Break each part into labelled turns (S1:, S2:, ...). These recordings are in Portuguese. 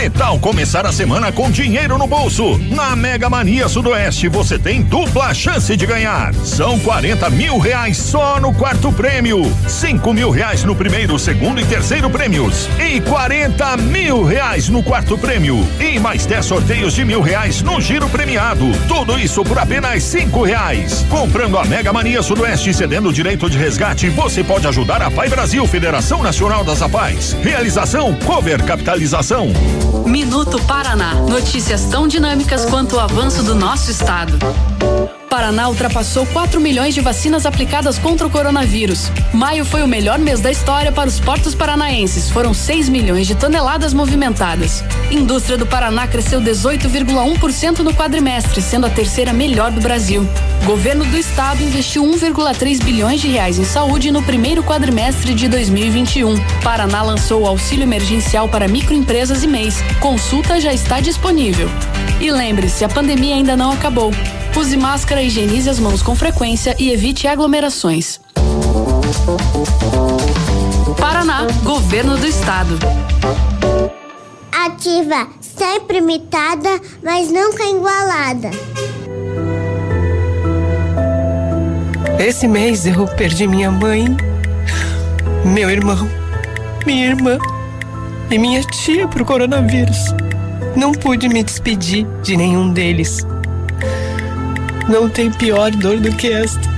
S1: Que tal começar a semana com dinheiro no bolso? Na Mega Mania Sudoeste você tem dupla chance de ganhar. São 40 mil reais só no quarto prêmio, 5 mil reais no primeiro, segundo e terceiro prêmios e 40 mil reais no quarto prêmio e mais 10 sorteios de mil reais no giro premiado. Tudo isso por apenas cinco reais. Comprando a Mega Mania Sudoeste e cedendo o direito de resgate, você pode ajudar a Pai Brasil, Federação Nacional das APAES. Realização Cover Capitalização.
S2: Minuto Paraná. Notícias tão dinâmicas quanto o avanço do nosso estado. Paraná ultrapassou 4 milhões de vacinas aplicadas contra o coronavírus. Maio foi o melhor mês da história para os portos paranaenses. Foram 6 milhões de toneladas movimentadas. Indústria do Paraná cresceu 18,1% no quadrimestre, sendo a terceira melhor do Brasil. Governo do estado investiu 1,3 bilhões de reais em saúde no primeiro quadrimestre de 2021. Paraná lançou o auxílio emergencial para microempresas e MEIs. Consulta já está disponível. E lembre-se, a pandemia ainda não acabou. Use máscara, higienize as mãos com frequência e evite aglomerações. Paraná, Governo do Estado.
S3: Ativa, sempre imitada, mas nunca igualada.
S4: Esse mês eu perdi minha mãe, meu irmão, minha irmã e minha tia pro coronavírus. Não pude me despedir de nenhum deles. Não tem pior dor do que esta.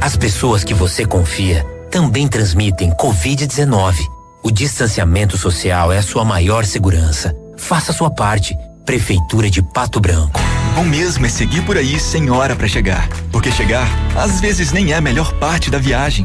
S5: As pessoas que você confia também transmitem Covid-19. O distanciamento social é a sua maior segurança. Faça a sua parte. Prefeitura de Pato Branco.
S6: Bom mesmo é seguir por aí sem hora para chegar. Porque chegar, às vezes, nem é a melhor parte da viagem.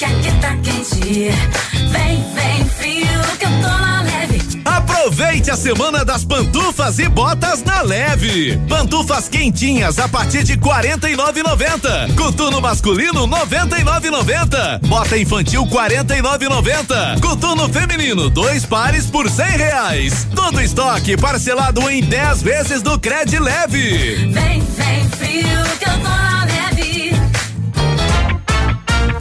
S7: Que aqui tá quente. Vem, vem frio, que eu tô na leve.
S8: Aproveite a semana das pantufas e botas na leve. Pantufas quentinhas a partir de 49,90. Coturno masculino 99,90. Bota infantil 49,90. Coturno feminino dois pares por 100 reais. Todo estoque parcelado em 10 vezes do Cred Leve.
S7: Vem, vem frio, que eu tô na leve.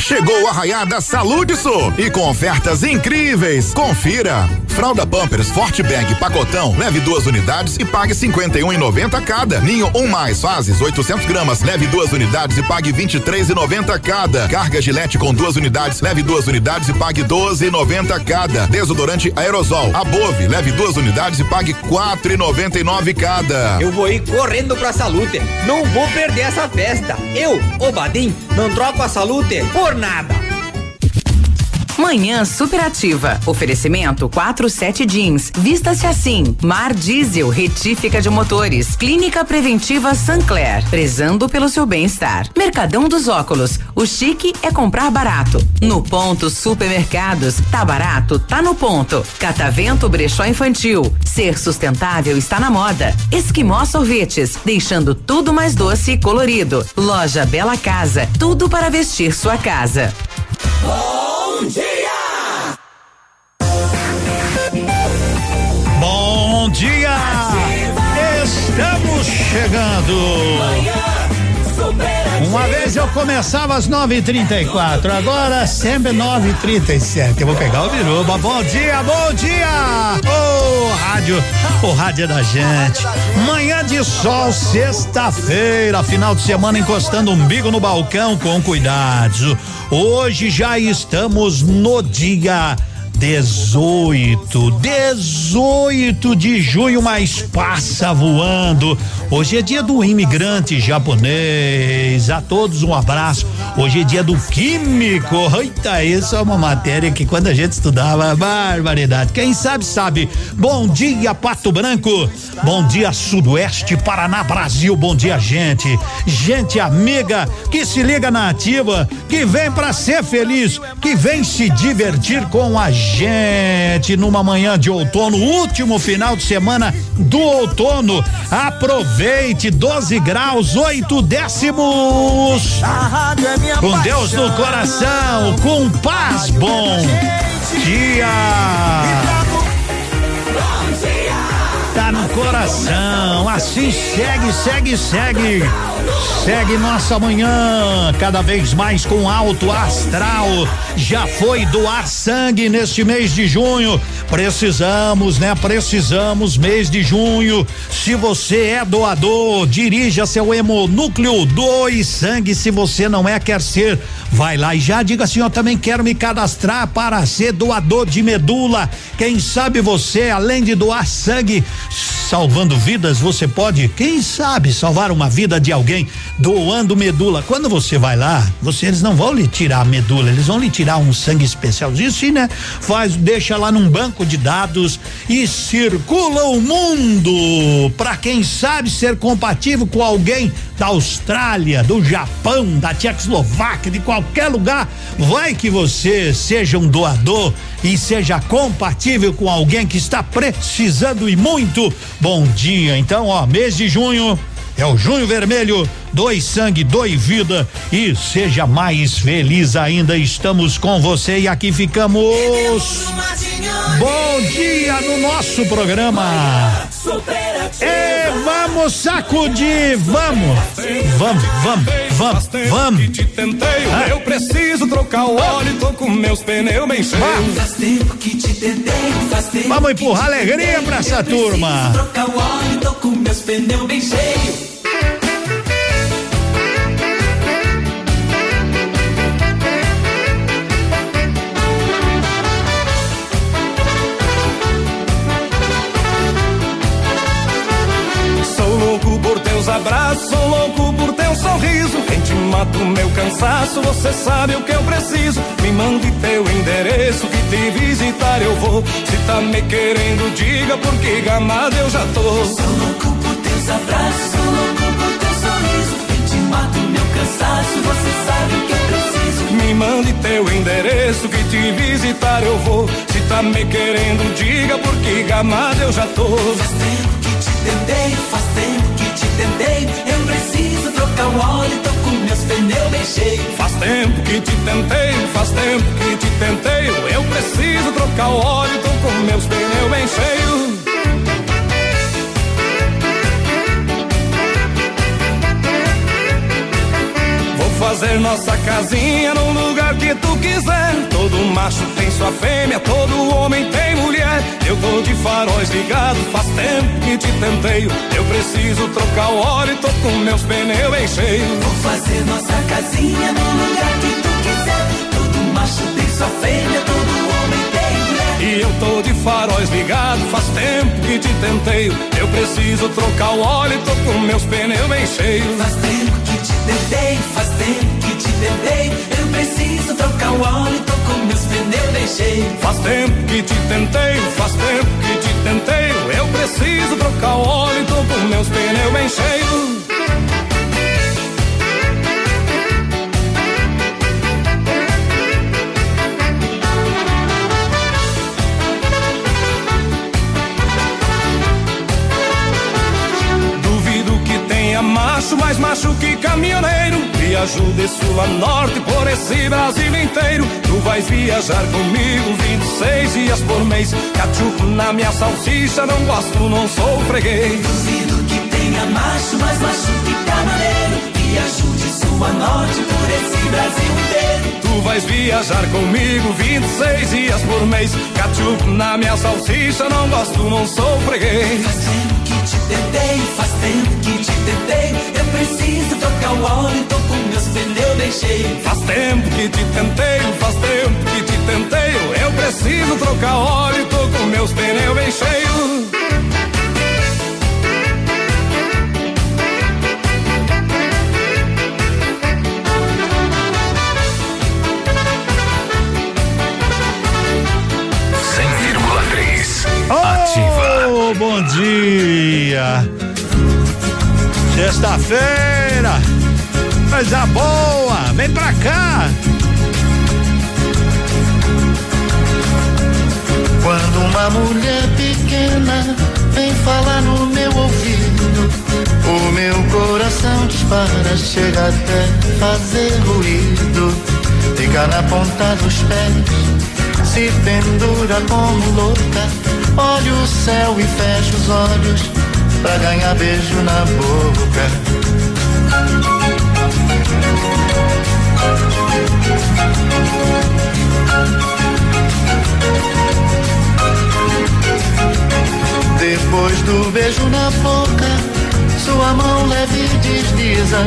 S9: Chegou a raiada Saúde Sul e com ofertas incríveis. Confira. Fralda Pampers Forte Bag Pacotão, leve duas unidades e pague 51,90 cada. Ninho um mais fases 800 gramas, leve duas unidades e pague 23,90 cada. Carga Gilete com duas unidades, leve duas unidades e pague 12,90 cada. Desodorante Aerosol Above, leve duas unidades e pague 4,99 cada.
S10: Eu vou ir correndo pra Salute. Não vou perder essa festa. Eu, o Badim, não troco a Salute por nada.
S11: Manhã Superativa. Oferecimento 47 Jeans. Vista-se assim. Mar Diesel, retífica de motores. Clínica Preventiva Sancler. Prezando pelo seu bem-estar. Mercadão dos Óculos. O chique é comprar barato. No ponto Supermercados. Tá barato? Tá no ponto. Catavento Brechó Infantil. Ser sustentável está na moda. Esquimó Sorvetes. Deixando tudo mais doce e colorido. Loja Bela Casa. Tudo para vestir sua casa.
S7: Bom dia!
S12: Bom dia! Estamos chegando! Uma vez eu começava às 9h34, agora sempre 9h37. Eu vou pegar o biruba. Bom dia, bom dia! Ô, oh, rádio, o oh, rádio é da gente. Manhã de sol, sexta-feira, final de semana encostando umbigo no balcão com cuidado. Hoje já estamos no dia 18, 18 de junho, mas passa voando. Hoje é dia do imigrante japonês. A todos um abraço. Hoje é dia do químico. Eita, isso é uma matéria que quando a gente estudava, barbaridade. Quem sabe, sabe. Bom dia, Pato Branco. Bom dia, Sudoeste, Paraná, Brasil. Bom dia, gente. Gente amiga que se liga na ativa, que vem para ser feliz, que vem se divertir com a gente numa manhã de outono, último final de semana do outono. Aproveite 12 graus, 8 décimos. Com Deus no coração, com paz, bom dia. Tá no coração, assim segue, segue, segue. Segue nossa manhã, cada vez mais com alto astral. Já foi doar sangue neste mês de junho. Precisamos, né? Precisamos, mês de junho. Se você é doador, dirija seu hemonúcleo, doe sangue. Se você não é, quer ser, vai lá e já diga assim: eu também quero me cadastrar para ser doador de medula. Quem sabe você, além de doar sangue, salvando vidas, você pode, quem sabe, salvar uma vida de alguém doando medula. Quando você vai lá, você eles não vão lhe tirar a medula, eles vão lhe tirar um sangue especial. Isso, né? Faz, deixa lá num banco de dados e circula o mundo para quem sabe ser compatível com alguém da Austrália, do Japão, da Tchecoslováquia, de qualquer lugar. Vai que você seja um doador e seja compatível com alguém que está precisando e muito. Bom dia. Então, ó, mês de junho é o Junho Vermelho, doe sangue, doe vida e seja mais feliz ainda. Estamos com você e aqui ficamos. Bom dia no nosso programa. E vamos sacudir, vamos, vamos, vamos, vamos, vamos.
S13: Ah. Eu preciso trocar o óleo, tô com meus pneus bem cheios. Faz tempo que te tentei,
S12: Vamos empurrar alegria pra essa turma.
S13: Trocar o óleo, tô com meus pneus bem cheios. Sou louco por teu sorriso. Quem te mata o meu cansaço, você sabe o que eu preciso. Me mande teu endereço, que te visitar eu vou. Se tá me querendo, diga, porque gamado eu já tô.
S14: Sou louco por teus abraços, sou louco por teu sorriso. Quem te mata o meu cansaço, você sabe o que eu preciso.
S13: Me mande teu endereço, que te visitar eu vou. Se tá me querendo, diga, porque gamado eu já tô.
S14: Faz tempo que te tentei, faz tempo te tentei, eu preciso trocar o óleo, tô com meus pneus bem cheios.
S13: Faz tempo que te tentei, faz tempo que te tentei, eu preciso trocar o óleo, tô com meus pneus bem cheios. fazer nossa casinha num lugar quiser. Todo macho tem sua fêmea, todo homem tem mulher. Eu tô de faróis ligados, faz tempo que te tentei. Eu preciso trocar o óleo, tô com meus pneus bem cheios.
S14: Vou fazer nossa casinha num lugar que tu quiser. Todo macho tem sua fêmea, todo homem.
S13: E eu tô de faróis ligados, faz tempo que te tentei. Eu preciso trocar o óleo, tô com meus pneus bem cheios.
S14: Faz tempo que te tentei, faz tempo que te tentei. Eu preciso trocar o óleo, tô com meus pneus bem cheios.
S13: Faz tempo que te tentei, faz tempo que te tentei. Eu preciso trocar o óleo, tô com meus pneus bem cheios. Macho, mais macho que caminhoneiro. Viajo de sul a norte por esse Brasil inteiro. Tu vais viajar comigo 26 dias por mês. Cachupo na minha salsicha, não gosto, não sou freguês.
S14: Duvido que tenha macho, mais macho que caminhoneiro. Viajo de sul a norte por esse Brasil inteiro.
S13: Tu vais viajar comigo 26 dias por mês. Cachupo na minha salsicha, não gosto, não sou freguês.
S14: Tentei, faz tempo que te tentei. Eu preciso trocar o óleo, tô com meus pneus cheios.
S13: Faz tempo que te tentei, faz tempo que te tentei. Eu preciso trocar óleo, tô com meus pneus bem cheios.
S12: Dia. Sexta-feira, coisa boa, vem pra cá.
S15: Quando uma mulher pequena vem falar no meu ouvido, o meu coração dispara, chega até fazer ruído. Fica na ponta dos pés, se pendura como louca. Olha o céu e fecha os olhos pra ganhar beijo na boca. Depois do beijo na boca, sua mão leve desliza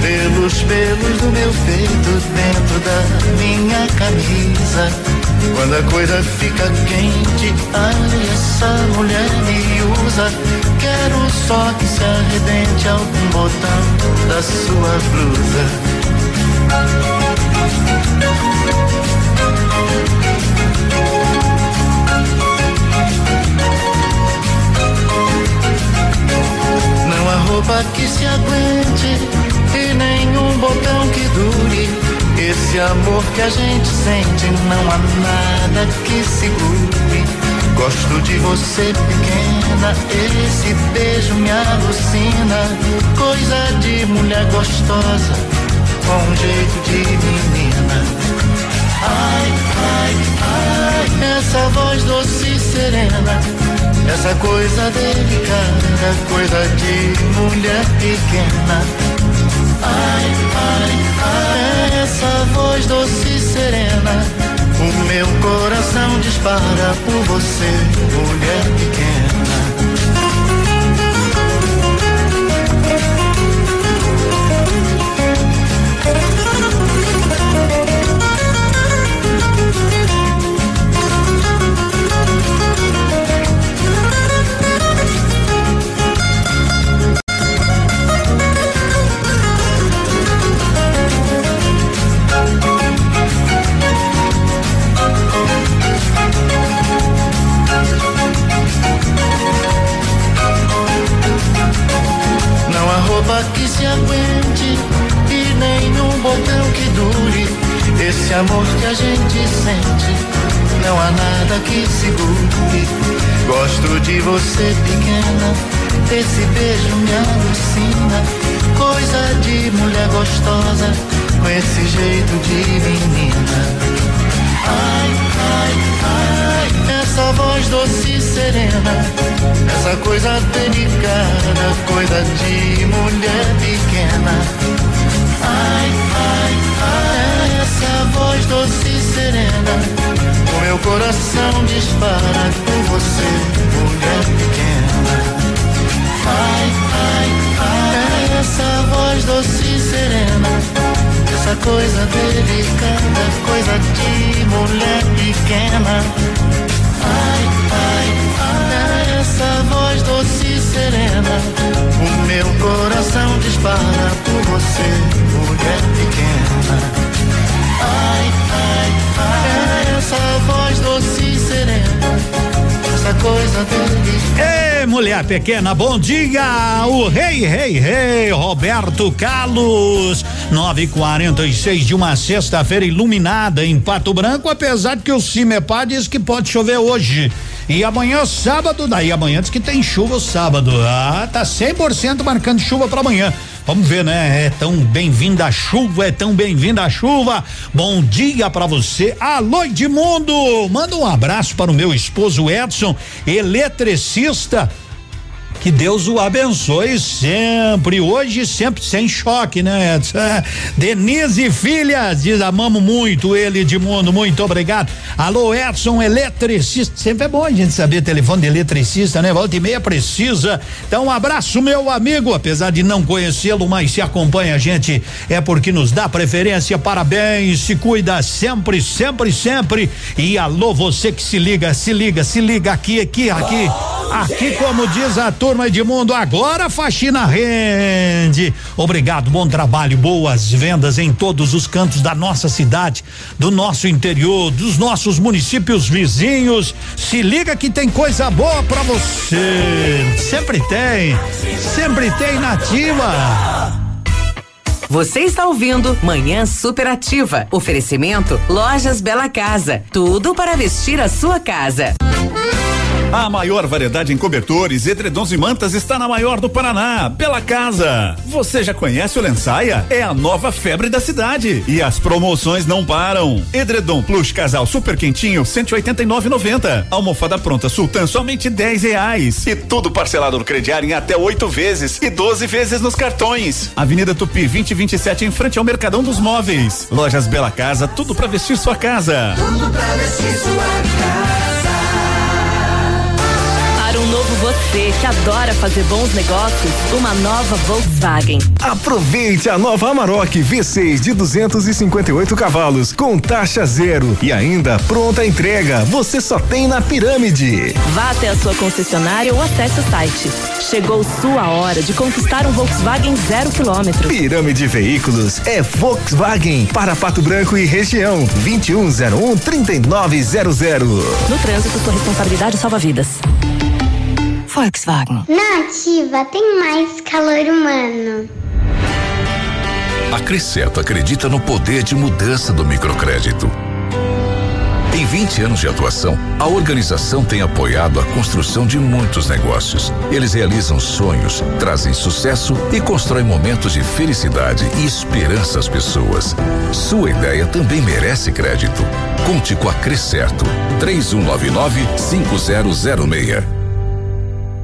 S15: pelos pelos do meu peito dentro da minha camisa. Quando a coisa fica quente, ai, essa mulher me usa. Quero só que se arrebente algum botão da sua blusa. Não há roupa que se aguente e nenhum botão que dure. Esse amor que a gente sente não há nada que segure. Gosto de você pequena, esse beijo me alucina. Coisa de mulher gostosa, com um jeito de menina. Ai, ai, ai, essa voz doce e serena. Essa coisa delicada, coisa de mulher pequena. Ai, ai, ai, essa voz doce e serena. O meu coração dispara por você, mulher pequena. Que aguente e nenhum botão que dure. Esse amor que a gente sente, não há nada que segure. Gosto de você pequena, esse beijo me alucina. Coisa de mulher gostosa, com esse jeito de menina. Ai, ai, ai, essa voz doce e serena, essa coisa delicada, coisa de mulher pequena. Ai, ai, ai, essa voz doce e serena, o meu coração dispara por você, mulher pequena. Ai, ai, ai, essa voz doce e serena. Essa coisa delicada, coisa de mulher pequena. Ai, ai, ai, essa voz doce e serena. O meu coração dispara por você, mulher pequena. Ai, ai, ai, essa voz doce e serena. Essa coisa delicada.
S12: Ei, mulher pequena, bom dia! O rei, rei, rei, Roberto Carlos. 946 de uma sexta-feira iluminada em Pato Branco, apesar de que o Cimepar diz que pode chover hoje. E amanhã, sábado, daí amanhã diz que tem chuva sábado. Ah, tá 100% marcando chuva para amanhã. Vamos ver, né? É tão bem-vinda a chuva, é tão bem-vinda a chuva. Bom dia para você. Alô, Edmundo! Manda um abraço para o meu esposo Edson, eletricista. Que Deus o abençoe sempre. Hoje, sempre sem choque, né, Edson? É. Denise Filha diz: amamos muito ele, Edmundo. Muito obrigado. Alô, Edson, eletricista. Sempre é bom a gente saber telefone de eletricista, né? Volta e meia precisa. Então, um abraço, meu amigo. Apesar de não conhecê-lo, mas se acompanha a gente, é porque nos dá preferência. Parabéns, se cuida sempre, sempre, sempre. E alô, você que se liga, se liga, se liga aqui, aqui, aqui. Aqui, como diz a turma turma Edmundo, agora a faxina rende. Obrigado, bom trabalho, boas vendas em todos os cantos da nossa cidade, do nosso interior, dos nossos municípios vizinhos. Se liga que tem coisa boa pra você. Sempre tem, sempre tem nativa.
S11: Você está ouvindo Manhã Superativa. Oferecimento Lojas Bela Casa. Tudo para vestir a sua casa.
S8: A maior variedade em cobertores, edredons e mantas está na maior do Paraná, pela casa. Você já conhece o Lençaia? É a nova febre da cidade. E as promoções não param. Edredom Plus Casal Super Quentinho, 189,90. Almofada pronta Sultan, somente 10 reais. E tudo parcelado no crediário em até oito vezes e 12 vezes nos cartões. Avenida Tupi 2027 em frente ao Mercadão dos Móveis. Lojas Bela Casa, tudo para vestir sua casa.
S14: Tudo pra vestir sua casa.
S16: Você que adora fazer bons negócios, uma nova Volkswagen.
S17: Aproveite a nova Amarok V6 de 258 cavalos com taxa zero e ainda pronta entrega. Você só tem na Pirâmide.
S16: Vá até a sua concessionária ou acesse o site. Chegou sua hora de conquistar um Volkswagen zero quilômetro.
S17: Pirâmide Veículos é Volkswagen para Pato Branco e região 2101 3900.
S16: No trânsito, sua responsabilidade salva vidas. Volkswagen.
S18: Na ativa tem mais calor humano.
S19: A Cresceto acredita no poder de mudança do microcrédito. Em 20 anos de atuação, a organização tem apoiado a construção de muitos negócios. Eles realizam sonhos, trazem sucesso e constroem momentos de felicidade e esperança às pessoas. Sua ideia também merece crédito. Conte com a Crescerto. 3199-5006.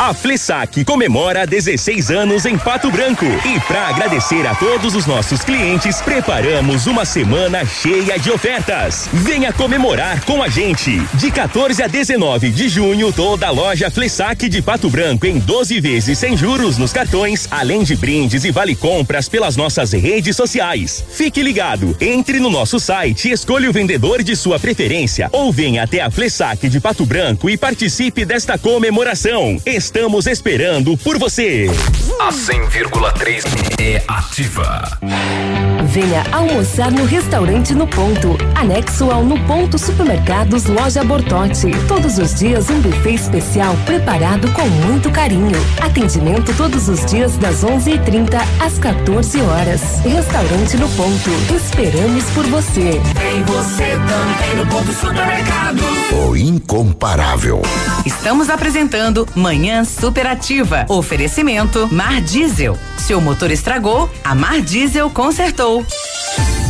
S20: A Flessac comemora 16 anos em Pato Branco. E para agradecer a todos os nossos clientes, preparamos uma semana cheia de ofertas. Venha comemorar com a gente. De 14 a 19 de junho, toda a loja Flessac de Pato Branco em 12 vezes sem juros nos cartões, além de brindes e vale compras pelas nossas redes sociais. Fique ligado, entre no nosso site, escolha o vendedor de sua preferência ou venha até a Flessac de Pato Branco e participe desta comemoração. Estamos esperando por você.
S19: A 100,3 é ativa.
S16: Venha almoçar no restaurante No Ponto, anexo ao No Ponto Supermercados Loja Bortote. Todos os dias um buffet especial preparado com muito carinho. Atendimento todos os dias das 11:30 às 14 horas. Restaurante No Ponto. Esperamos por você.
S14: Tem você também no ponto supermercado.
S19: O incomparável.
S11: Estamos apresentando Manhã Superativa. Oferecimento Mar Diesel. Seu motor estragou, a Mar Diesel consertou.
S19: Mar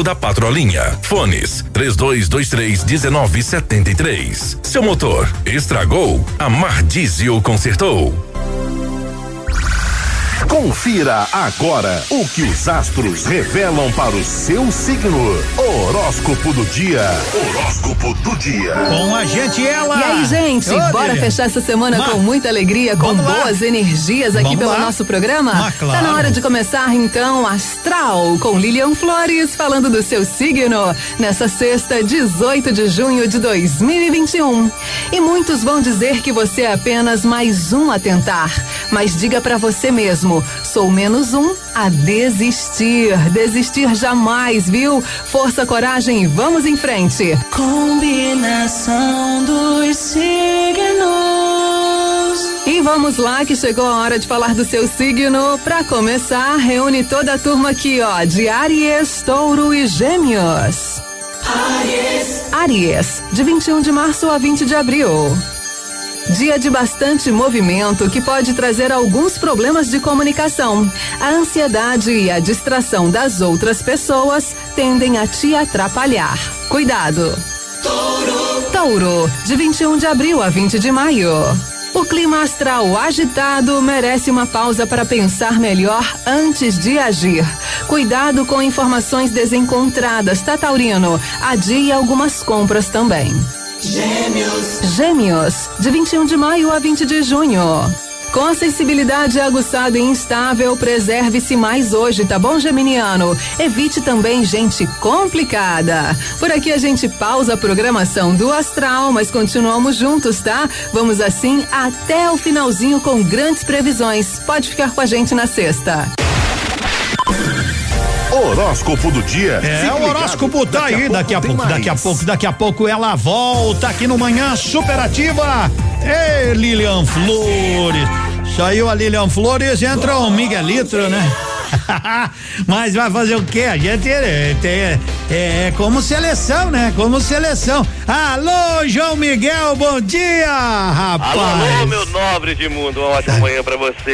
S19: da Patrolinha. Fones 3223 1973. Seu motor estragou? A Mar consertou.
S1: Confira agora o que os astros revelam para o seu signo. Horóscopo do dia. Horóscopo do dia.
S12: Com a gente ela.
S21: E aí, gente,
S12: Ô,
S21: bora
S12: Lilian.
S21: fechar essa semana
S12: Ma-
S21: com muita alegria, com
S12: Vamos lá.
S21: boas energias aqui
S12: Vamos
S21: pelo
S12: lá.
S21: nosso programa?
S12: Ah, claro.
S21: Tá na hora de começar então Astral com Lilian Flores falando do seu signo nessa sexta, 18 de junho de 2021. E muitos vão dizer que você é apenas mais um a tentar, mas diga pra você mesmo, sou menos um a desistir. Desistir jamais, viu? Força, coragem e vamos em frente.
S14: Combinação dos signos.
S21: E vamos lá que chegou a hora de falar do seu signo. Pra começar, reúne toda a turma aqui, ó, de Aries, Touro e Gêmeos.
S14: Aries.
S21: Aries, de 21 de março a 20 de abril. Dia de bastante movimento que pode trazer alguns problemas de comunicação. A ansiedade e a distração das outras pessoas tendem a te atrapalhar. Cuidado!
S14: Touro.
S21: Touro, de 21 de abril a 20 de maio. O clima astral agitado merece uma pausa para pensar melhor antes de agir. Cuidado com informações desencontradas, tá, Taurino? Adie algumas compras também.
S14: Gêmeos.
S21: Gêmeos, de 21 de maio a 20 de junho. Com a sensibilidade aguçada e instável, preserve-se mais hoje, tá bom, Geminiano? Evite também gente complicada. Por aqui a gente pausa a programação do Astral, mas continuamos juntos, tá? Vamos assim até o finalzinho com grandes previsões. Pode ficar com a gente na sexta.
S1: Horóscopo do dia.
S12: É,
S1: Fique
S12: o horóscopo
S1: ligado,
S12: tá aí, daqui a pouco, daqui a pouco, daqui a pouco ela volta aqui no Manhã Superativa. Ei, Lilian Flores. Saiu a Lilian Flores, entra o Miguelito, né? Mas vai fazer o quê? A gente é, é, é como seleção, né? Como seleção. Alô, João Miguel, bom dia, rapaz.
S22: Alô, alô, meu nobre de mundo, uma ótima manhã pra você.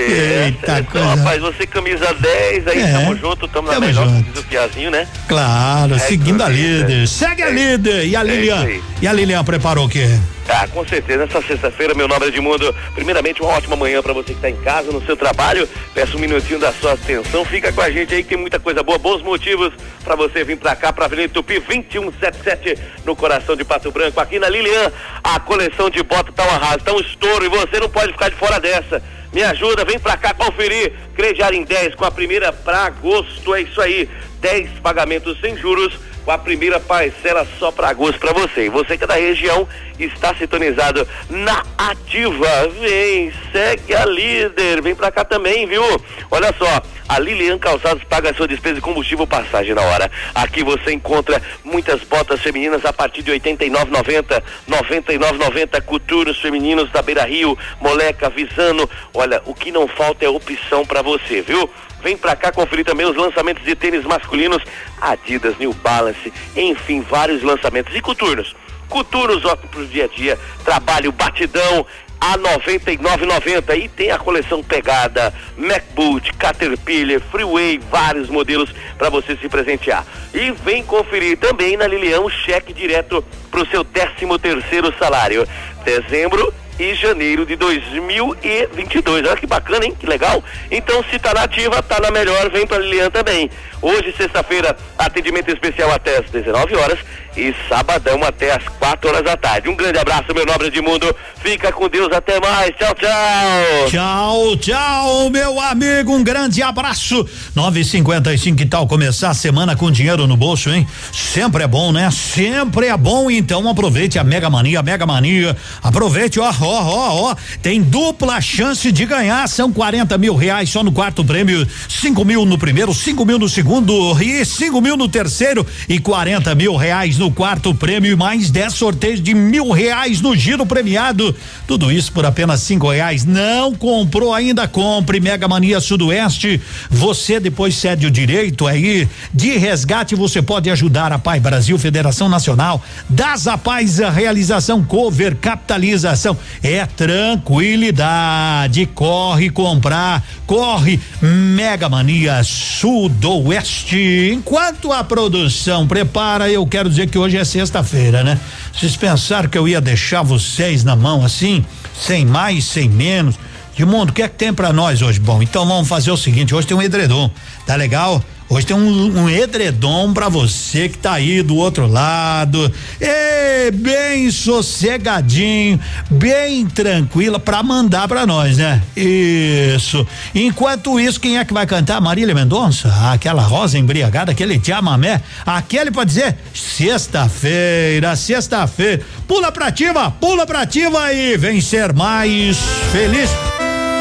S12: Eita,
S22: É,
S12: coisa-
S22: Rapaz, você camisa 10, aí
S12: É.
S22: tamo junto, tamo na
S12: Tamo
S22: melhor,
S12: junto.
S22: diz o Piazinho, né?
S12: Claro,
S22: É
S12: seguindo a líder.
S22: né?
S12: Segue a
S22: É
S12: líder. E a
S22: É
S12: Lilian? E a Lilian preparou o quê?
S22: Ah, com certeza, nessa sexta-feira, meu nobre de mundo, primeiramente uma ótima manhã pra você que tá em casa, no seu trabalho, peço um minutinho da sua atenção, fica com a gente aí que tem muita coisa boa, bons motivos pra você vir pra cá, pra Avenida Tupi 2177, no coração de Pato Branco, aqui na Lilian, a coleção de bota tá um arraso, tá um estouro e você não pode ficar de fora dessa. Me ajuda, vem pra cá conferir. Crediar em 10 com a primeira pra agosto, é isso aí. 10 pagamentos sem juros com a primeira parcela só para agosto para você. Você que é da região está sintonizado na ativa. Vem, segue a líder. Vem pra cá também, viu? Olha só, a Lilian Calçados paga sua despesa de combustível passagem na hora. Aqui você encontra muitas botas femininas a partir de R$ 89,90, 99,90 coturos femininos da Beira Rio, Moleca, Visano. Olha, o que não falta é opção para você, viu? Vem pra cá conferir também os lançamentos de tênis masculinos, Adidas, New Balance, enfim, vários lançamentos. E coturnos? Coturnos óculos pro dia a dia, trabalho batidão a 99,90 e tem a coleção pegada, MacBoot, Caterpillar, Freeway, vários modelos para você se presentear. E vem conferir também na Lilian o cheque direto pro seu 13 terceiro salário. Dezembro e janeiro de 2022. Olha que bacana, hein? Que legal. Então, se tá na ativa, tá na melhor, vem pra Lilian também. Hoje, sexta-feira, atendimento especial até às 19 horas e sabadão até às 4 horas da tarde. Um grande abraço, meu nobre de mundo. Fica com Deus, até mais. Tchau, tchau.
S12: Tchau, tchau, meu amigo. Um grande abraço. 9h55, que tal começar a semana com dinheiro no bolso, hein? Sempre é bom, né? Sempre é bom. Então aproveite a Mega Mania, Mega Mania. Aproveite, ó, ó, ó, ó. Tem dupla chance de ganhar. São 40 mil reais só no quarto prêmio. 5 mil no primeiro, 5 mil no segundo e 5 mil no terceiro. E 40 mil reais no quarto prêmio. E mais 10 sorteios de mil reais no giro premiado. Tudo isso por apenas cinco reais. Não comprou ainda? Compre Mega Mania Sudoeste. Você depois cede o direito aí de resgate. Você pode ajudar a Pai Brasil, Federação Nacional das Apais, a realização cover, capitalização. É tranquilidade. Corre comprar, corre Mega Mania Sudoeste. Enquanto a produção prepara, eu quero dizer que hoje é sexta-feira, né? Vocês pensaram que eu ia deixar vocês na mão assim, sem mais, sem menos. De mundo, o que é que tem pra nós hoje? Bom, então vamos fazer o seguinte: hoje tem um edredom, tá legal? Hoje tem um, um edredom pra você que tá aí do outro lado. E bem sossegadinho, bem tranquila pra mandar pra nós, né? Isso. Enquanto isso, quem é que vai cantar? Marília Mendonça? Aquela rosa embriagada, aquele chamamé, aquele pra dizer sexta-feira, sexta-feira. Pula pra ativa, pula pra ativa e vem ser mais feliz.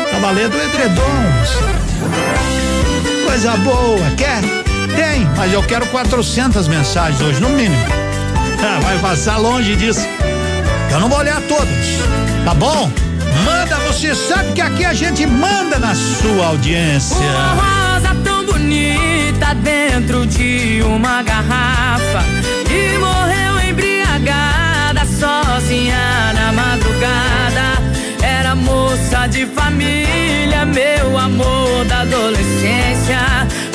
S12: Tá valendo o edredom. Coisa boa, quer? Tem, mas eu quero 400 mensagens hoje, no mínimo. Ah, vai passar longe disso. Eu não vou olhar todas, tá bom? Manda, você sabe que aqui a gente manda na sua audiência.
S23: Uma rosa tão bonita dentro de uma garrafa e morreu embriagada sozinha na madrugada. De família, meu amor da adolescência,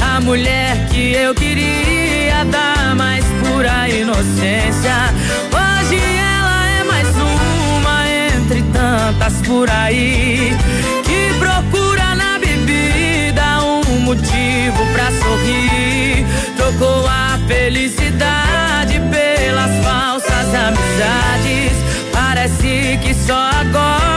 S23: a mulher que eu queria dar mais pura inocência. Hoje ela é mais uma entre tantas por aí que procura na bebida um motivo pra sorrir. Trocou a felicidade pelas falsas amizades. Parece que só agora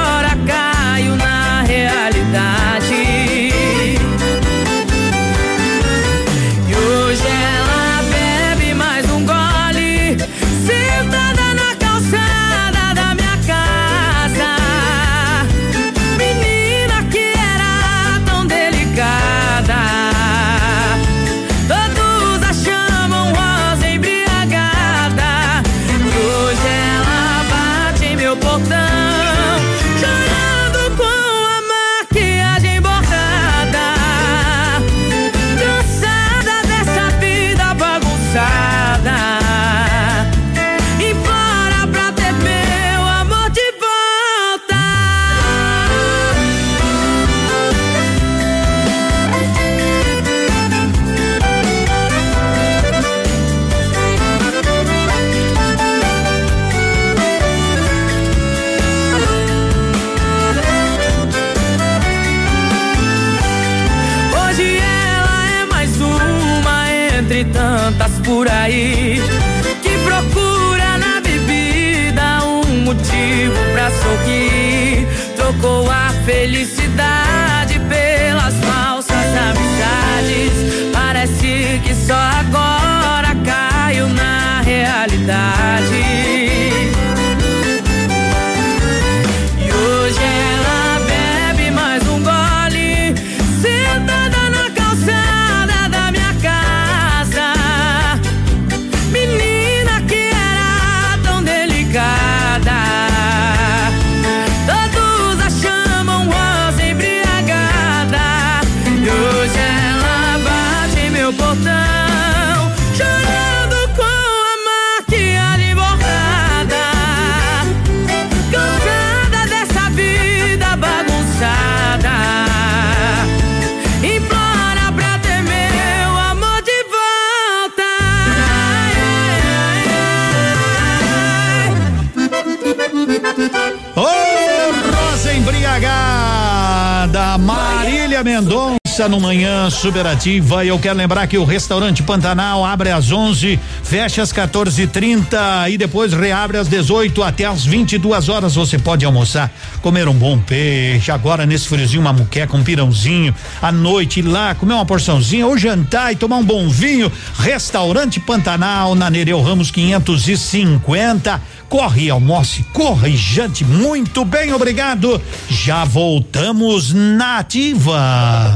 S12: Mendonça no Manhã Superativa. E eu quero lembrar que o restaurante Pantanal abre às 11, fecha às 14:30 e depois reabre às 18 até às 22 horas. Você pode almoçar, comer um bom peixe. Agora nesse friozinho, uma muqueca, um pirãozinho. À noite ir lá comer uma porçãozinha ou jantar e tomar um bom vinho. Restaurante Pantanal na Nereu Ramos 550. Corre, almoce, corra e jante. Muito bem, obrigado. Já voltamos na ativa.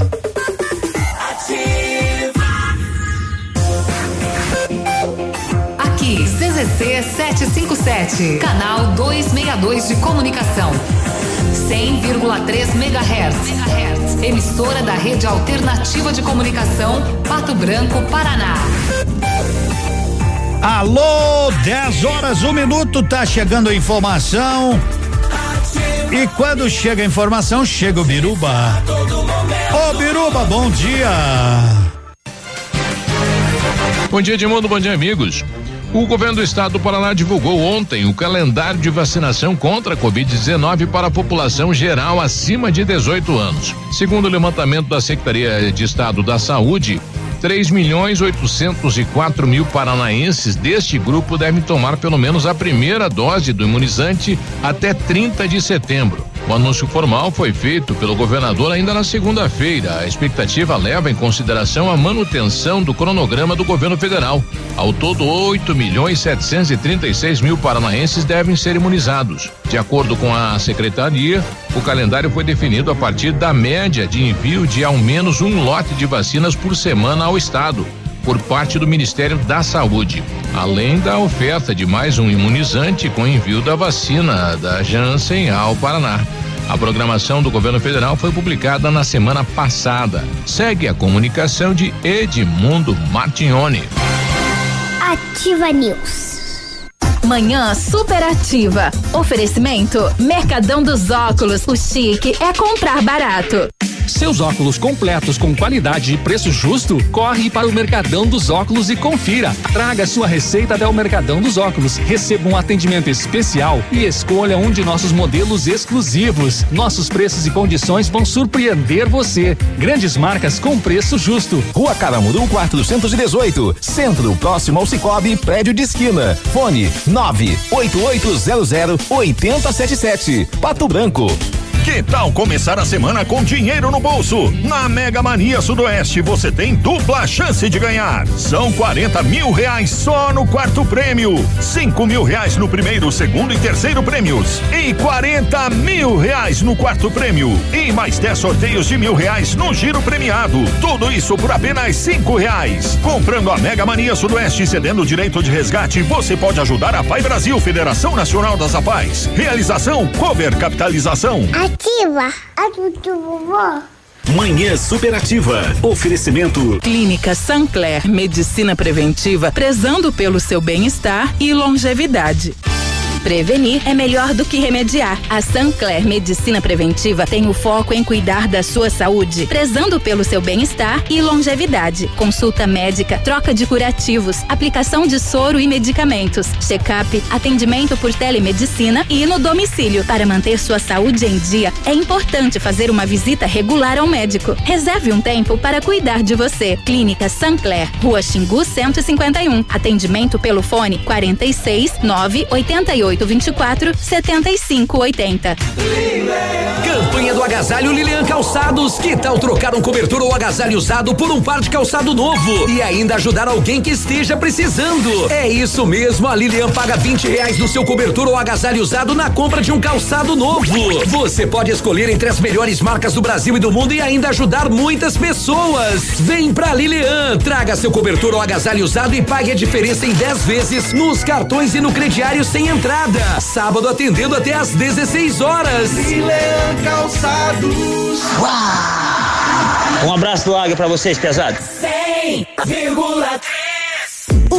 S24: CZC 757, canal 262 de comunicação. 100,3 MHz. Emissora da Rede Alternativa de Comunicação, Pato Branco, Paraná.
S12: Alô, 10 horas, um minuto, tá chegando a informação. E quando chega a informação, chega o Biruba. Ô Biruba, bom dia.
S25: Bom dia, Edmundo. Bom dia, amigos. O governo do estado do Paraná divulgou ontem o calendário de vacinação contra a Covid-19 para a população geral acima de 18 anos. Segundo o levantamento da Secretaria de Estado da Saúde, 3 milhões 804 mil paranaenses deste grupo devem tomar pelo menos a primeira dose do imunizante até 30 de setembro. O anúncio formal foi feito pelo governador ainda na segunda-feira. A expectativa leva em consideração a manutenção do cronograma do governo federal. Ao todo, 8 milhões 736 mil paranaenses devem ser imunizados. De acordo com a secretaria, o calendário foi definido a partir da média de envio de ao menos um lote de vacinas por semana ao estado por parte do Ministério da Saúde, além da oferta de mais um imunizante com envio da vacina da Janssen ao Paraná. A programação do governo federal foi publicada na semana passada. Segue a comunicação de Edmundo Martignoni.
S26: Ativa News.
S24: Manhã superativa. Oferecimento Mercadão dos Óculos. O chique é comprar barato.
S27: Seus óculos completos com qualidade e preço justo? Corre para o Mercadão dos Óculos e confira. Traga sua receita até o Mercadão dos Óculos, receba um atendimento especial e escolha um de nossos modelos exclusivos. Nossos preços e condições vão surpreender você. Grandes marcas com preço justo.
S17: Rua Caramuru 418, Centro, próximo ao Cicobi, prédio de esquina. Fone 98800 8077. Pato Branco.
S1: Que tal começar a semana com dinheiro no bolso? Na Mega Mania Sudoeste você tem dupla chance de ganhar. São 40 mil reais só no quarto prêmio, 5 mil reais no primeiro, segundo e terceiro prêmios e 40 mil reais no quarto prêmio e mais 10 sorteios de mil reais no giro premiado. Tudo isso por apenas cinco reais. Comprando a Mega Mania Sudoeste e cedendo o direito de resgate, você pode ajudar a Pai Brasil, Federação Nacional das Apais. Realização Cover Capitalização.
S18: Ativa a do vovó.
S1: Manhã Superativa. Oferecimento.
S11: Clínica Sancler, medicina preventiva, prezando pelo seu bem-estar e longevidade. Prevenir é melhor do que remediar. A Sancler Medicina Preventiva tem o foco em cuidar da sua saúde, prezando pelo seu bem-estar e longevidade. Consulta médica, troca de curativos, aplicação de soro e medicamentos, check-up, atendimento por telemedicina e no domicílio. Para manter sua saúde em dia, é importante fazer uma visita regular ao médico. Reserve um tempo para cuidar de você. Clínica Sancler, Rua Xingu 151. Atendimento pelo fone 46 988 24 75 80.
S28: Campanha do Agasalho Lilian Calçados. Que tal trocar um cobertor ou agasalho usado por um par de calçado novo e ainda ajudar alguém que esteja precisando? É isso mesmo, a Lilian paga 20 reais no seu cobertor ou agasalho usado na compra de um calçado novo. Você pode escolher entre as melhores marcas do Brasil e do mundo e ainda ajudar muitas pessoas. Vem pra Lilian, traga seu cobertor ou agasalho usado e pague a diferença em 10 vezes nos cartões e no crediário sem entrada. Sábado atendendo até às 16 horas.
S14: Lilian Calçados.
S29: Um abraço do Águia pra vocês, pesado.
S14: 100,3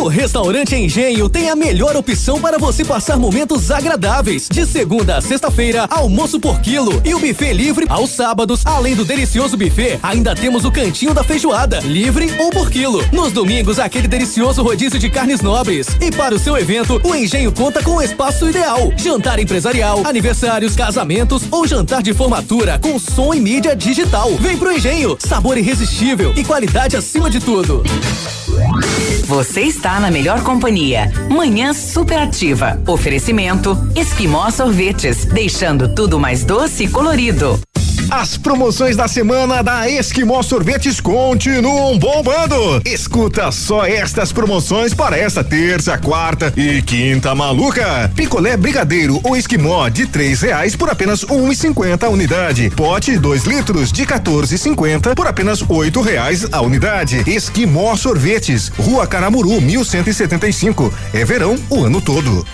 S28: O restaurante Engenho tem a melhor opção para você passar momentos agradáveis. De segunda a sexta-feira, almoço por quilo e o buffet livre aos sábados. Além do delicioso buffet, ainda temos o cantinho da feijoada, livre ou por quilo. Nos domingos, aquele delicioso rodízio de carnes nobres. E para o seu evento, o Engenho conta com o espaço ideal: jantar empresarial, aniversários, casamentos ou jantar de formatura com som e mídia digital. Vem pro Engenho, sabor irresistível e qualidade acima de tudo.
S11: Você está na melhor companhia. Manhã superativa. Oferecimento Esquimó Sorvetes, deixando tudo mais doce e colorido.
S17: As promoções da semana da Esquimó Sorvetes continuam bombando. Escuta só estas promoções para esta terça, quarta e quinta maluca. Picolé brigadeiro ou esquimó de três reais por apenas um e cinquenta a unidade. Pote dois litros de 14,50 por apenas oito reais a unidade. Esquimó Sorvetes, Rua Caramuru, 1175. É verão o ano todo.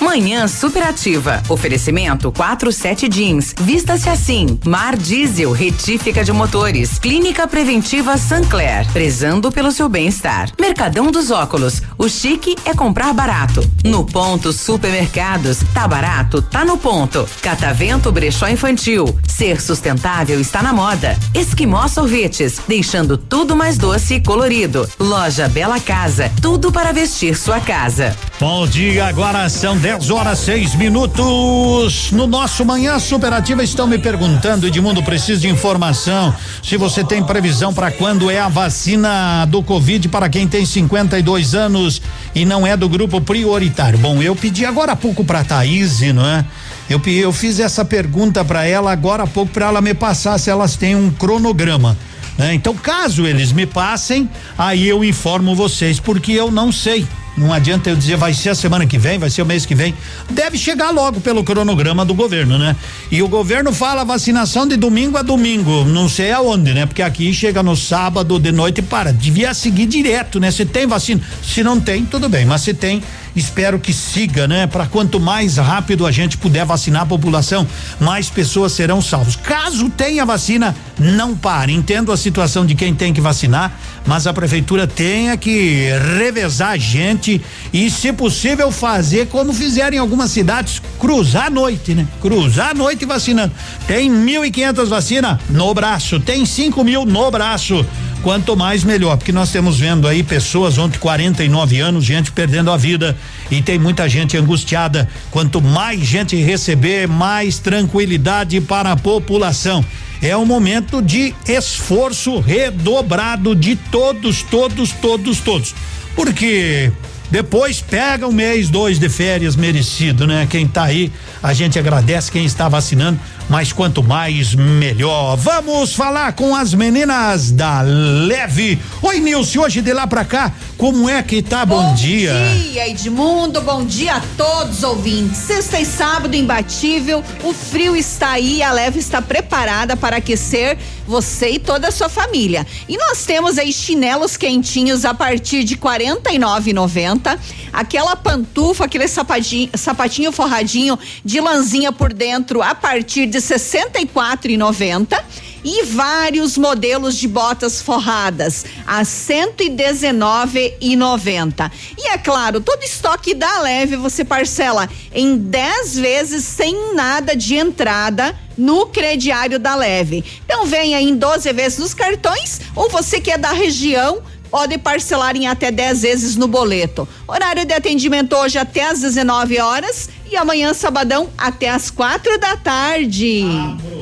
S11: Manhã superativa. Oferecimento 47 Jeans. Vista-se assim. Mar Diesel, retífica de motores. Clínica Preventiva Sancler. Prezando pelo seu bem-estar. Mercadão dos Óculos. O chique é comprar barato. No ponto Supermercados. Tá barato? Tá no ponto. Catavento Brechó Infantil. Ser sustentável está na moda. Esquimó Sorvetes. Deixando tudo mais doce e colorido. Loja Bela Casa. Tudo para vestir sua casa.
S12: Bom dia, agora são 10 horas 6 minutos. No nosso Manhã Superativa estão me perguntando, Edmundo, preciso de informação. Se você tem previsão para quando é a vacina do Covid para quem tem 52 anos e não é do grupo prioritário. Bom, eu pedi agora há pouco para Thaís, não é? Eu, eu fiz essa pergunta para ela agora há pouco para ela me passar se elas têm um cronograma. né? Então, caso eles me passem, aí eu informo vocês, porque eu não sei. Não adianta eu dizer vai ser a semana que vem, vai ser o mês que vem. Deve chegar logo pelo cronograma do governo, né? E o governo fala vacinação de domingo a domingo, não sei aonde, né? Porque aqui chega no sábado de noite e para. Devia seguir direto, né? Se tem vacina, se não tem, tudo bem, mas se tem, Espero que siga, né? Para quanto mais rápido a gente puder vacinar a população, mais pessoas serão salvos. Caso tenha vacina, não pare. Entendo a situação de quem tem que vacinar, mas a prefeitura tenha que revezar a gente e, se possível, fazer como fizeram em algumas cidades, cruzar a noite, né? Cruzar a noite vacinando. Tem 1.500 vacinas no braço, tem 5 mil no braço. Quanto mais melhor, porque nós temos vendo aí pessoas ontem 49 anos, gente perdendo a vida e tem muita gente angustiada. Quanto mais gente receber, mais tranquilidade para a população. É um momento de esforço redobrado de todos, todos, todos, todos. Porque depois pega um mês, dois de férias merecido, né? Quem tá aí, a gente agradece quem está vacinando, mas quanto mais, melhor. Vamos falar com as meninas da Leve. Oi, Nilce, hoje de lá pra cá, como é que tá? Bom,
S30: Bom
S12: dia.
S30: dia, Edmundo. Bom dia a todos os ouvintes. Sexta e sábado imbatível. O frio está aí, a leve está preparada para aquecer você e toda a sua família. E nós temos aí chinelos quentinhos a partir de R$ 49,90. Aquela pantufa, aquele sapatinho, sapatinho forradinho de lãzinha por dentro a partir de R$ 64,90 e vários modelos de botas forradas a 119,90. E é claro, todo estoque da Leve você parcela em 10 vezes sem nada de entrada no crediário da Leve. Então venha em 12 vezes nos cartões ou você que é da região pode parcelar em até 10 vezes no boleto. Horário de atendimento hoje até às 19 horas e amanhã sabadão até às quatro da tarde.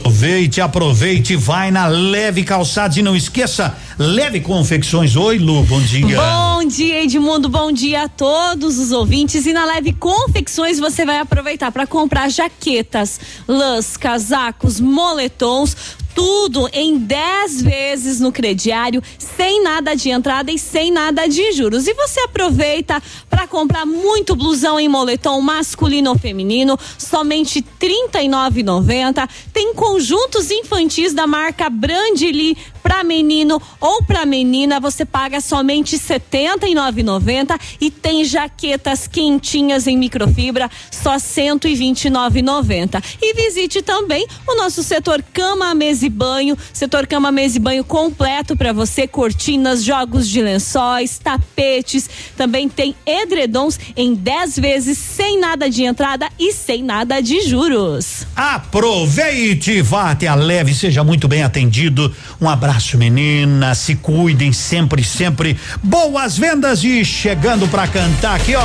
S12: Aproveite, aproveite, vai na Leve Calçados e não esqueça, Leve Confecções. Oi, Lu, bom dia.
S31: Bom dia, Edmundo. Bom dia a todos os ouvintes. E na Leve Confecções você vai aproveitar para comprar jaquetas, lãs, casacos, moletons tudo em 10 vezes no crediário, sem nada de entrada e sem nada de juros. E você aproveita para comprar muito blusão em moletom masculino ou feminino, somente R$ 39,90. Tem conjuntos infantis da marca Brandly para menino ou para menina, você paga somente R$ 79,90 e tem jaquetas quentinhas em microfibra só R$ 129,90. E visite também o nosso setor cama, mesa e banho, setor cama, mesa e banho completo para você, cortinas, jogos de lençóis, tapetes, também tem edredons em 10 vezes sem nada de entrada e sem nada de juros.
S12: Aproveite, vá até a leve, seja muito bem atendido. Um abraço, menina. Se cuidem sempre, sempre. Boas vendas e chegando pra cantar aqui, ó.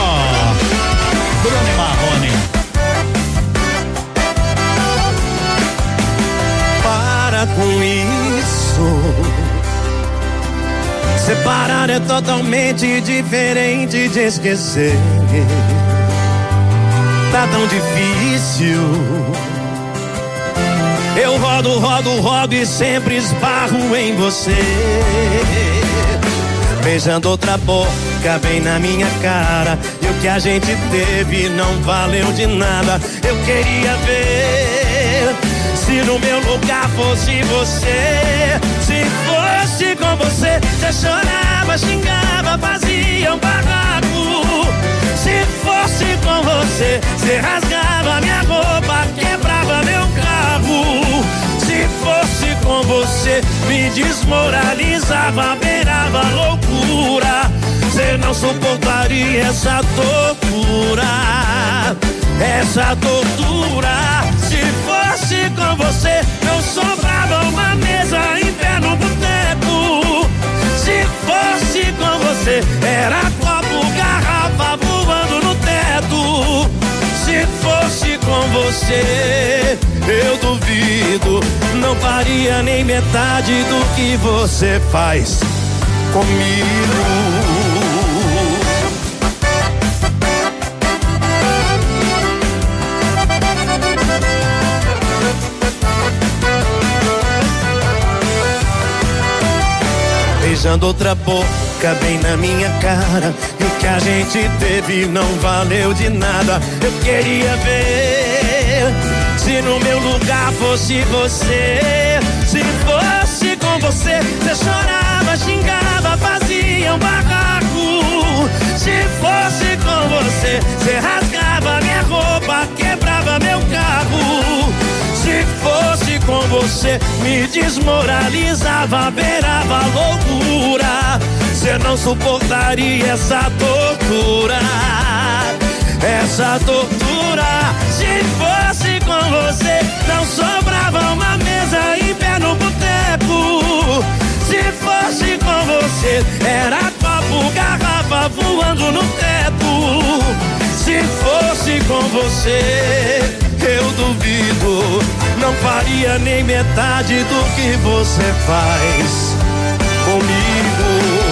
S12: Bruno Marrone.
S32: Com isso. Separar é totalmente diferente de esquecer. Tá tão difícil. Eu rodo, rodo, rodo e sempre esbarro em você. Beijando outra boca bem na minha cara. E o que a gente teve não valeu de nada. Eu queria ver se no meu lugar fosse você. Se fosse com você, você chorava, xingava, fazia um barraco. Se fosse com você, você rasgava minha roupa, quebrava meu carro. Se fosse com você, me desmoralizava, beirava loucura. Você não suportaria essa tortura, essa tortura. Com você, não sobrava uma mesa em pé no boteco. Se fosse com você, era copo, garrafa voando no teto. Se fosse com você, eu duvido, não faria nem metade do que você faz comigo. beijando outra boca bem na minha cara. E o que a gente teve não valeu de nada. Eu queria ver se no meu lugar fosse você. Se fosse com você, você chorava, xingava, fazia um barraco. Se fosse com você,
S7: você rasgava minha roupa, quebrava meu carro. Se fosse me desmoralizava, beirava loucura. Você não suportaria essa tortura, essa tortura. Se fosse com você, não sobrava uma mesa em pé no boteco. Se fosse com você, era copo, garrafa voando no teto. Se fosse com você, eu duvido, não faria nem metade do que você faz comigo.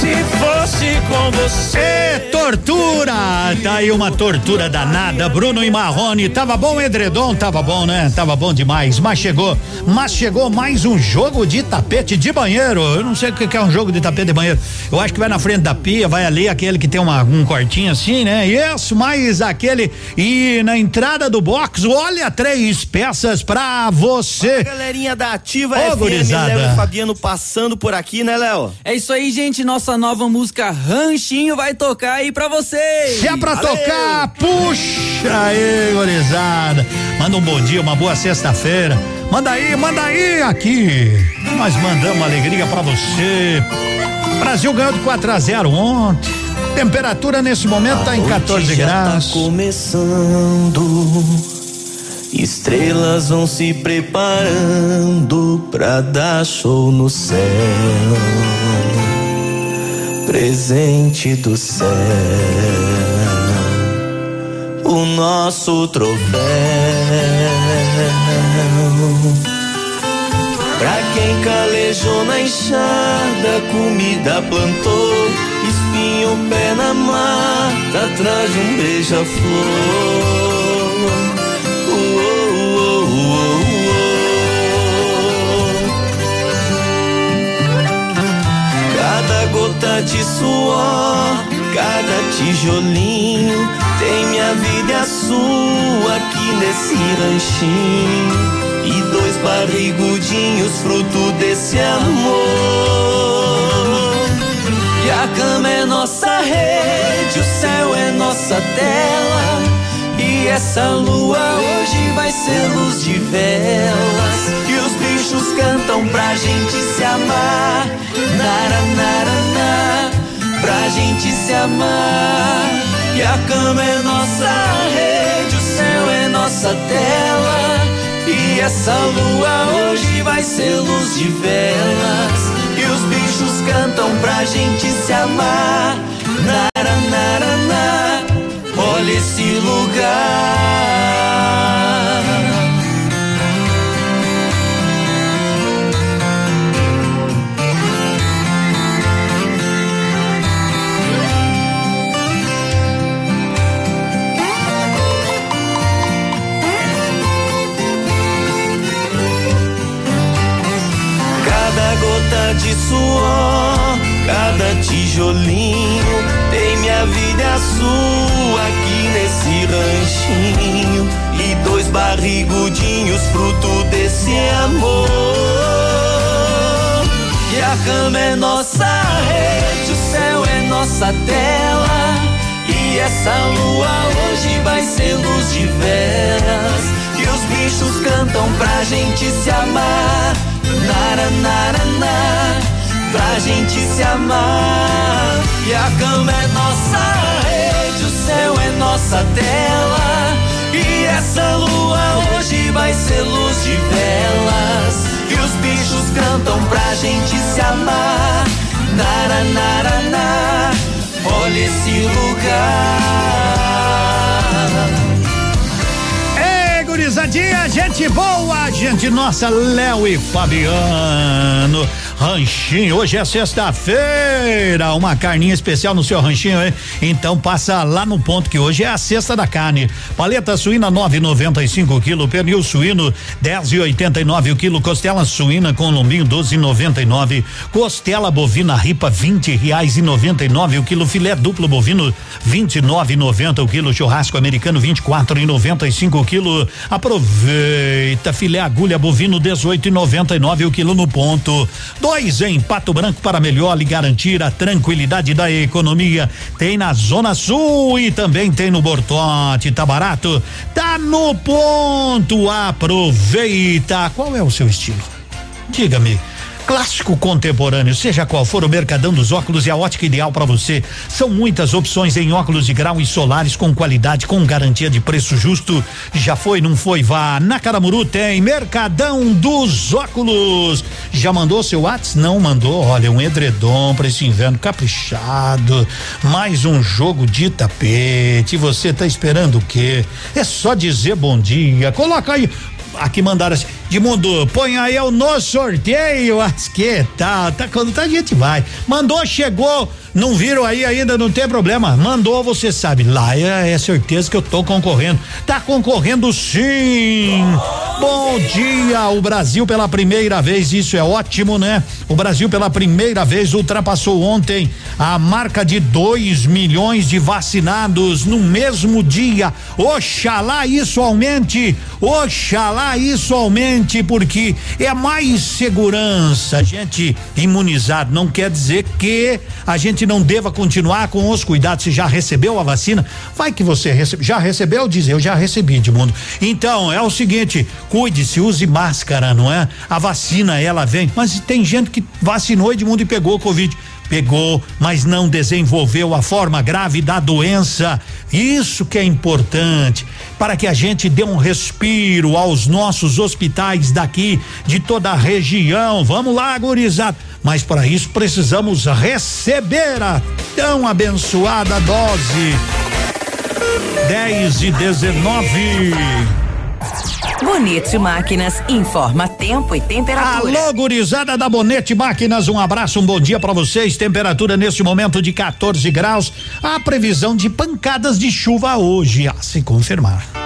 S7: Se fosse com você.
S12: Tortura! Tá aí uma tortura danada. Bruno e Marrone. Tava bom o edredom? Tava bom, né? Tava bom demais. Mas chegou. Mas chegou mais um jogo de tapete de banheiro. Eu não sei o que é um jogo de tapete de banheiro. Eu acho que vai na frente da pia, vai ali aquele que tem uma, um cortinho assim, né? Isso, mais aquele. E na entrada do box, olha, três peças pra você.
S33: Galerinha da Ativa
S12: Ô,
S33: FM. Léo e Fabiano passando por aqui, né, Léo?
S34: É isso aí, gente. Nossa nova música Ranchinho vai tocar aí pra vocês.
S12: Se é pra
S34: Valeu.
S12: tocar, puxa aí, gorizada. Manda um bom dia, uma boa sexta-feira. Manda aí, manda aí aqui. Nós mandamos alegria pra você. Brasil ganhou de 4 a 0 ontem. Temperatura nesse momento tá em 14
S33: já
S12: graus.
S33: Tá começando. Estrelas vão se preparando pra dar show no céu. Presente do céu. O nosso troféu. Pra quem calejou na enxada, comida plantou, espinho pé na mata, atrás de um beija-flor. Gota de suor, cada tijolinho, tem minha vida a sua aqui nesse ranchinho e dois barrigudinhos, fruto desse amor. E a cama é nossa rede, o céu é nossa tela. E essa lua hoje vai ser luz de velas. Cantam pra gente se amar. Nara, nara, na, pra gente se amar. E a cama é nossa rede, o céu é nossa tela. E essa lua hoje vai ser luz de velas. E os bichos cantam pra gente se amar. Nara, nara, na, olha esse lugar. Suor, cada tijolinho tem minha vida sua aqui nesse ranchinho. E dois barrigudinhos, fruto desse amor. E a cama é nossa rede, o céu é nossa tela. E essa lua hoje vai ser luz de velas. E os bichos cantam pra gente se amar. Nara, nara, na, pra gente se amar. E a cama é nossa rede, o céu é nossa tela. E essa lua hoje vai ser luz de velas. E os bichos cantam pra gente se amar. Nara, nara, na, olha esse lugar.
S12: Gurizadinha, gente boa, gente nossa, Léo e Fabiano. Ranchinho, hoje é sexta-feira, uma carninha especial no seu ranchinho, hein? Então passa lá no ponto que hoje é a sexta da carne. Paleta suína 9,95 quilo, pernil suíno 10,89 o quilo, costela suína com lombinho 12,99, costela bovina ripa 20 reais e 99 o quilo, filé duplo bovino 29,90 o quilo, churrasco americano 24,95 o quilo. Aproveita filé agulha bovino 18,99 o quilo no ponto. Dois em Pato Branco para melhor lhe garantir a tranquilidade da economia. Tem na Zona Sul e também tem no Bortote. Tá barato? Tá no ponto. Aproveita. Qual é o seu estilo? Diga-me. Clássico contemporâneo, seja qual for o Mercadão dos Óculos, é a ótica ideal para você. São muitas opções em óculos de grau e solares com qualidade, com garantia de preço justo. Já foi, não foi? Vá. Na Caramuru tem Mercadão dos Óculos. Já mandou seu WhatsApp? Não mandou? Olha, um edredom para esse inverno caprichado. Mais um jogo de tapete. Você tá esperando o quê? É só dizer bom dia. Coloca aí aqui mandaram assim, de mundo, põe aí eu no sorteio, as que tal, tá quando tá a gente vai. Mandou, chegou, não viram aí ainda, não tem problema. Mandou, você sabe, lá é, é certeza que eu tô concorrendo. Tá concorrendo sim. Bom dia, o Brasil pela primeira vez, isso é ótimo, né? O Brasil pela primeira vez ultrapassou ontem a marca de 2 milhões de vacinados no mesmo dia. Oxalá isso aumente, oxalá isso aumente, porque é mais segurança. A gente imunizado não quer dizer que a gente não deva continuar com os cuidados. Se já recebeu a vacina, vai que você recebe, já recebeu, diz eu já recebi, Edmundo. Então, é o seguinte, cuide-se, use máscara, não é? A vacina, ela vem, mas tem gente que vacinou, Edmundo, e pegou Covid pegou, mas não desenvolveu a forma grave da doença. Isso que é importante para que a gente dê um respiro aos nossos hospitais daqui de toda a região. Vamos lá, gurizada. Mas para isso precisamos receber a tão abençoada dose. 10 e 19.
S11: Bonete Máquinas informa tempo e temperatura.
S12: Alô, gurizada da Bonete Máquinas, um abraço, um bom dia para vocês. Temperatura neste momento de 14 graus. A previsão de pancadas de chuva hoje, a se confirmar.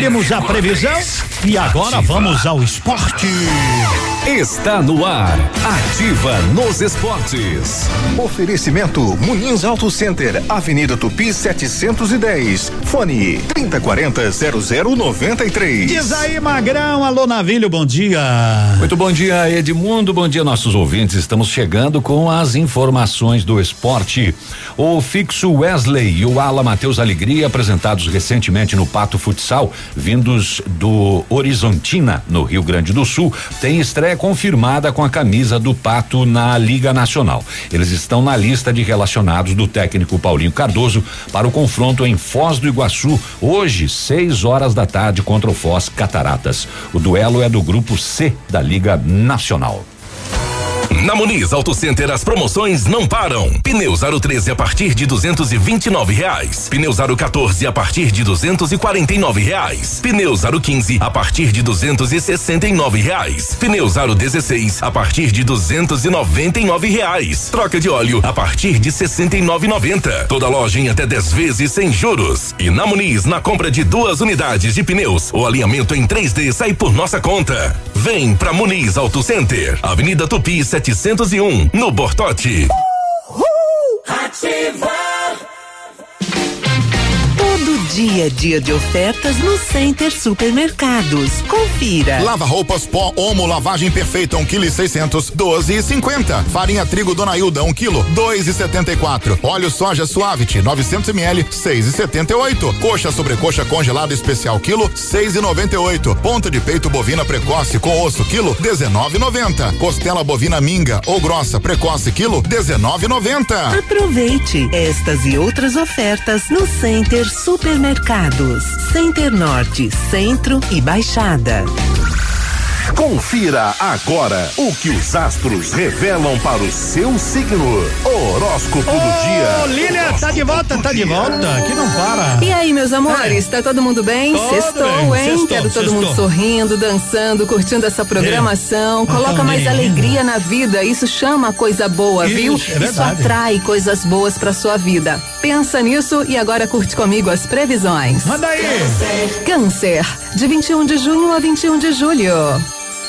S12: Conferimos a previsão e agora vamos ao esporte.
S35: Está no ar, ativa nos esportes.
S17: Oferecimento Munins Auto Center, Avenida Tupi 710. Fone 3040 0093.
S12: Diz aí, Magrão, alô Navilho, bom dia.
S35: Muito bom dia, Edmundo. Bom dia, nossos ouvintes. Estamos chegando com as informações do esporte. O fixo Wesley e o ala Matheus Alegria, apresentados recentemente no Pato Futsal, vindos do Horizontina, no Rio Grande do Sul, têm estreia confirmada com a camisa do Pato na Liga Nacional. Eles estão na lista de relacionados do técnico Paulinho Cardoso para o confronto em Foz do Iguaçu, hoje, 6 horas da tarde, contra o Foz Cataratas. O duelo é do grupo C da Liga Nacional.
S19: Na Muniz Auto Center as promoções não param. Pneu Aro 13 a partir de 229 reais. Pneu Aro 14 a partir de 249 reais. Pneu Aro 15 a partir de 269 reais. Pneu Aro 16 a partir de 299 reais. Troca de óleo a partir de 69,90. Toda loja em até 10 vezes sem juros. E na Muniz, na compra de duas unidades de pneus, o alinhamento em 3D sai por nossa conta. Vem pra Muniz Auto Center, Avenida Tupi 701, no Bortote.
S36: Ativa.
S37: Dia, dia de ofertas no Center Supermercados. Confira.
S1: Lava roupas pó Omo lavagem perfeita um quilo e seiscentos doze e cinquenta. Farinha trigo Dona Hilda um quilo dois e setenta e quatro. Óleo soja Suavity 900 ml seis e setenta e oito. Coxa sobrecoxa congelada especial quilo seis e noventa e oito. Ponta de peito bovina precoce com osso quilo dezenove e noventa. Costela bovina minga ou grossa precoce quilo dezenove e noventa.
S37: Aproveite estas e outras ofertas no Center Supermercados. Center Norte, Centro e Baixada.
S1: Confira agora o que os astros revelam para o seu signo. Horóscopo do
S12: Ô,
S1: dia.
S12: Lília, tá de volta, tá de volta, que não para.
S21: E aí, meus amores, tá todo mundo bem?
S12: Todo
S21: Sextou,
S12: bem,
S21: hein?
S12: sextou,
S21: Quero todo mundo sorrindo, dançando, curtindo essa programação.
S12: É.
S21: Coloca mais
S12: também.
S21: alegria na vida. Isso chama coisa boa,
S12: Isso,
S21: viu?
S12: é
S21: Isso atrai coisas boas pra sua vida. Pensa nisso e agora curte comigo as previsões.
S12: Manda aí!
S21: Câncer, de 21 de junho a 21 de julho.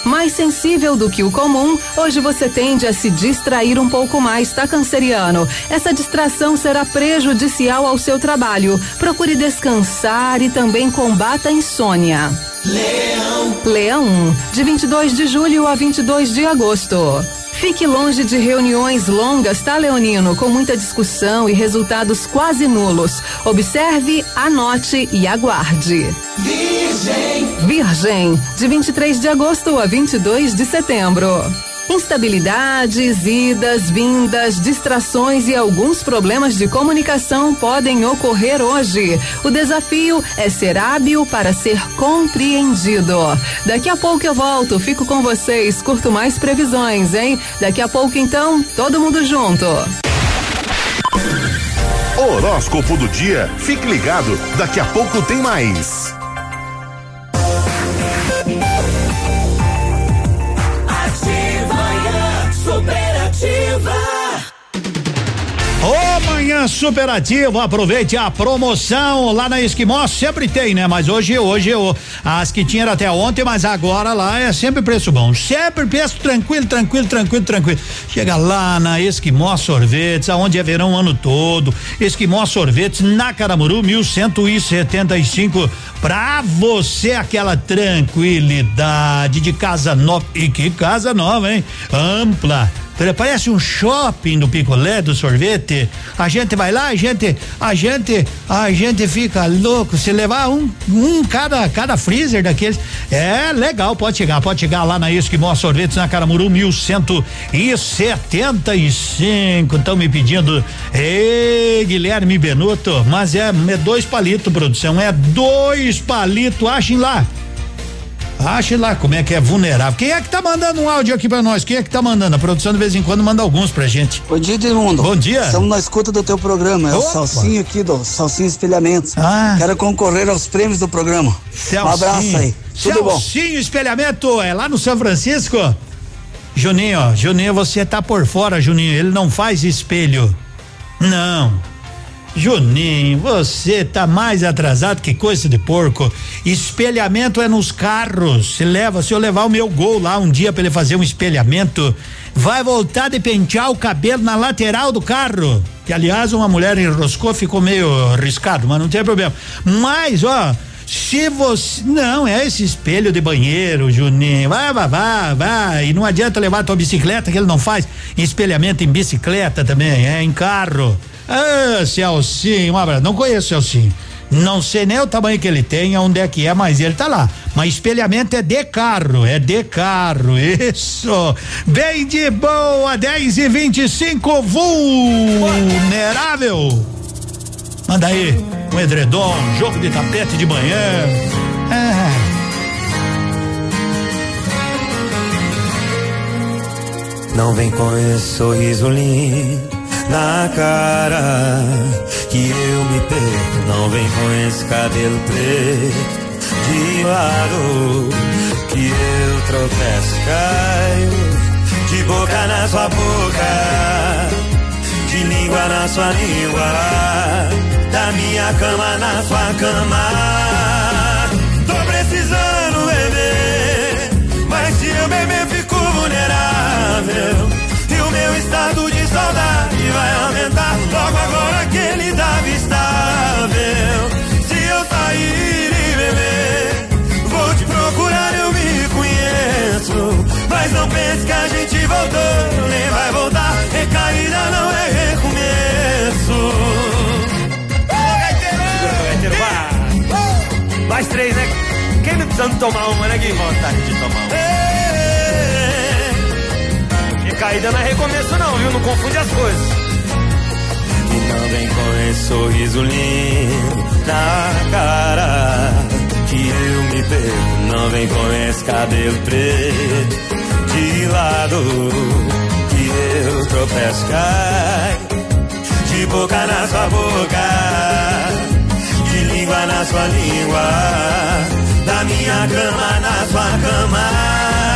S21: Mais sensível do que o comum, hoje você tende a se distrair um pouco mais, tá, canceriano? Essa distração será prejudicial ao seu trabalho. Procure descansar e também combata a insônia.
S14: Leão.
S21: Leão, de 22 de julho a 22 de agosto. Fique longe de reuniões longas, tá, Leonino? Com muita discussão e resultados quase nulos. Observe, anote e aguarde.
S14: Virgem.
S21: Virgem, de 23 de agosto a 22 de setembro. Instabilidades, idas, vindas, distrações e alguns problemas de comunicação podem ocorrer hoje. O desafio é ser hábil para ser compreendido. Daqui a pouco eu volto, fico com vocês, curto mais previsões, hein? Daqui a pouco então, todo mundo junto.
S1: Horóscopo do dia. Fique ligado, daqui a pouco tem mais.
S12: Ô, manhã superativo, aproveite a promoção lá na Esquimó, sempre tem, né? Mas hoje, hoje, eu, as que tinham era até ontem, mas agora lá é sempre preço bom. Sempre preço tranquilo, tranquilo, tranquilo, tranquilo. Chega lá na Esquimó Sorvetes, aonde é verão o ano todo. Esquimó Sorvetes, na Caramuru, 1175. Pra você, aquela tranquilidade de casa nova. E que casa nova, hein? Ampla. Parece um shopping do picolé do sorvete. A gente vai lá, a gente, a gente, a gente fica louco. Se levar um, um cada, cada freezer daqueles, é legal. Pode chegar, pode chegar lá na Esquimó Sorvetes na Caramuru 1175. Estão me pedindo, ei, Guilherme Benuto, mas é, é dois palitos, produção, é dois palitos. Achem lá. Ache lá como é que é vulnerável. Quem é que tá mandando um áudio aqui pra nós? Quem é que tá mandando? A produção de vez em quando manda alguns pra gente.
S38: Bom dia, Edmundo.
S12: Bom dia.
S38: Estamos na escuta do teu programa. É
S12: Opa.
S38: o Salsinho aqui do Salsinho Espelhamentos.
S12: Ah.
S38: Quero concorrer aos prêmios do programa.
S12: Celcinho.
S38: Um abraço aí. Tudo bom?
S12: Celcinho Espelhamento, é lá no São Francisco? Juninho, Juninho, você tá por fora, Juninho. Ele não faz espelho. Não. Juninho, você tá mais atrasado que coisa de porco. Espelhamento é nos carros. Se leva, se eu levar o meu gol lá um dia pra ele fazer um espelhamento, vai voltar de pentear o cabelo na lateral do carro. Que aliás uma mulher enroscou, ficou meio riscado, mas não tem problema. Mas, ó, se você. Não, é esse espelho de banheiro, Juninho. Vai, vai, vai, vai. E não adianta levar tua bicicleta, que ele não faz espelhamento em bicicleta também, é em carro. Ah, Celcinho, um abraço. Não conheço o Celcinho. Não sei nem o tamanho que ele tem, onde é que é, mas ele tá lá. Mas espelhamento é de carro, é de carro, isso. Bem de boa, 10 e 25 vulnerável. Manda aí, um edredom, jogo de tapete de manhã. Ah.
S33: Não vem com esse sorriso lindo na cara que eu me perco. Não vem com esse cabelo preto de lado que eu tropeço caio de boca na sua boca, de língua na sua língua, da minha cama na sua cama. Tô precisando beber, mas se eu beber fico vulnerável. E estado de saudade vai aumentar logo agora que ele tava estável. Se eu sair e beber, vou te procurar, eu me conheço. Mas não pense que a gente voltou, nem vai voltar. Recaída não é recomeço. Vai! Nós três, né? Quem não precisando tomar uma, né? Que vontade de tomar uma. Recaída não é recomeço, não, viu? Não confunde as coisas. E não vem com esse sorriso lindo na cara que eu me
S32: me perco, não vem com esse cabelo preto de lado. Que eu tropeço, cai. De boca na sua boca, de língua na sua língua, da minha cama na sua cama.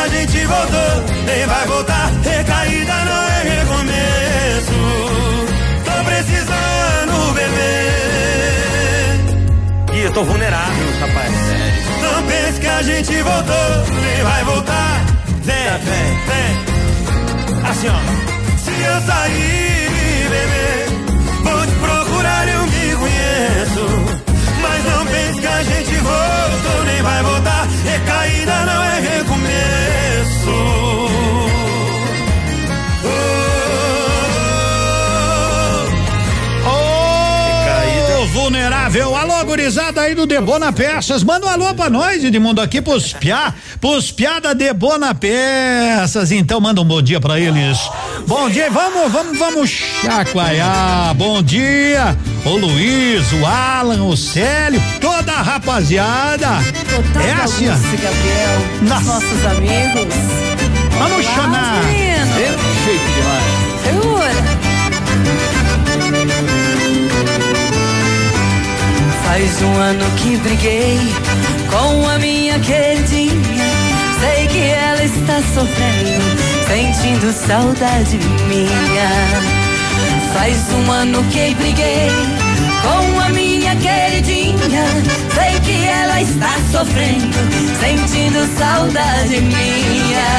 S32: A gente voltou, nem vai voltar. Recaída não é recomeço. Tô precisando beber. Ih, eu tô vulnerável, rapaz. Não pense que a gente voltou, nem vai voltar. Vem, vem, vem. Assim, ó. Se eu sair e beber, vou te procurar, eu me conheço. Voltou, nem vai voltar. Recaída não é recomeço.
S12: Ô, vulnerável. Alô, gurizada aí do Debona Peças. Manda um alô pra nós, Edmundo, aqui pros piá, pros piá da Debona Peças. Então, manda um bom dia pra eles. Bom dia, vamos, vamos, vamos chacoalhar. Bom dia, o Luiz, o Alan, o Célio, toda a rapaziada. É assim,
S39: Gabriel, os
S12: Nossa.
S39: nossos amigos.
S12: Vamos
S39: Olá,
S12: chorar.
S40: Perfeito demais.
S39: Segura.
S7: Faz um ano que briguei com a minha queridinha. Sei que ela está sofrendo, sentindo saudade minha. Faz um ano que briguei com a minha queridinha. Sei que ela está sofrendo, sentindo saudade minha.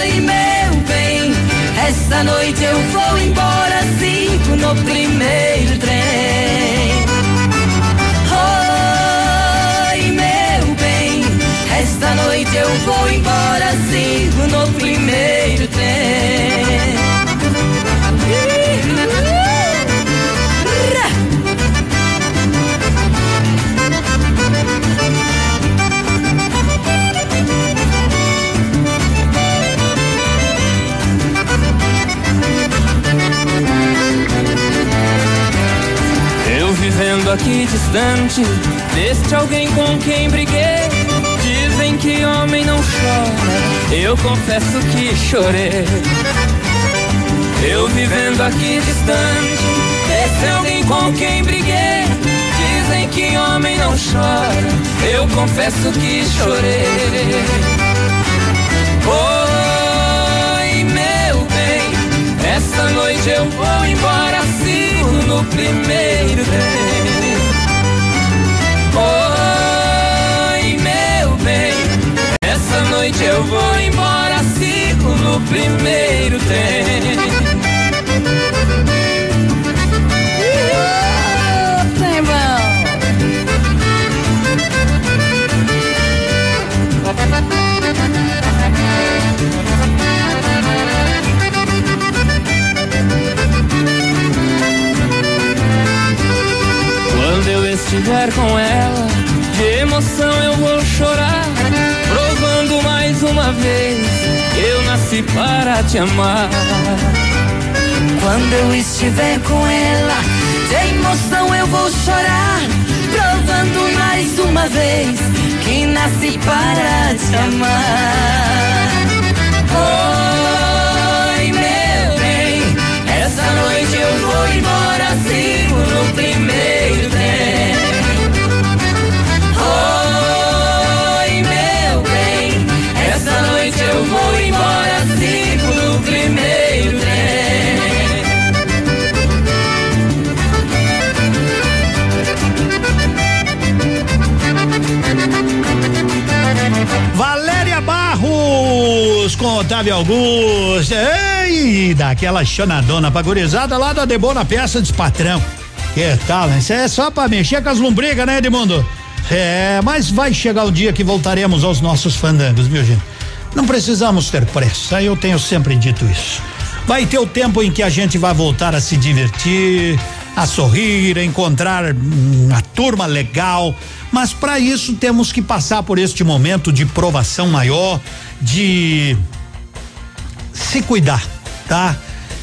S7: Oi, meu bem, essa noite eu vou embora, sigo no primeiro trem. Oi, meu bem, esta noite eu vou embora, sigo no primeiro trem.
S32: Vivendo aqui distante deste alguém com quem briguei. Dizem que homem não chora, eu confesso que chorei. Eu vivendo aqui distante desse alguém com quem briguei. Dizem que homem não chora, eu confesso que chorei. Oi, essa noite eu vou embora, sigo no primeiro trem. Oi, meu bem, essa noite eu vou embora, sigo no primeiro trem. Estiver com ela, de emoção eu vou chorar, provando mais uma vez eu nasci para te amar.
S7: Quando eu estiver com ela, de emoção eu vou chorar, provando mais uma vez que nasci para te amar. Oi, meu bem, essa noite eu vou embora, sigo no primeiro trem. Embora, sigo no primeiro trem.
S12: Valéria Barros com Otávio Augusto. Ei, daquela chonadona pra gurizada lá da Debona Peça dos Patrão. Que tal? Isso é só pra mexer com as lombrigas, né, Edmundo? É, mas vai chegar o dia que voltaremos aos nossos fandangos, viu, gente? Não precisamos ter pressa, eu tenho sempre dito isso. Vai ter o tempo em que a gente vai voltar a se divertir, a sorrir, a encontrar uma turma legal. Mas para isso temos que passar por este momento de provação maior, de se cuidar, tá?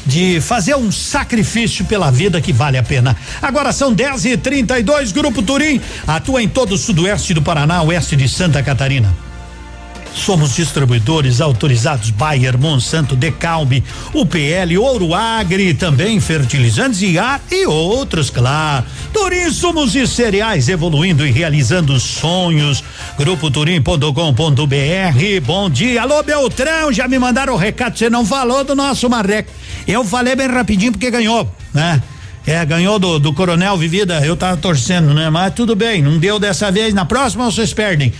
S12: De fazer um sacrifício pela vida que vale a pena. Agora são 10 e 32 Grupo Turim atua em todo o sudoeste do Paraná, oeste de Santa Catarina. Somos distribuidores autorizados Bayer, Monsanto, Decalbe, UPL, Ouro Agri, também fertilizantes e ar e outros, claro. Turim Sumos e Cereais evoluindo e realizando sonhos. Grupo Turim.com.br. Bom dia. Alô, Beltrão, já me mandaram o recado, você não falou do nosso marreco. Eu falei bem rapidinho porque ganhou, né? É, ganhou do, do Coronel Vivida, eu tava torcendo, né? Mas tudo bem, não deu dessa vez. Na próxima vocês perdem.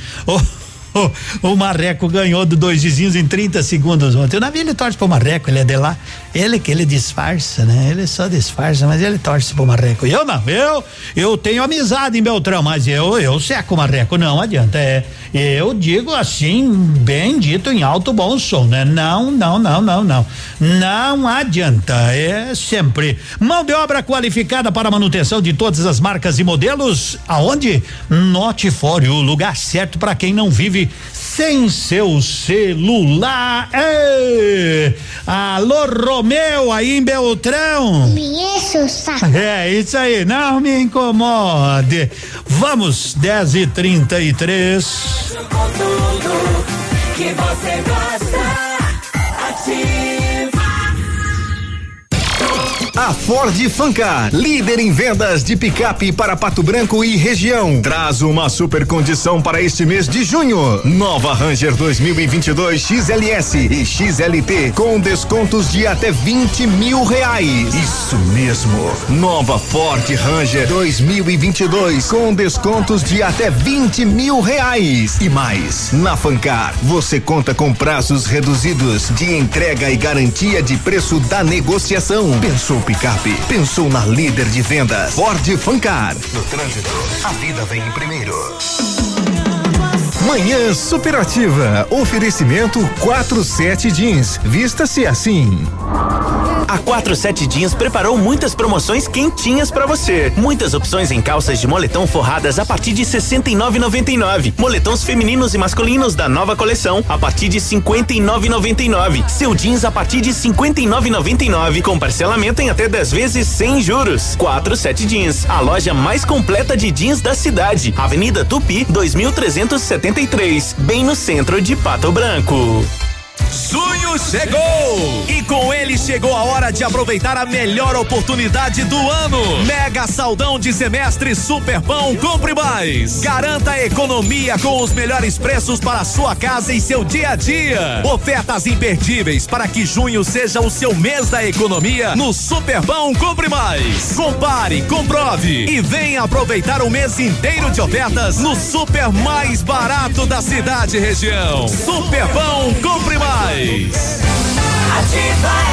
S12: O, Marreco ganhou do dois vizinhos em 30 segundos ontem. O navio ele torce pro Marreco, ele é de lá. Ele que ele disfarça, né? Ele só disfarça, mas ele torce pro Marreco. Eu não, eu eu tenho amizade em Beltrão, mas eu eu seco o Marreco, não adianta. É, eu digo assim, bem dito em alto bom som, né? Não, não, não, não, não. Não adianta. É sempre mão de obra qualificada para manutenção de todas as marcas e modelos. Aonde? Notifório, o lugar certo para quem não vive sem seu celular. Ei! Alô, Romeu, aí em Beltrão.
S41: Me enche o saco.
S12: É, isso aí, não me incomode. Vamos, 10 e 33
S7: que você gosta.
S17: A Ford Fancar, líder em vendas de picape para Pato Branco e região, traz uma super condição para este mês de junho. Nova Ranger 2022 XLS e XLT com descontos de até 20 mil reais. Isso mesmo. Nova Ford Ranger 2022 com descontos de até 20 mil reais. E mais, na Fancar você conta com prazos reduzidos de entrega e garantia de preço da negociação. Pensou picape? Pensou na líder de vendas? Ford Fancar. No trânsito, a vida vem em primeiro. Manhã Superativa. Oferecimento 47 Jeans. Vista-se assim.
S42: A 47 Jeans preparou muitas promoções quentinhas para você. Muitas opções em calças de moletom forradas a partir de R$ 69,99. Moletons femininos e masculinos da nova coleção a partir de R$ 59,99. Seu jeans a partir de R$ 59,99 com parcelamento em até 10 vezes sem juros. 47 Jeans, a loja mais completa de jeans da cidade. Avenida Tupi, 2373, bem no centro de Pato Branco.
S28: Junho chegou! E com ele chegou a hora de aproveitar a melhor oportunidade do ano. Mega saldão de semestre Superpão Compre Mais. Garanta economia com os melhores preços para sua casa e seu dia a dia. Ofertas imperdíveis para que junho seja o seu mês da economia no Superpão Compre Mais. Compare, comprove e venha aproveitar o mês inteiro de ofertas no super mais barato da cidade e região. Superpão Compre Mais.
S7: Ativa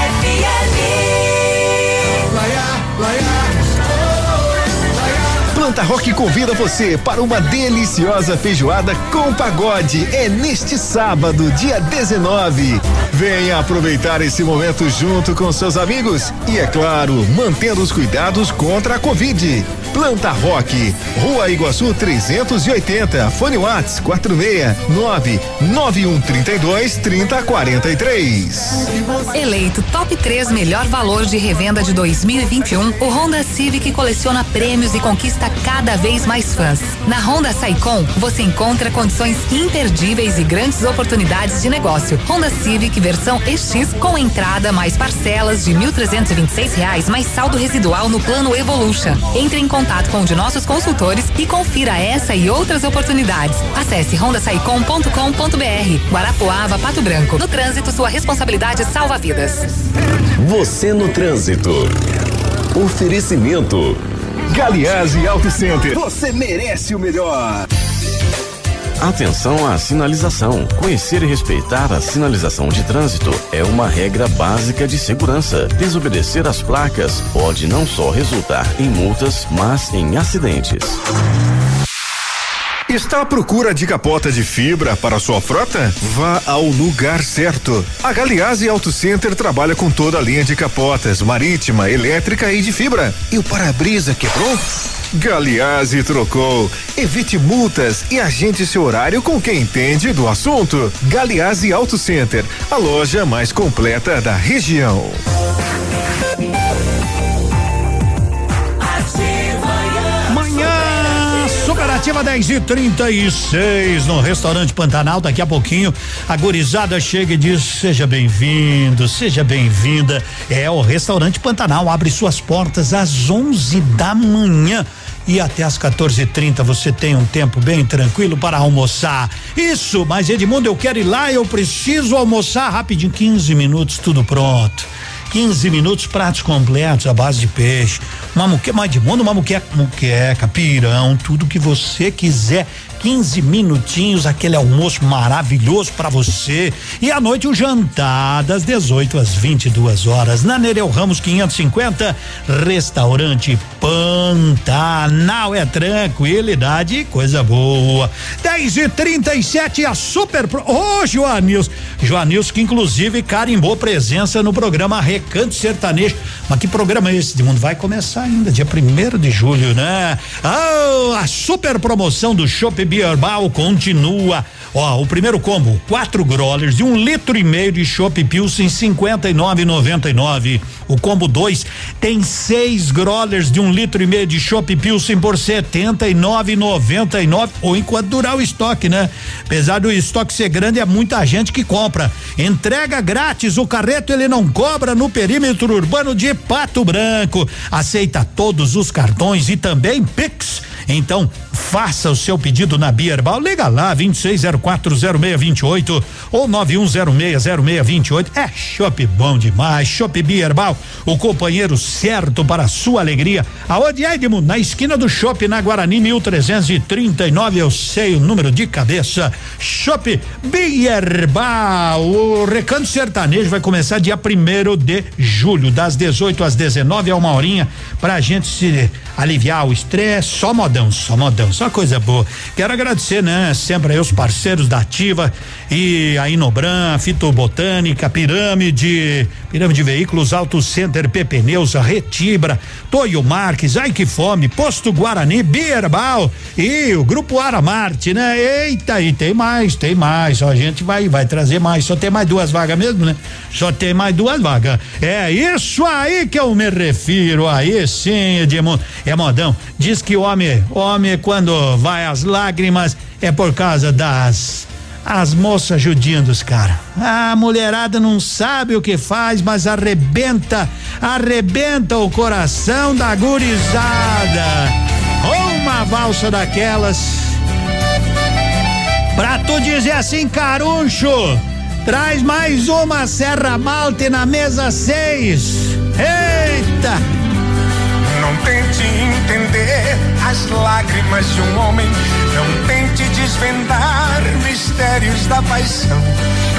S17: Planta Rock convida você para uma deliciosa feijoada com pagode. É neste sábado, dia 19. Venha aproveitar esse momento junto com seus amigos e, é claro, mantendo os cuidados contra a Covid. Planta Rock, Rua Iguaçu 380, Fone Whats 469 9132 3043.
S24: Eleito top 3 melhor valor de revenda de 2021, o Honda Civic coleciona prêmios e conquista cada vez mais fãs. Na Honda Saicom, você encontra condições imperdíveis e grandes oportunidades de negócio. Honda Civic versão EX com entrada mais parcelas de 1.326 reais mais saldo residual no plano Evolution. Entre em contato com um de nossos consultores e confira essa e outras oportunidades. Acesse rondasaicom.com.br. Guarapuava, Pato Branco. No trânsito, sua responsabilidade salva vidas.
S43: Você no trânsito. Oferecimento.
S17: Galiase Auto Center. Você merece o melhor.
S43: Atenção à sinalização. Conhecer e respeitar a sinalização de trânsito é uma regra básica de segurança. Desobedecer às placas pode não só resultar em multas, mas em acidentes.
S17: Está à procura de capota de fibra para sua frota? Vá ao lugar certo. A Galiase Auto Center trabalha com toda a linha de capotas, marítima, elétrica e de fibra. E o para-brisa quebrou? Galiase trocou. Evite multas e agende seu horário com quem entende do assunto. Galiase Auto Center, a loja mais completa da região.
S12: Superativa 10 e 36 no restaurante Pantanal. Daqui a pouquinho a gurizada chega e diz: Seja bem-vindo, seja bem-vinda. É o restaurante Pantanal abre suas portas às 11 da manhã e até às 14:30 você tem um tempo bem tranquilo para almoçar. Isso, mas Edmundo, eu quero ir lá, eu preciso almoçar rapidinho, 15 minutos, tudo pronto. 15 minutos, pratos completos à base de peixe. Uma muqueca, mas Edmundo, uma muqueca, muqueca, pirão, tudo que você quiser. 15 minutinhos, aquele almoço maravilhoso para você. E à noite o jantar das 18 às 22 horas na Nereu Ramos 550, restaurante Pantanal é tranquilidade e coisa boa. 10 e 37 a super pro, ô oh, Joanils, Joanils que inclusive carimbou presença no programa Recanto Sertanejo. Mas que programa é esse? De mundo vai começar ainda dia primeiro de julho, né? Ah, a super promoção do Chopp Bierbal continua. Ó, o primeiro combo, quatro growlers de um litro e meio de Chopp Pilsen, cinquenta e nove noventa e nove. O combo 2 tem seis growlers de um litro e meio de Chopp Pilsen por setenta e nove noventa e nove, ou enquanto durar o estoque, né? Apesar do estoque ser grande, é muita gente que compra. Entrega grátis, o carreto ele não cobra no perímetro urbano de Pato Branco. Aceita todos os cartões e também Pix. Então, faça o seu pedido na Bierbal. Liga lá, 26040628 ou 91060628. É chopp bom demais. Chopp Bierbal, o companheiro certo para a sua alegria. Aonde é? Na esquina do Chopp, na Guarani 1339. Eu sei o número de cabeça. Chopp Bierbal. O recanto sertanejo vai começar dia primeiro de julho, das 18 às 19 é uma horinha pra gente se aliviar o estresse. Só modão, só modão, só coisa boa. Quero agradecer, né? Sempre aí os parceiros da Ativa e a Inobran, Fitobotânica, Pirâmide, Pirâmide Veículos, Auto Center, PP Neus, Retibra, Toyo Marques, Ai que Fome, Posto Guarani, Bierbal e o Grupo Aramarte, né? Eita, e tem mais, tem mais. Só a gente vai, vai trazer mais. Só tem mais duas vagas mesmo, né? Só tem mais duas vagas. É isso aí que eu me refiro. Aí sim, Edmundo. É modão. Diz que o homem, homem quando vai às lágrimas é por causa das as moças judiando os cara. A mulherada não sabe o que faz, mas arrebenta, arrebenta o coração da gurizada. Uma valsa daquelas. Pra tu dizer assim, caruncho, traz mais uma Serra Malte na mesa seis. Eita!
S44: Não tente entender as lágrimas de um homem. Não tente desvendar mistérios da paixão.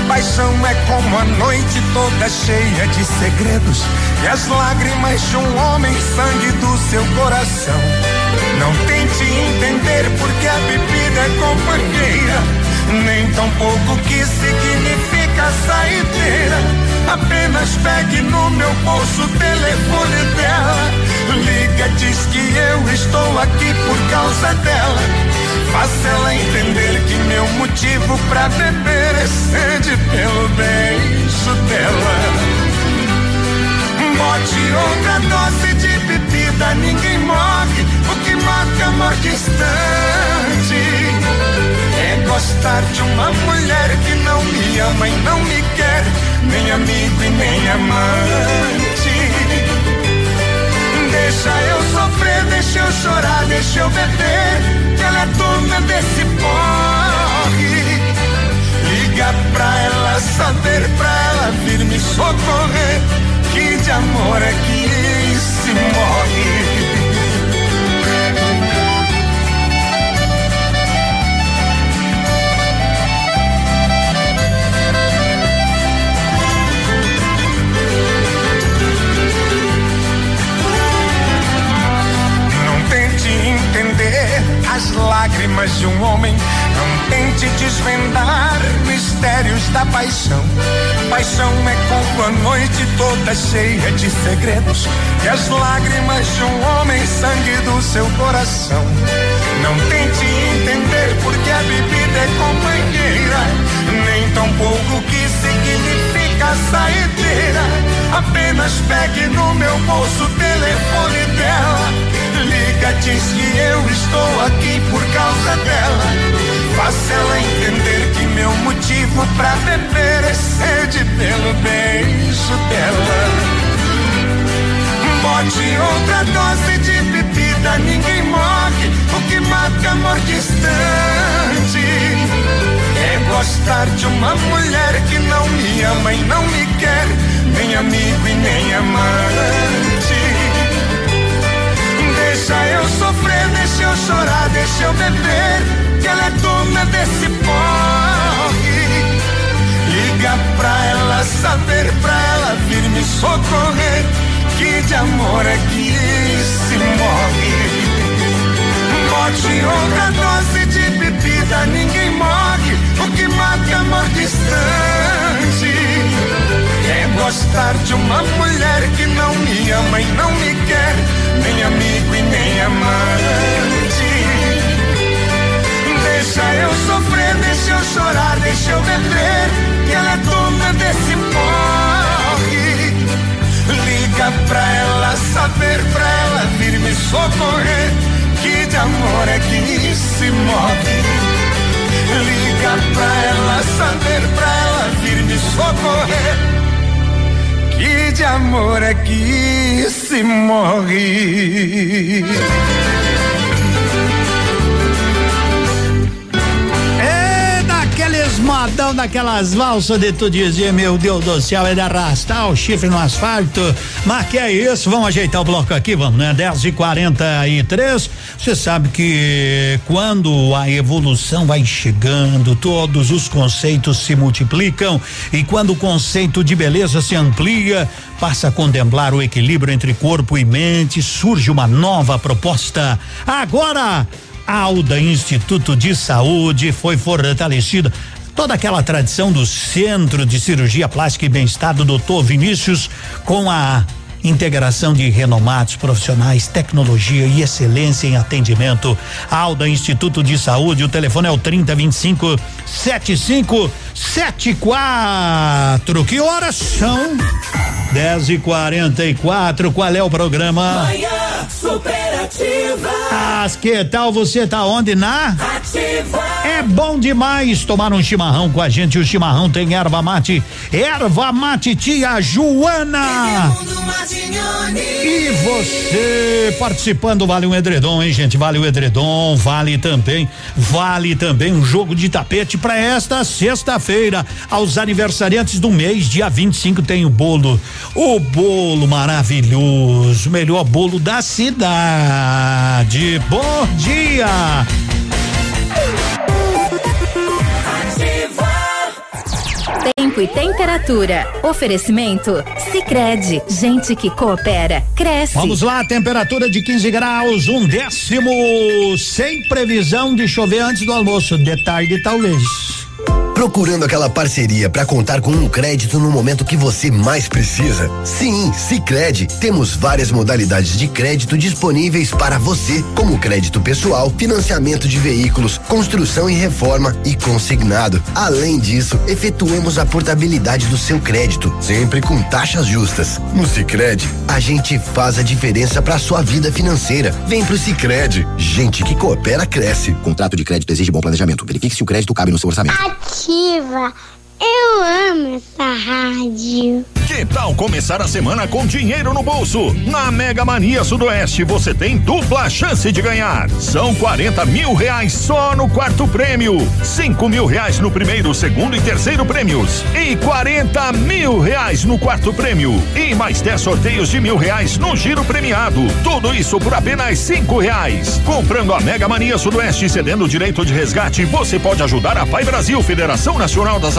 S44: Paixão é como a noite toda cheia de segredos. E as lágrimas de um homem, sangue do seu coração. Não tente entender porque a bebida é companheira. Nem tão pouco que significa saideira. Apenas pegue no meu bolso o telefone dela. Liga, diz que eu estou aqui por causa dela. Faça ela entender que meu motivo pra beber é sede pelo beijo dela. Bote outra dose de bebida, ninguém morre. O que mata é amor distante. Gostar de uma mulher que não me ama e não me quer, nem amigo e nem amante. Deixa eu sofrer, deixa eu chorar, deixa eu beber, que ela é dona desse porre. Liga pra ela saber, pra ela vir me socorrer, que de amor é que se morre. As lágrimas de um homem. desvendar mistérios da paixão. Paixão é como a noite toda cheia de segredos. E as lágrimas de um homem, sangue do seu coração. Não tente entender porque a bebida é companheira. Nem tão pouco que significa saideira. Apenas pegue no meu bolso o telefone dela. Liga, diz que eu estou aqui por causa dela. Faça ela entender que meu motivo pra beber é sede pelo beijo dela. Bote outra dose de bebida, ninguém morre. O que mata amor distante. É gostar de uma mulher que não me ama e não me quer, nem amigo e nem amante. Deixa eu sofrer, deixa eu chorar, deixa eu beber, que ela é dona desse porre. Liga pra ela saber, pra ela vir me socorrer, que de amor é que se morre. Bote outra dose de bebida, ninguém morre, o que mata é amor distante. É gostar de uma mulher que não me ama e não me quer, nem amigo e nem amante. Deixa eu sofrer, deixa eu chorar, deixa eu beber, que ela é dona desse morre. Liga pra ela saber, pra ela vir me socorrer, que de amor é que se morre. Liga pra ela saber, pra ela vir me socorrer. De amor é que se morre.
S12: Modão, daquelas valsas de tu dizer, meu Deus do céu, é de arrastar o chifre no asfalto. Mas que é isso? Vamos ajeitar o bloco aqui, vamos, né? 10 e 43 Você sabe que quando a evolução vai chegando, todos os conceitos se multiplicam e quando o conceito de beleza se amplia, passa a contemplar o equilíbrio entre corpo e mente, surge uma nova proposta. Agora, Alda Instituto de Saúde foi fortalecida. Toda aquela tradição do Centro de Cirurgia Plástica e Bem-Estar do Dr. Vinícius com a integração de renomados profissionais, tecnologia e excelência em atendimento. Alda Instituto de Saúde, o telefone é o 3025 7574. Que horas são? 10 e 44 Qual é o programa?
S7: Manhã superativa.
S12: As que tal você tá onde na?
S7: Ativa.
S12: É bom demais tomar um chimarrão com a gente. O chimarrão tem erva mate, erva mate tia Joana. E você participando vale um edredom, hein, gente? Vale o edredom, vale também, vale também um jogo de tapete para esta sexta-feira. Aos aniversariantes do mês, dia 25 tem o bolo, o bolo maravilhoso, melhor bolo da cidade. Bom dia.
S45: Tempo e temperatura. Oferecimento? Sicredi Gente que coopera, cresce.
S12: Vamos lá, temperatura de 15 graus, um décimo, sem previsão de chover antes do almoço. De tarde, talvez.
S46: Procurando aquela parceria para contar com um crédito no momento que você mais precisa? Sim, Sicredi. Temos várias modalidades de crédito disponíveis para você, como crédito pessoal, financiamento de veículos, construção e reforma e consignado. Além disso, efetuamos a portabilidade do seu crédito, sempre com taxas justas. No Sicredi, a gente faz a diferença para sua vida financeira. Vem pro Sicredi. Gente que coopera cresce.
S47: Contrato de crédito exige bom planejamento. Verifique se o crédito cabe no seu orçamento.
S18: Ativa. Eu amo essa rádio.
S1: Que tal começar a semana com dinheiro no bolso? Na Mega Mania Sudoeste você tem dupla chance de ganhar. São 40 mil reais só no quarto prêmio, 5 mil reais no primeiro, segundo e terceiro prêmios e 40 mil reais no quarto prêmio e mais 10 sorteios de mil reais no giro premiado. Tudo isso por apenas cinco reais. Comprando a Mega Mania Sudoeste e cedendo o direito de resgate, você pode ajudar a Pai Brasil, Federação Nacional das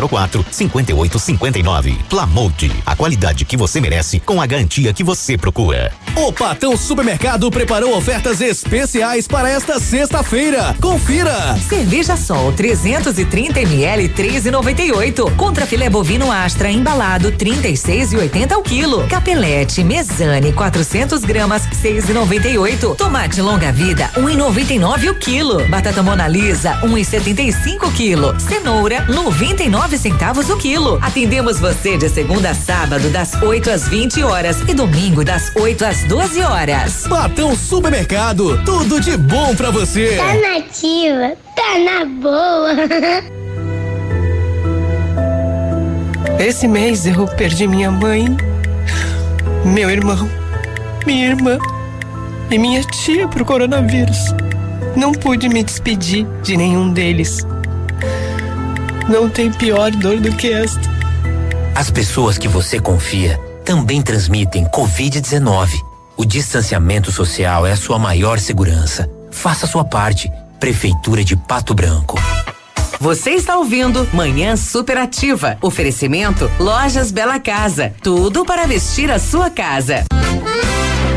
S48: 99104 5859. Plamold, a qualidade que você merece com a garantia que você procura.
S28: O Patão Supermercado preparou ofertas especiais para esta sexta-feira. Confira!
S11: Cerveja Sol 330 ml 13,98. Contra filé bovino Astra embalado 36,80 ao quilo. Capelete Mesane 400 gramas 6,98. Tomate longa vida 1,99 o quilo. Batata Mona Lisa 1,75 o quilo. Cenoura 99 centavos o quilo. Atendemos você de segunda a sábado das 8 às 20 horas e domingo das 8 às 12 horas.
S28: Patão Supermercado, tudo de bom pra você.
S47: Tá nativa, tá na boa.
S4: Esse mês eu perdi minha mãe, meu irmão, minha irmã e minha tia pro coronavírus. Não pude me despedir de nenhum deles. Não tem pior dor do que esta.
S42: As pessoas que você confia também transmitem Covid-19. O distanciamento social é a sua maior segurança. Faça a sua parte. Prefeitura de Pato Branco.
S11: Você está ouvindo Manhã Superativa. Oferecimento Lojas Bela Casa. Tudo para vestir a sua casa.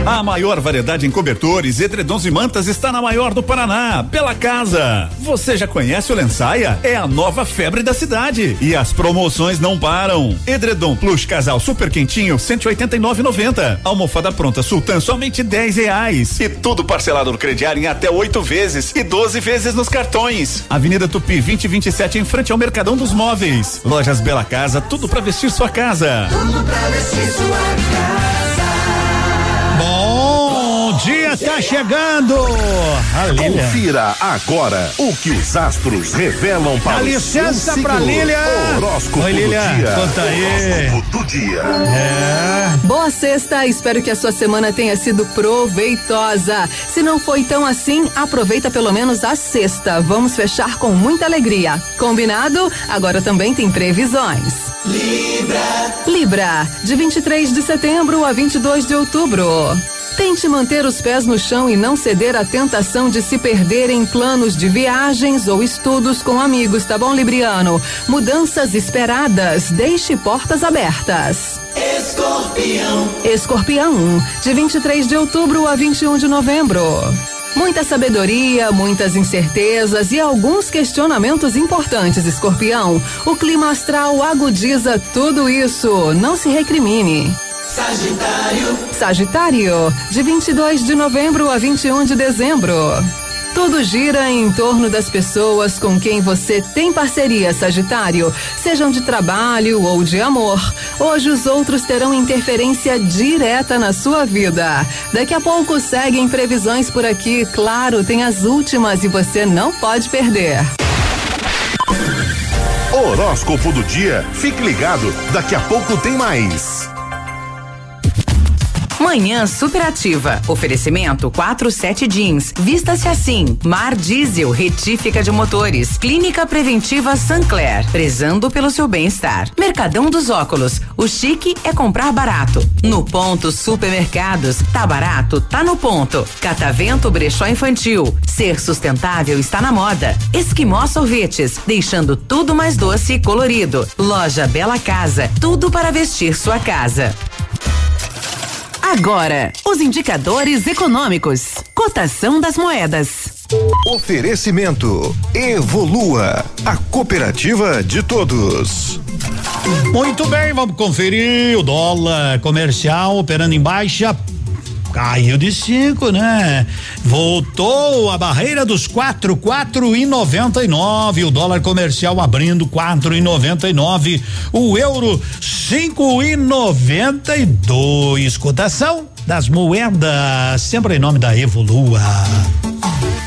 S8: A maior variedade em cobertores, edredons e mantas está na maior do Paraná, pela casa. Você já conhece o Lençaia? É a nova febre da cidade. E as promoções não param. Edredom Plus Casal Super Quentinho, 189,90. Almofada pronta Sultan, somente 10 reais. E tudo parcelado no crediário em até oito vezes e 12 vezes nos cartões. Avenida Tupi 2027 em frente ao Mercadão dos Móveis. Lojas Bela Casa, tudo para vestir sua casa.
S49: Tudo pra vestir sua casa.
S12: Dia, tá chegando. A Lília.
S8: Confira agora o que os astros revelam para
S12: Dá
S8: o
S12: licença
S8: seu
S12: pra
S8: signo.
S12: Lilian.
S8: Horóscopo
S12: Oi,
S8: do
S12: Lilian,
S8: dia.
S12: conta aí.
S8: Horóscopo do dia.
S12: É.
S21: Boa sexta, espero que a sua semana tenha sido proveitosa. Se não foi tão assim, aproveita pelo menos a sexta. Vamos fechar com muita alegria. Combinado? Agora também tem previsões.
S49: Libra.
S21: Libra, de 23 de setembro a 22 de outubro. Tente manter os pés no chão e não ceder à tentação de se perder em planos de viagens ou estudos com amigos, tá bom, Libriano? Mudanças esperadas, deixe portas abertas.
S49: Escorpião.
S21: Escorpião, de 23 de outubro a 21 de novembro. Muita sabedoria, muitas incertezas e alguns questionamentos importantes, Escorpião. O clima astral agudiza tudo isso. Não se recrimine.
S49: Sagitário.
S21: Sagitário, de 22 de novembro a 21 de dezembro. Tudo gira em torno das pessoas com quem você tem parceria, Sagitário, sejam de trabalho ou de amor. Hoje os outros terão interferência direta na sua vida. Daqui a pouco seguem previsões por aqui, claro, tem as últimas e você não pode perder.
S8: Horóscopo do dia. Fique ligado, daqui a pouco tem mais.
S11: Manhã Superativa. Oferecimento 47 Jeans. Vista-se assim. Mar Diesel, retífica de motores. Clínica Preventiva Sancler. Prezando pelo seu bem-estar. Mercadão dos Óculos. O chique é comprar barato. No ponto Supermercados. Tá barato? Tá no ponto. Catavento Brechó Infantil. Ser sustentável está na moda. Esquimó Sorvetes. Deixando tudo mais doce e colorido. Loja Bela Casa. Tudo para vestir sua casa. Agora, os indicadores econômicos. Cotação das moedas.
S17: Oferecimento Evolua, a cooperativa de todos.
S12: Muito bem, vamos conferir o dólar comercial operando em baixa. Caiu de cinco, né? Voltou a barreira dos quatro, quatro e noventa e nove. O dólar comercial abrindo quatro e noventa e nove. O euro cinco e noventa e dois. Cotação das moedas, sempre em nome da Evolua.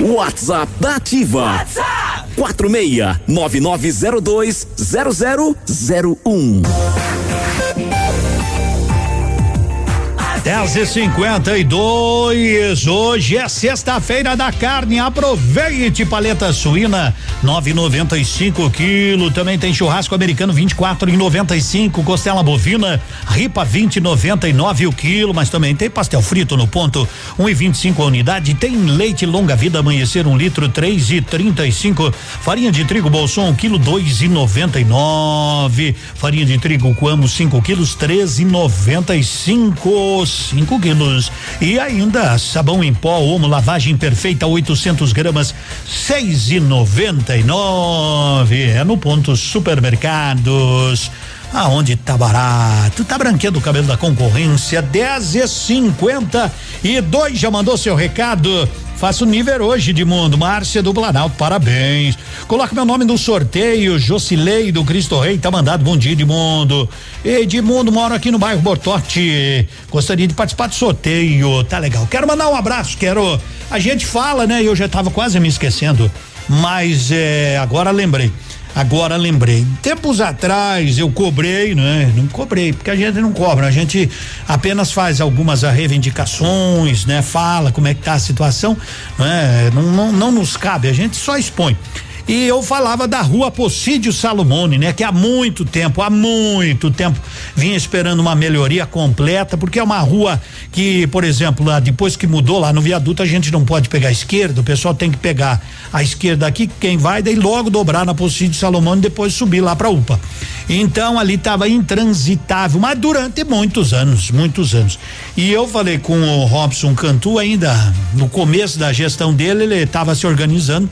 S50: WhatsApp da Ativa. WhatsApp 46 9902 0001.
S12: 10 e 52 hoje é sexta-feira da carne. Aproveite paleta suína 9,95 quilo. Também tem churrasco americano 24,95. Costela bovina ripa 20,99 o quilo. Mas também tem pastel frito no ponto 1,25 a unidade. Tem leite longa vida amanhecer um litro 3,35. Farinha de trigo bolson um quilo 2,99. Farinha de trigo coamo 5 quilos 13,95 5 quilos. E ainda sabão em pó, Omo lavagem perfeita 800 gramas, seis e noventa e nove. É no ponto supermercados. Aonde tá barato, tá branqueando o cabelo da concorrência, dez e cinquenta e dois já mandou seu recado. Faço nível hoje, Edmundo. Márcia do Planalto, parabéns. Coloca meu nome no sorteio. Jocilei do Cristo Rei, tá mandado. Bom dia, Edmundo. Edmundo, moro aqui no bairro Bortote. Gostaria de participar do sorteio. Tá legal. Quero mandar um abraço. Quero. A gente fala, né? Eu já tava quase me esquecendo. Mas é, agora lembrei. Agora lembrei. Tempos atrás eu cobrei, né? Não cobrei, porque a gente não cobra, a gente apenas faz algumas reivindicações, né? Fala como é que tá a situação, né? Não, não, não nos cabe, a gente só expõe. E eu falava da rua Pocídio Salomone, né? Que há muito tempo, há muito tempo vinha esperando uma melhoria completa, porque é uma rua que, por exemplo, lá depois que mudou lá no viaduto, a gente não pode pegar a esquerda, o pessoal tem que pegar a esquerda aqui, quem vai, daí logo dobrar na Pocídio Salomone e depois subir lá pra UPA. Então ali estava intransitável, mas durante muitos anos, muitos anos. E eu falei com o Robson Cantu ainda no começo da gestão dele, ele estava se organizando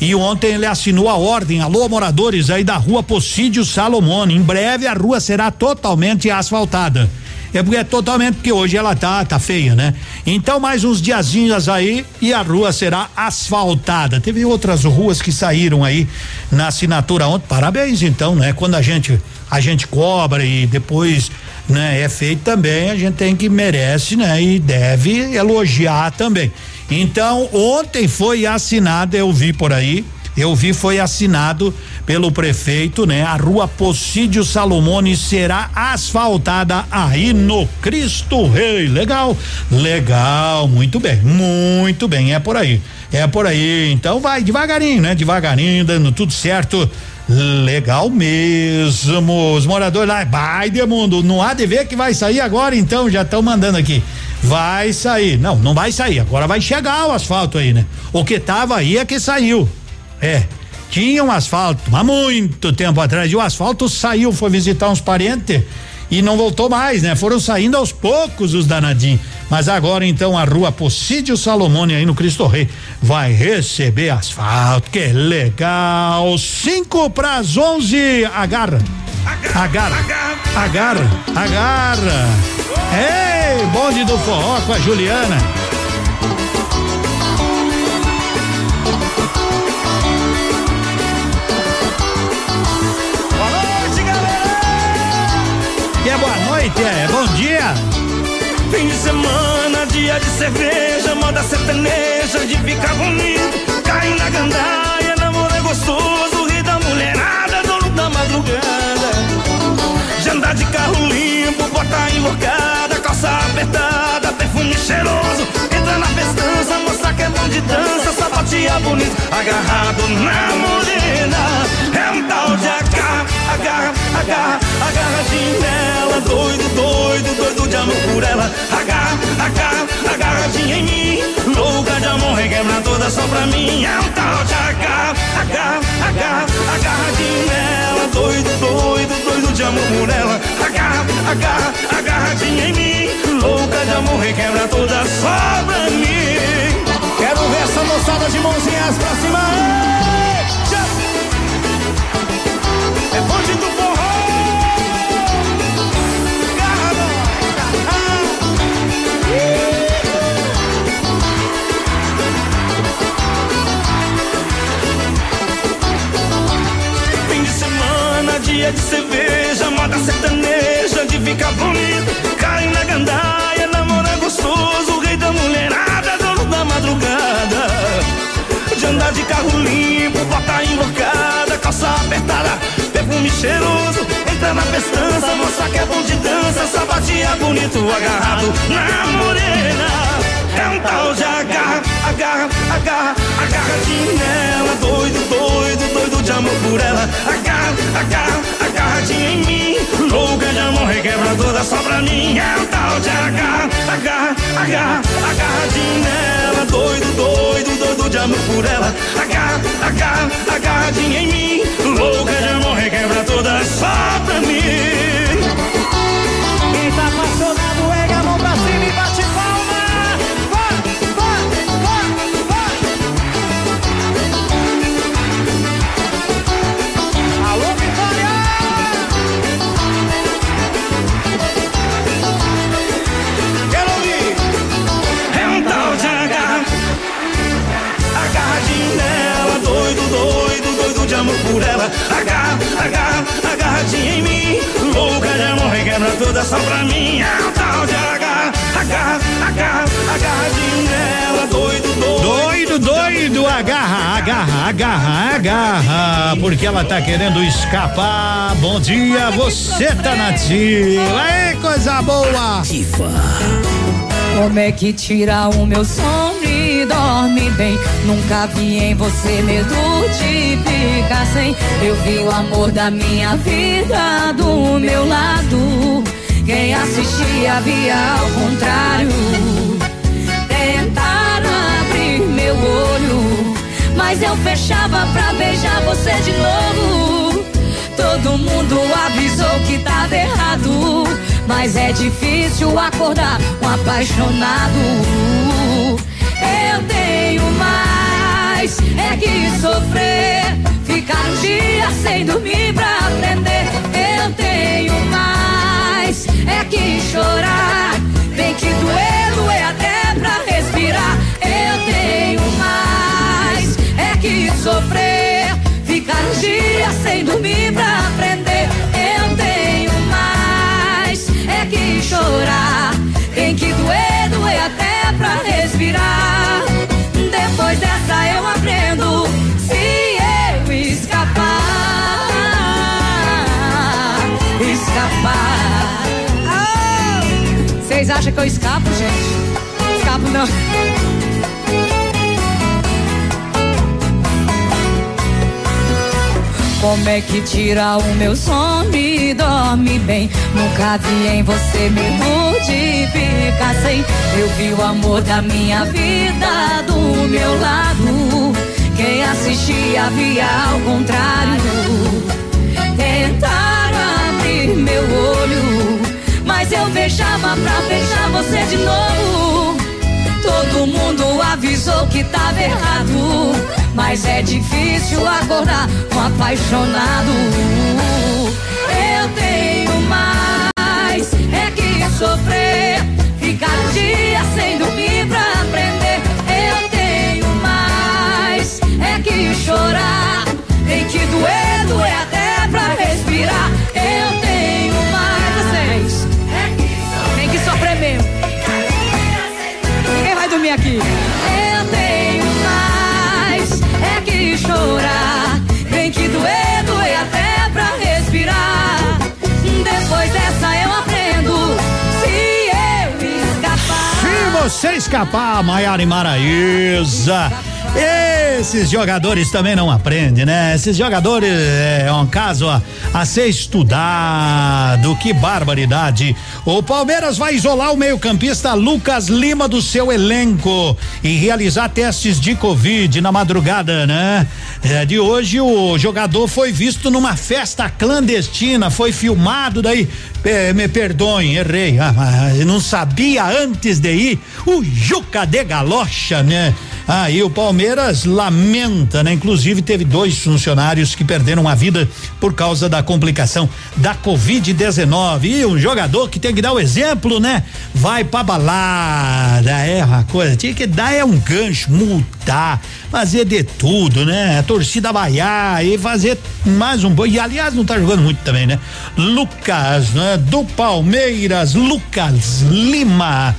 S12: e ontem ele assinou a ordem. Alô, moradores aí da rua Pocídio Salomone. Em breve a rua será totalmente asfaltada. É porque é totalmente porque hoje ela tá tá feia, né? Então mais uns diazinhos aí e a rua será asfaltada. Teve outras ruas que saíram aí na assinatura ontem. Parabéns então, né? Quando a gente a gente cobra e depois, né, é feito também, a gente tem que merece, né, e deve elogiar também. Então, ontem foi assinado, eu vi por aí, eu vi foi assinado pelo prefeito, né? A rua Pocídio Salomone será asfaltada aí no Cristo Rei. Legal, legal, muito bem, muito bem, é por aí, é por aí. Então vai devagarinho, né? Devagarinho, dando tudo certo. Legal mesmo. Os moradores lá, vai, há de ver que vai sair agora, então, já estão mandando aqui. Vai sair. Não, não vai sair. Agora vai chegar o asfalto aí, né? O que tava aí é que saiu. É. Tinha um asfalto há muito tempo atrás e o asfalto saiu, foi visitar uns parentes e não voltou mais, né? Foram saindo aos poucos os danadinhos. Mas agora então a rua Pocídio Salomone aí no Cristo Rei vai receber asfalto. Que legal! Cinco para as onze. Agarra. Agarra. Agarra. Agarra. Ei, bonde do forró com a Juliana. Noite, é bom dia.
S32: Fim de semana, dia de cerveja, moda sertaneja, de ficar bonito. Cai na gandaia, namoro é gostoso, ri da mulherada, dono da madrugada. Já andar de carro limpo, bota invocada, calça apertada, perfume cheiroso. Entra na festança, mostra que é bom de dança, sapatia bonito, agarrado na morena. É um tal de agarra, agarra, agarra, agarradinho nela, doido, doido, doido de amor por ela. Agarra, agarra, agarradinha em mim, louca de amor, requebra toda só pra mim. É um tal de agarra, agarra, agarra, agarradinho nela, doido, doido, doido de amor por ela. Agarra, agarra, agarradinha em mim, louca de amor, requebra toda só pra mim. Quero ver essa
S12: moçada de mãozinhas pra cima.
S32: Dia de cerveja, moda sertaneja, de ficar bonito. Cai na gandaia, namora gostoso, rei da mulherada, dono da madrugada. De andar de carro limpo, bota invocada, calça apertada, perfume cheiroso. Entra na festança, moça que é bom de dança, sabatia bonito, agarrado na morena. É um tal de agarra, agarra, agarra, agarradinho nela, doido, doido, doido de amor por ela. Agarra, agarra, agarradinho em mim, louca de amor, requebra toda só pra mim. É um tal de agarra, agarra, agarra, agarradinho nela, doido, doido, doido de amor por ela. Agarra, agarra, agarradinho em mim, louca de amor, requebra toda só pra mim. Doido, doido de amor por ela. Agarra, agarra, agarradinho em mim, louca de amor, requebra toda só pra mim. É um tal de agarra, agarra, agarra, agarradinho nela, doido, doido.
S12: Doido, doido, agarra, agarra, agarra, agarra, porque ela tá querendo escapar. Bom dia, você tá nativa. Aí, coisa boa.
S7: Como é que tira o meu sono dorme bem? Nunca vi em você medo de ficar sem. Eu vi o amor da minha vida do meu lado. Quem assistia via ao contrário. Tentaram abrir meu olho, mas eu fechava pra beijar você de novo. Todo mundo avisou que tava errado, mas é difícil acordar um apaixonado. Tenho mais é que sofrer, ficar um dia sem dormir pra aprender. Eu tenho mais é que chorar, tem que doer, doer até pra respirar. Eu tenho mais é que sofrer, ficar um dia sem dormir pra aprender. Eu tenho mais é que chorar, tem que doer, doer até pra respirar. Vocês acham que eu escapo, gente? Escapo não. Como é que tira o meu sono e dorme bem? Nunca vi em você de ficar sem. Eu vi o amor da minha vida do meu lado. Quem assistia via ao contrário. Tentaram abrir meu olho, mas eu beijava pra beijar você de novo. Todo mundo avisou que tava errado, mas é difícil acordar um apaixonado. Eu tenho mais é que sofrer, ficar um dia sem dormir pra aprender. Eu tenho mais é que chorar,
S12: você escapar, Maiara e Maraísa. esses jogadores também não aprendem, né? Esses jogadores é um caso a, a ser estudado. Que barbaridade. O Palmeiras vai isolar o meio-campista Lucas Lima do seu elenco e realizar testes de Covid na madrugada, né? É, de hoje o jogador foi visto numa festa clandestina, foi filmado daí. me perdoem, errei. Ah, não sabia antes de ir. O Juca de Galocha, né? Aí ah, o Palmeiras lamenta, né? Inclusive teve dois funcionários que perderam a vida por causa da complicação da Covid-19. E um jogador que tem que dar o exemplo, né? Vai pra balada, é uma coisa. Tinha que dar é um gancho, multar, fazer de tudo, né? A torcida vaiar e fazer mais um bom. E aliás, não tá jogando muito também, né? Lucas, né? Do Palmeiras, Lucas Lima.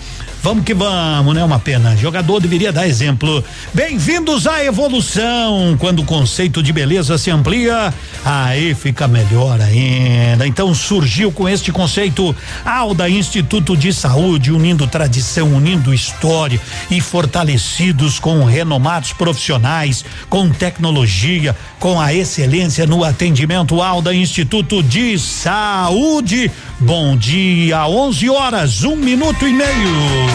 S12: Vamos que vamos, né? Uma pena. Jogador deveria dar exemplo. Bem-vindos à evolução. Quando o conceito de beleza se amplia, aí fica melhor ainda. Então surgiu com este conceito Alda Instituto de Saúde, unindo tradição, unindo história e fortalecidos com renomados profissionais, com tecnologia, com a excelência no atendimento Alda Instituto de Saúde. Bom dia, 11 horas, um minuto e meio.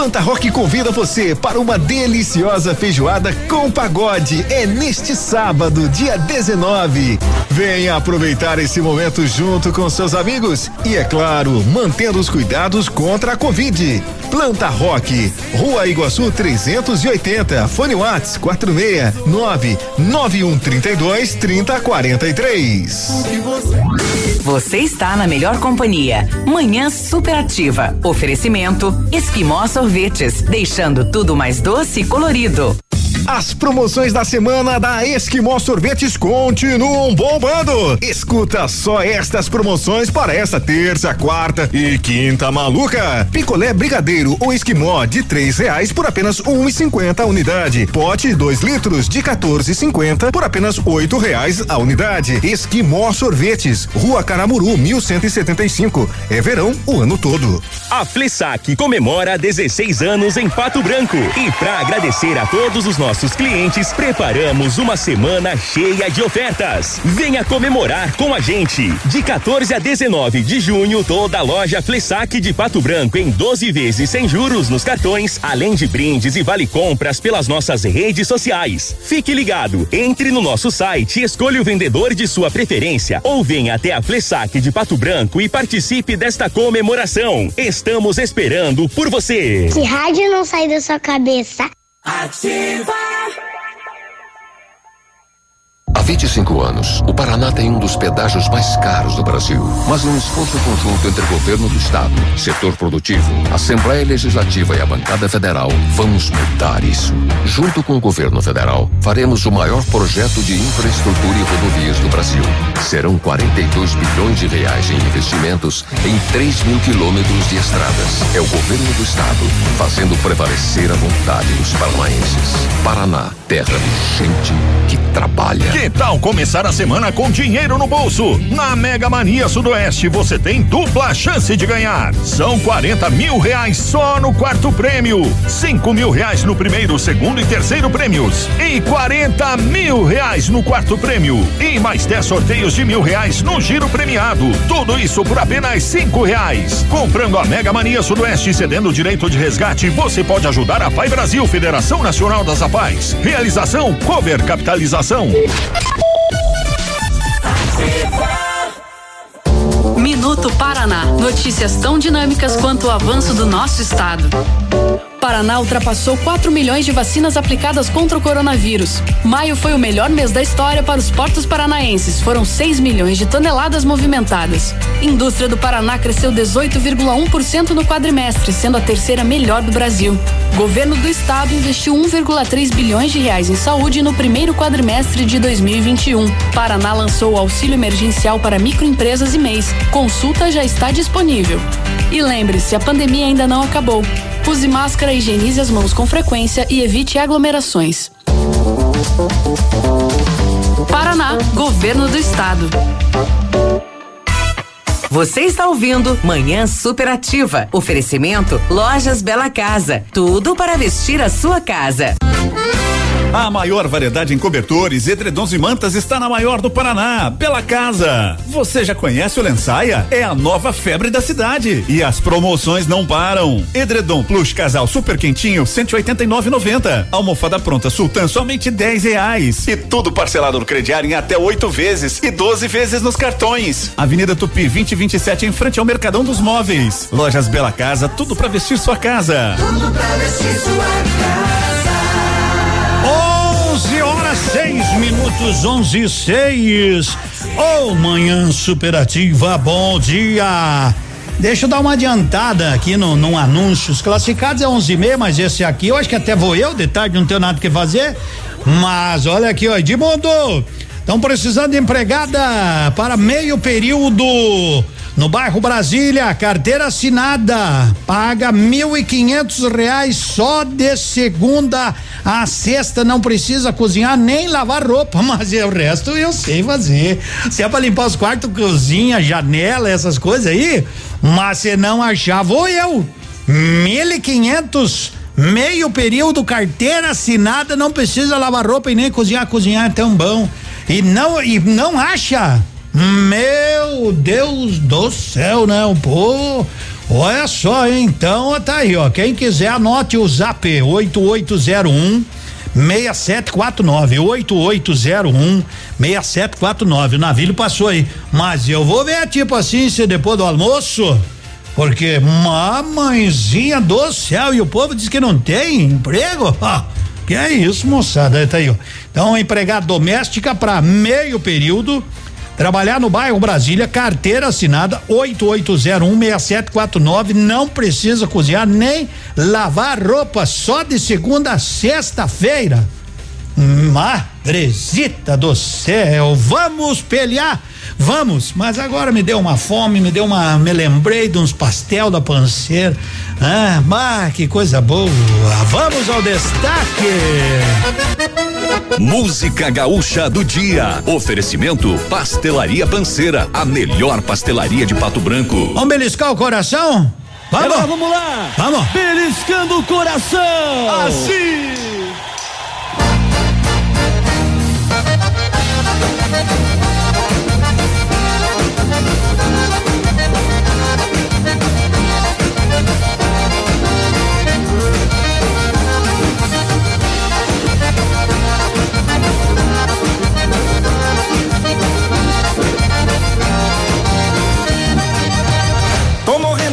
S17: Planta Rock convida você para uma deliciosa feijoada com pagode. É neste sábado, dia 19. Venha aproveitar esse momento junto com seus amigos e, é claro, mantendo os cuidados contra a Covid. Planta Rock, Rua Iguaçu 380, Fone Whats 469 9132 3043.
S11: Você está na melhor companhia. Manhã superativa. Oferecimento Esquimó Sorvetes, deixando tudo mais doce e colorido.
S17: As promoções da semana da Esquimó Sorvetes continuam bombando. Escuta só estas promoções para esta terça, quarta e quinta maluca. Picolé brigadeiro ou esquimó de três reais por apenas um e cinquenta a unidade. Pote dois litros de 14,50 por apenas oito reais a unidade. Esquimó Sorvetes, Rua Caramuru, 1175. É verão o ano todo.
S51: A Flessac comemora 16 anos em Pato Branco e para agradecer a todos os nossos nossos clientes, preparamos uma semana cheia de ofertas. Venha comemorar com a gente. De 14 a 19 de junho, toda a loja Flessac de Pato Branco em 12 vezes sem juros nos cartões, além de brindes e vale compras pelas nossas redes sociais. Fique ligado, entre no nosso site, escolha o vendedor de sua preferência ou venha até a Flessac de Pato Branco e participe desta comemoração. Estamos esperando por você.
S52: Que rádio não sai da sua cabeça?
S53: Ativa! Há 25 anos, o Paraná tem um dos pedágios mais caros do Brasil. Mas num esforço conjunto entre governo do estado, setor produtivo, Assembleia Legislativa e a bancada federal, vamos mudar isso. Junto com o governo federal, faremos o maior projeto de infraestrutura e rodovias do Brasil. Serão 42 bilhões de reais em investimentos em 3 mil quilômetros de estradas. É o governo do estado fazendo prevalecer a vontade dos paranaenses. Paraná, terra de gente que trabalha.
S1: Que tal começar a semana com dinheiro no bolso? Na Mega Mania Sudoeste você tem dupla chance de ganhar. São 40 mil reais só no quarto prêmio, 5 mil reais no primeiro, segundo e terceiro prêmios e 40 mil reais no quarto prêmio e mais 10 sorteios de mil reais no giro premiado. Tudo isso por apenas cinco reais. Comprando a Mega Mania Sudoeste e cedendo o direito de resgate, você pode ajudar a Pai Brasil, Federação Nacional das APAES. Realização Cover Capitalização.
S24: Minuto Paraná. Notícias tão dinâmicas quanto o avanço do nosso estado.
S2: Paraná ultrapassou 4 milhões de vacinas aplicadas contra o coronavírus. Maio foi o melhor mês da história para os portos paranaenses. Foram 6 milhões de toneladas movimentadas. Indústria do Paraná cresceu 18,1% no quadrimestre, sendo a terceira melhor do Brasil. Governo do Estado investiu 1,3 bilhões de reais em saúde no primeiro quadrimestre de 2021. Paraná lançou o auxílio emergencial para microempresas e MEIs. Consulta já está disponível. E lembre-se, a pandemia ainda não acabou. Use máscara, higienize as mãos com frequência e evite aglomerações. Paraná, Governo do Estado.
S11: Você está ouvindo Manhã Superativa. Oferecimento Lojas Bela Casa. Tudo para vestir a sua casa.
S8: A maior variedade em cobertores, edredons e mantas está na maior do Paraná, pela casa. Você já conhece o Lensaia? É a nova febre da cidade e as promoções não param. Edredom Plus Casal Super Quentinho 189,90. Almofada pronta Sultan somente 10 reais. E tudo parcelado no crediário em até oito vezes e 12 vezes nos cartões. Avenida Tupi 2027 em frente ao Mercadão dos Móveis. Lojas Bela Casa, tudo para vestir sua casa.
S54: Tudo pra vestir sua casa.
S12: 11 horas 6 minutos, 11 e 6. Ô, oh, manhã superativa, bom dia. Deixa eu dar uma adiantada aqui no, num anúncio. Os classificados é 11 e meia, mas esse aqui eu acho que até vou eu, de tarde não tenho nada que fazer. Mas olha aqui, ó, Edmundo. Estão precisando de empregada para meio período no bairro Brasília, carteira assinada, paga mil e quinhentos reais só de segunda a sexta, não precisa cozinhar nem lavar roupa, mas o resto eu sei fazer. Se é pra limpar os quartos, cozinha, janela, essas coisas aí, mas se não achar, vou eu. Mil e quinhentos meio período, carteira assinada, não precisa lavar roupa e nem cozinhar, cozinhar é tão bom. E não, e não acha? Meu Deus do céu, não, pô. Olha só, então tá aí, ó. Quem quiser anote o zap 8801 6749 8801 6749. O navio passou aí. Mas eu vou ver tipo assim, se depois do almoço. Porque mamãezinha do céu, e o povo diz que não tem emprego? Ah, que é isso, moçada? Tá aí, ó. Então, empregada doméstica para meio período Trabalhar no bairro Brasília, carteira assinada 88016749, não precisa cozinhar nem lavar roupa, só de segunda a sexta-feira. Madrezita do céu, vamos pelear? Vamos, mas agora me deu uma fome, me deu uma. Me lembrei de uns pastel da panceira. Ah, bah, que coisa boa. Vamos ao destaque.
S8: Música Gaúcha do Dia. Oferecimento Pastelaria Panceira, a melhor pastelaria de Pato Branco.
S12: Vamos beliscar o coração? Vamos,
S55: é lá, vamos lá.
S12: Vamos.
S55: Beliscando o coração. Assim.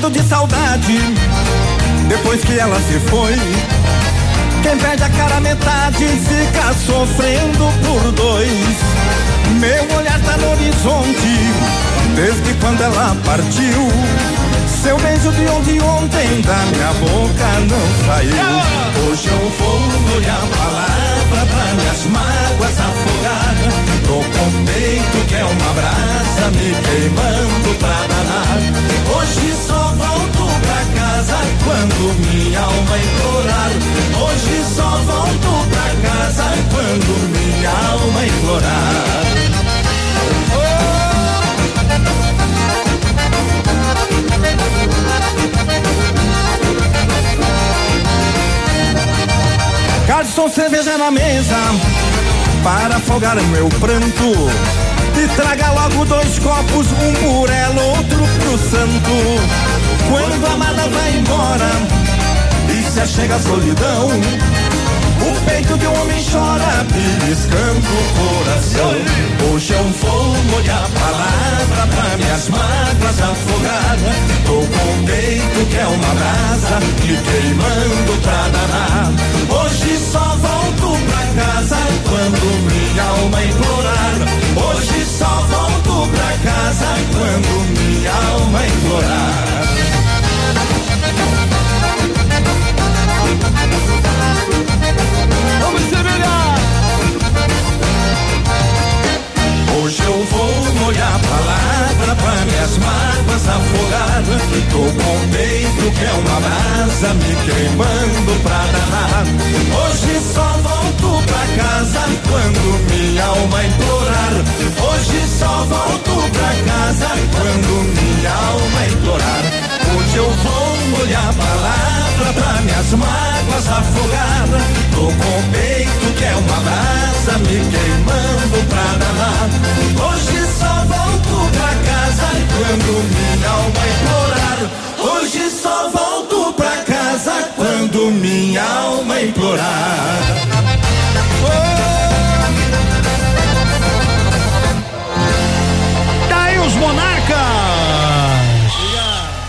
S32: De saudade depois que ela se foi. Quem perde a cara metade fica sofrendo por dois. Meu olhar tá no horizonte desde quando ela partiu. Seu beijo de ontem ontem da minha boca não saiu. Hoje eu vou olhar a palavra pra minhas mágoas afogar. Tô com peito que é uma brasa me queimando pra danar. Cerveja na mesa para afogar meu pranto. E traga logo dois copos, um por ela, outro pro santo. Quando a amada vai embora e se achega a solidão,
S56: O peito de um homem chora, beliscando o coração. Hoje eu vou molhar palavra pra minhas mágoas afogadas. Tô com o peito que é uma brasa, me queimando pra danar. Hoje só volto pra casa quando minha alma implorar. Hoje só volto pra casa quando minha alma implorar. Hoje eu vou molhar a palavra pra minhas mágoas afogadas. Tô com o peito que é uma brasa me queimando pra danar. Hoje só volto pra casa quando minha alma implorar. Hoje só volto pra casa quando minha alma implorar. Hoje eu vou molhar a palavra pra minhas mágoas afogadas. Tô com o peito que é uma brasa me queimando pra danar. Hoje só volto pra casa quando minha alma implorar. Hoje só volto pra casa quando minha alma implorar.
S12: Daí os monarcas!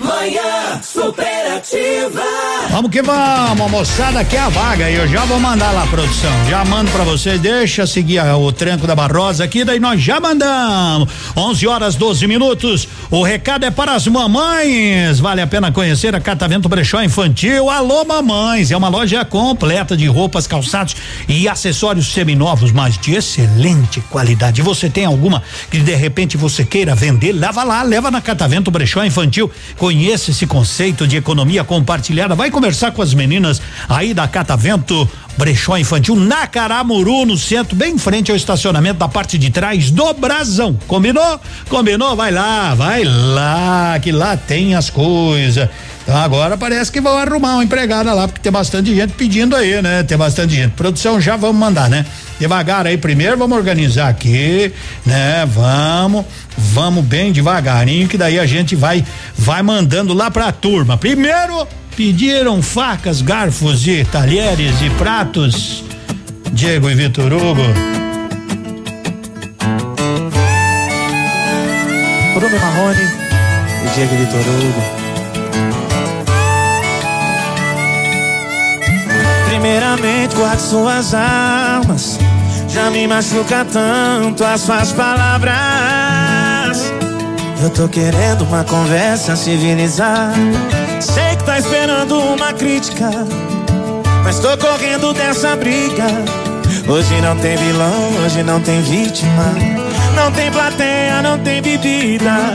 S57: Manhã superativa.
S12: Vamos que vamos, moçada, aqui é a vaga e eu já vou mandar lá, produção. Já mando pra vocês, deixa seguir o tranco da Barrosa aqui, daí nós já mandamos. 11 horas 12 minutos. O recado é para as mamães. Vale a pena conhecer a Catavento Brechó Infantil. Alô, mamães. É uma loja completa de roupas, calçados e acessórios seminovos, mas de excelente qualidade. Você tem alguma que de repente você queira vender? Leva lá, leva na Catavento Brechó Infantil. Conheça esse conceito de economia compartilhada. Vai conversar com as meninas aí da Catavento Brechó Infantil na Caramuru, no centro, bem em frente ao estacionamento da parte de trás do Brasão. Combinou? Combinou? Vai lá, vai lá, que lá tem as coisas. Então agora parece que vão arrumar uma empregada lá, porque tem bastante gente pedindo aí, né? Tem bastante gente. Produção já vamos mandar, né? Devagar aí primeiro, vamos organizar aqui, né? Vamos, vamos bem devagarinho, que daí a gente vai, vai mandando lá pra turma. Primeiro, pediram facas, garfos e talheres e pratos. Diego e Vitor Hugo.
S32: Bruno Marrone e Diego Vitor Hugo. Primeiramente, guarde suas armas. Já me machuca tanto as suas palavras. Eu tô querendo uma conversa civilizada. Sei que tá esperando uma crítica. Mas tô correndo dessa briga. Hoje não tem vilão, hoje não tem vítima. Não tem plateia, não tem bebida.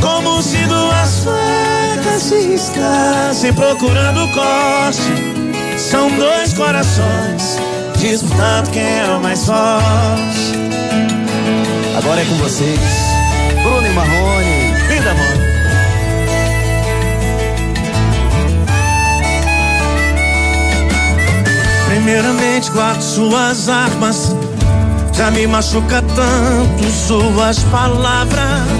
S32: Como se duas facas se riscassem procurando corte. São dois corações disputando quem é o mais forte. Agora é com vocês, Bruno e Marrone. Linda, mano. Primeiramente, guarde suas armas. Já me machuca tanto suas palavras.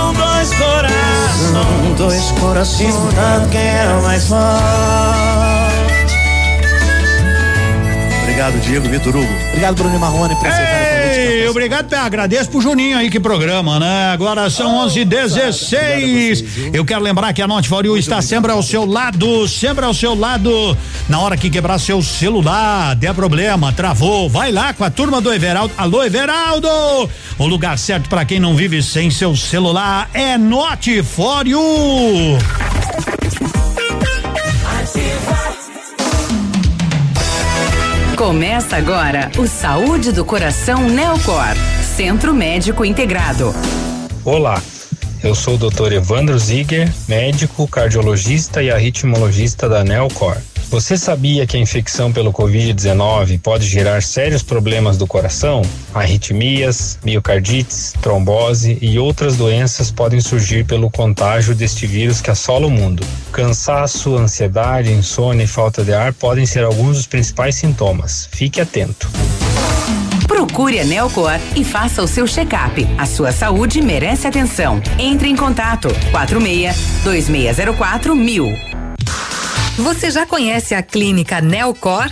S32: Dois corações. São dois corações disputando quem é o mais forte. Obrigado, Diego Vitor Hugo.
S58: Obrigado, Bruno Marrone, por aceitar
S12: Ei, obrigado, Pé. agradeço pro Juninho aí que programa, né? Agora são 11 16 Eu quero lembrar que a Note For You está sempre ao seu lado, sempre ao seu lado. Na hora que quebrar seu celular, der problema, travou, vai lá com a turma do Everaldo. Alô, Everaldo! O lugar certo para quem não vive sem seu celular é Note For You.
S11: Começa agora o Saúde do Coração Neocor, Centro Médico Integrado.
S59: Olá, eu sou o Dr. Evandro Ziger, médico, cardiologista e arritmologista da Neocor. Você sabia que a infecção pelo Covid-19 pode gerar sérios problemas do coração? Arritmias, miocardites, trombose e outras doenças podem surgir pelo contágio deste vírus que assola o mundo. Cansaço, ansiedade, insônia e falta de ar podem ser alguns dos principais sintomas. Fique atento.
S11: Procure a Neocor e faça o seu check-up. A sua saúde merece atenção. Entre em contato 46 2604 mil.
S24: Você já conhece a clínica Neocor?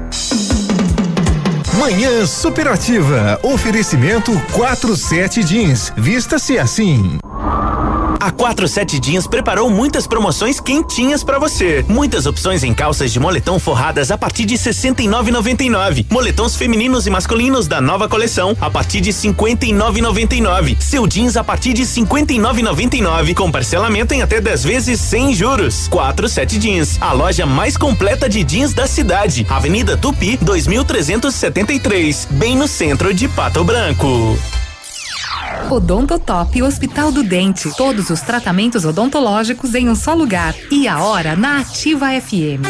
S17: Manhã Superativa. Oferecimento 47 Jeans. Vista-se assim.
S42: A 47 Jeans preparou muitas promoções quentinhas para você. Muitas opções em calças de moletom forradas a partir de R$ 69,99. Moletons femininos e masculinos da nova coleção a partir de R$ 59,99. Seu jeans a partir de R$ 59,99 com parcelamento em até 10 vezes sem juros. 47 Jeans, a loja mais completa de jeans da cidade. Avenida Tupi, 2373, bem no centro de Pato Branco.
S24: Odontotop Hospital do Dente. Todos os tratamentos odontológicos em um só lugar. E a hora na Ativa FM.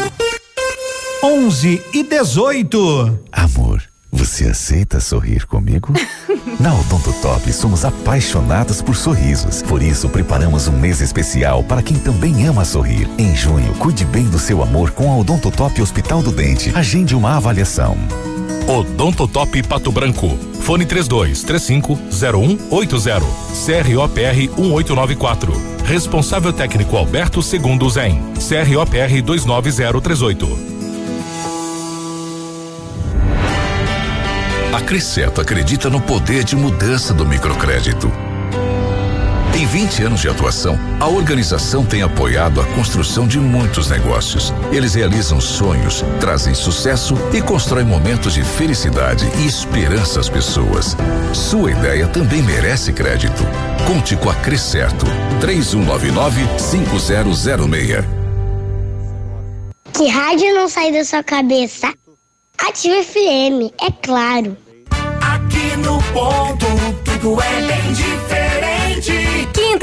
S12: 11 e 18.
S60: Amor, você aceita sorrir comigo? Na Odonto Top somos apaixonados por sorrisos. Por isso, preparamos um mês especial para quem também ama sorrir. Em junho, cuide bem do seu amor com a Odonto Top Hospital do Dente. Agende uma avaliação.
S8: Odontotop Pato Branco. Fone 32 35 0180. CROPR 1894. Responsável técnico Alberto Segundo Zen. CROPR 29038.
S35: A Cresceto acredita no poder de mudança do microcrédito. Em 20 anos de atuação, a organização tem apoiado a construção de muitos negócios. Eles realizam sonhos, trazem sucesso e constroem momentos de felicidade e esperança às pessoas. Sua ideia também merece crédito. Conte com a Crescerto. 3199-5006.
S18: Que rádio não sai da sua cabeça? Ativa FM, é claro.
S61: Aqui no ponto, tudo é bem diferente.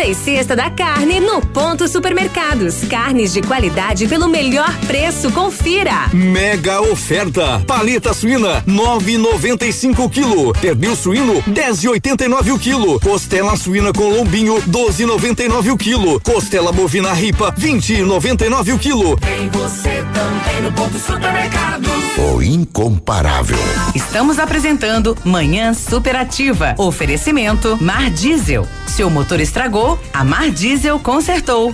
S24: E
S62: Sexta da Carne no Ponto Supermercados. Carnes de qualidade pelo melhor preço. Confira.
S63: Mega oferta. Paleta suína 9,95 quilo. Pernil suíno 10,89 o quilo. Costela suína com lombinho 12,99 o quilo. Costela bovina ripa 20,99 o quilo.
S64: Tem você também no Ponto Supermercados.
S65: O incomparável.
S11: Estamos apresentando Manhã Superativa. Oferecimento Mar Diesel. Seu motor estragou, a Mar Diesel consertou.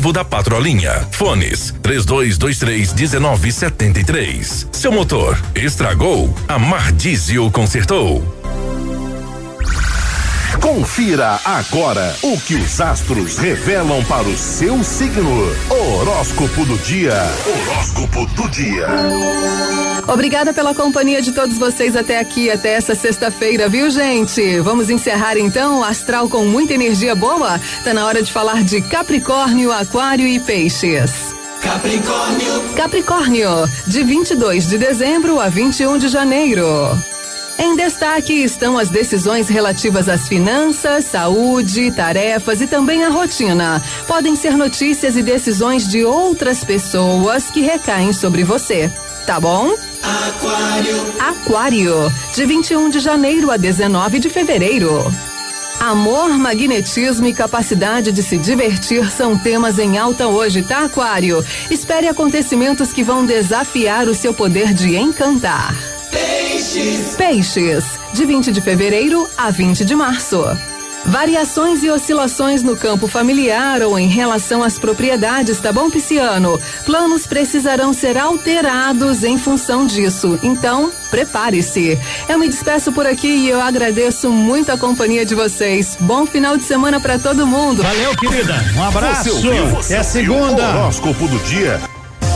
S66: da Patrolinha. Fones 3223 1973. Seu motor estragou? A Mar consertou.
S1: Confira agora o que os astros revelam para o seu signo. Horóscopo do dia. Horóscopo do dia.
S21: Obrigada pela companhia de todos vocês até aqui, até essa sexta-feira, viu, gente? Vamos encerrar então o astral com muita energia boa? Tá na hora de falar de Capricórnio, Aquário e Peixes.
S64: Capricórnio.
S21: Capricórnio, de 22 de dezembro a 21 de janeiro. Em destaque estão as decisões relativas às finanças, saúde, tarefas e também à rotina. Podem ser notícias e decisões de outras pessoas que recaem sobre você. Tá bom?
S64: Aquário.
S21: Aquário, de 21 de janeiro a 19 de fevereiro. Amor, magnetismo e capacidade de se divertir são temas em alta hoje, tá, Aquário? Espere acontecimentos que vão desafiar o seu poder de encantar.
S64: Peixes.
S21: Peixes, de 20 de fevereiro a 20 de março. Variações e oscilações no campo familiar ou em relação às propriedades, tá bom, Pisciano? Planos precisarão ser alterados em função disso. Então, prepare-se. Eu me despeço por aqui e eu agradeço muito a companhia de vocês. Bom final de semana para todo mundo.
S12: Valeu, querida. Um abraço.
S1: Você ouviu, você
S12: é segunda.
S1: o Horóscopo do dia.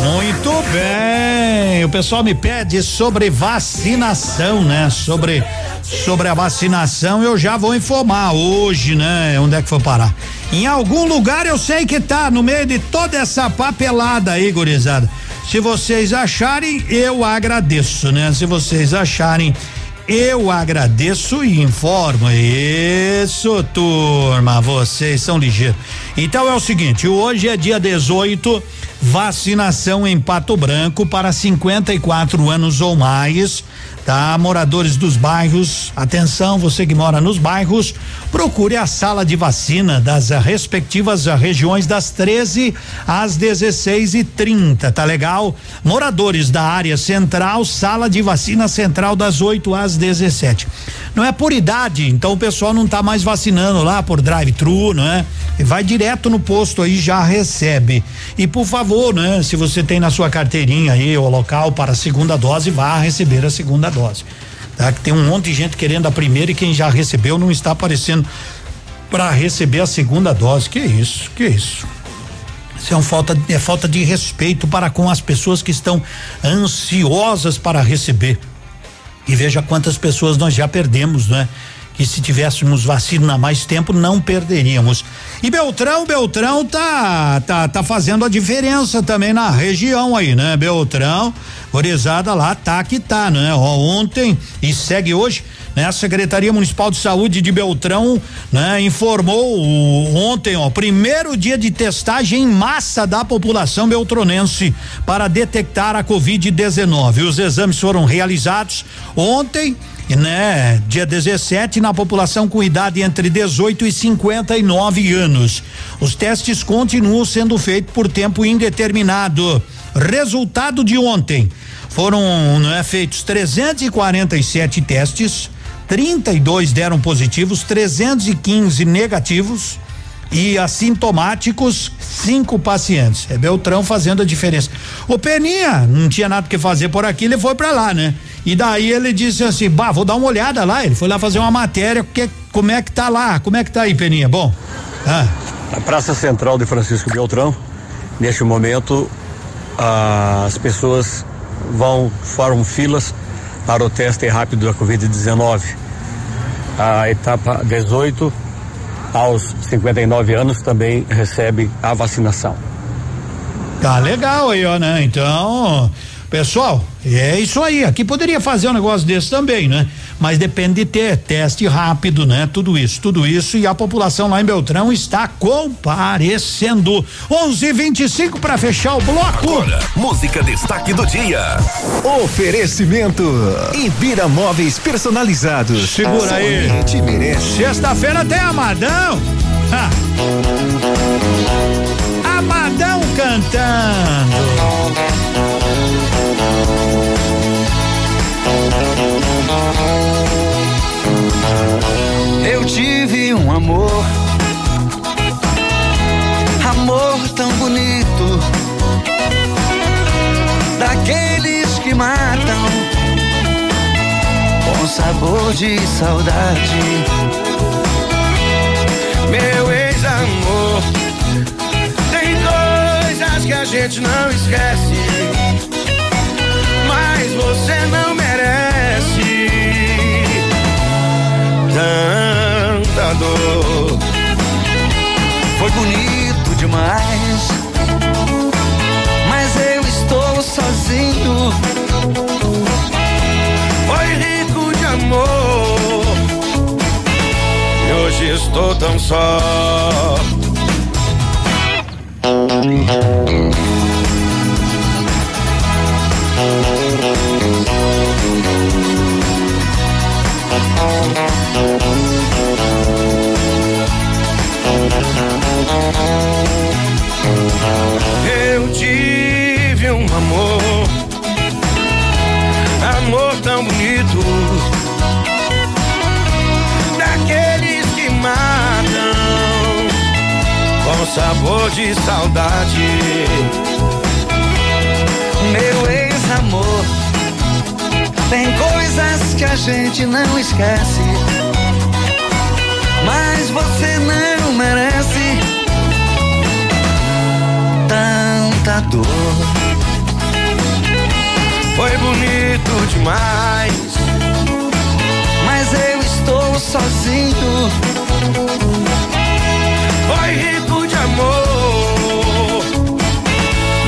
S12: Muito bem. O pessoal me pede sobre vacinação, né? Sobre sobre a vacinação eu já vou informar hoje, né? Onde é que foi parar? Em algum lugar eu sei que tá no meio de toda essa papelada aí, gurizada. Se vocês acharem, eu agradeço, né? Se vocês acharem, eu agradeço e informo. Isso, turma, vocês são ligeiros. Então é o seguinte, hoje é dia 18, vacinação em Pato Branco para 54 anos ou mais, tá? Moradores dos bairros, atenção, você que mora nos bairros, procure a sala de vacina das respectivas regiões das 13 às 16 e 30, tá legal? Moradores da área central, sala de vacina central das 8 às 17. Não é por idade, então o pessoal não tá mais vacinando lá por drive-thru, não é? Vai direto no posto aí já recebe. E por favor, né, se você tem na sua carteirinha aí o local para a segunda dose, vá receber a segunda dose. Tá? Que tem um monte de gente querendo a primeira e quem já recebeu não está aparecendo para receber a segunda dose. Que isso? Que isso? Isso é, um falta, é falta de respeito para com as pessoas que estão ansiosas para receber. E veja quantas pessoas nós já perdemos, né? Que se tivéssemos vacina há mais tempo, não perderíamos. E Beltrão, Beltrão tá, tá, tá fazendo a diferença também na região aí, né? Beltrão, Gorizada lá tá que tá, né? Ó, ontem e segue hoje, né? A Secretaria Municipal de Saúde de Beltrão, né? Informou o, ontem, ó, primeiro dia de testagem em massa da população beltronense para detectar a Covid-19. Os exames foram realizados ontem né? Dia 17 na população com idade entre 18 e 59 anos. Os testes continuam sendo feitos por tempo indeterminado. Resultado de ontem foram né, feitos 347 testes, 32 deram positivos, 315 negativos e assintomáticos, cinco pacientes. É Beltrão fazendo a diferença. O Peninha não tinha nada que fazer por aqui, ele foi para lá, né? E daí ele disse assim: "Bah, vou dar uma olhada lá". Ele foi lá fazer uma matéria, que como é que tá lá? Como é que tá aí, Peninha? Bom, Ah.
S67: Na Praça Central de Francisco Beltrão, neste momento, as pessoas vão, formam filas para o teste rápido da Covid-19. A etapa 18 aos 59 anos também recebe a vacinação.
S12: Tá legal aí, ó, né? Então, pessoal, é isso aí. Aqui poderia fazer um negócio desse também, né? Mas depende de ter teste rápido, né? Tudo isso, tudo isso e a população lá em Beltrão está comparecendo. 11:25 para fechar o bloco.
S65: Agora, música destaque do dia. Oferecimento Ibira Móveis Personalizados.
S12: Segura aí.
S65: Te merece.
S12: Sexta-feira tem Amadão. Ah. Amadão cantando.
S68: Um amor, amor tão bonito, daqueles que matam, com sabor de saudade.
S32: Meu ex-amor, tem coisas que a gente não esquece, mas você não merece. Tanta dor.
S68: Foi bonito demais, mas eu estou sozinho.
S32: Foi rico de amor. E hoje estou tão só. Eu tive um amor, amor tão bonito, daqueles que matam, com sabor de saudade.
S68: Meu ex-amor, tem coisas que a gente não esquece, mas você não merece tanta dor.
S32: Foi bonito demais,
S68: mas eu estou sozinho.
S32: Foi rico de amor,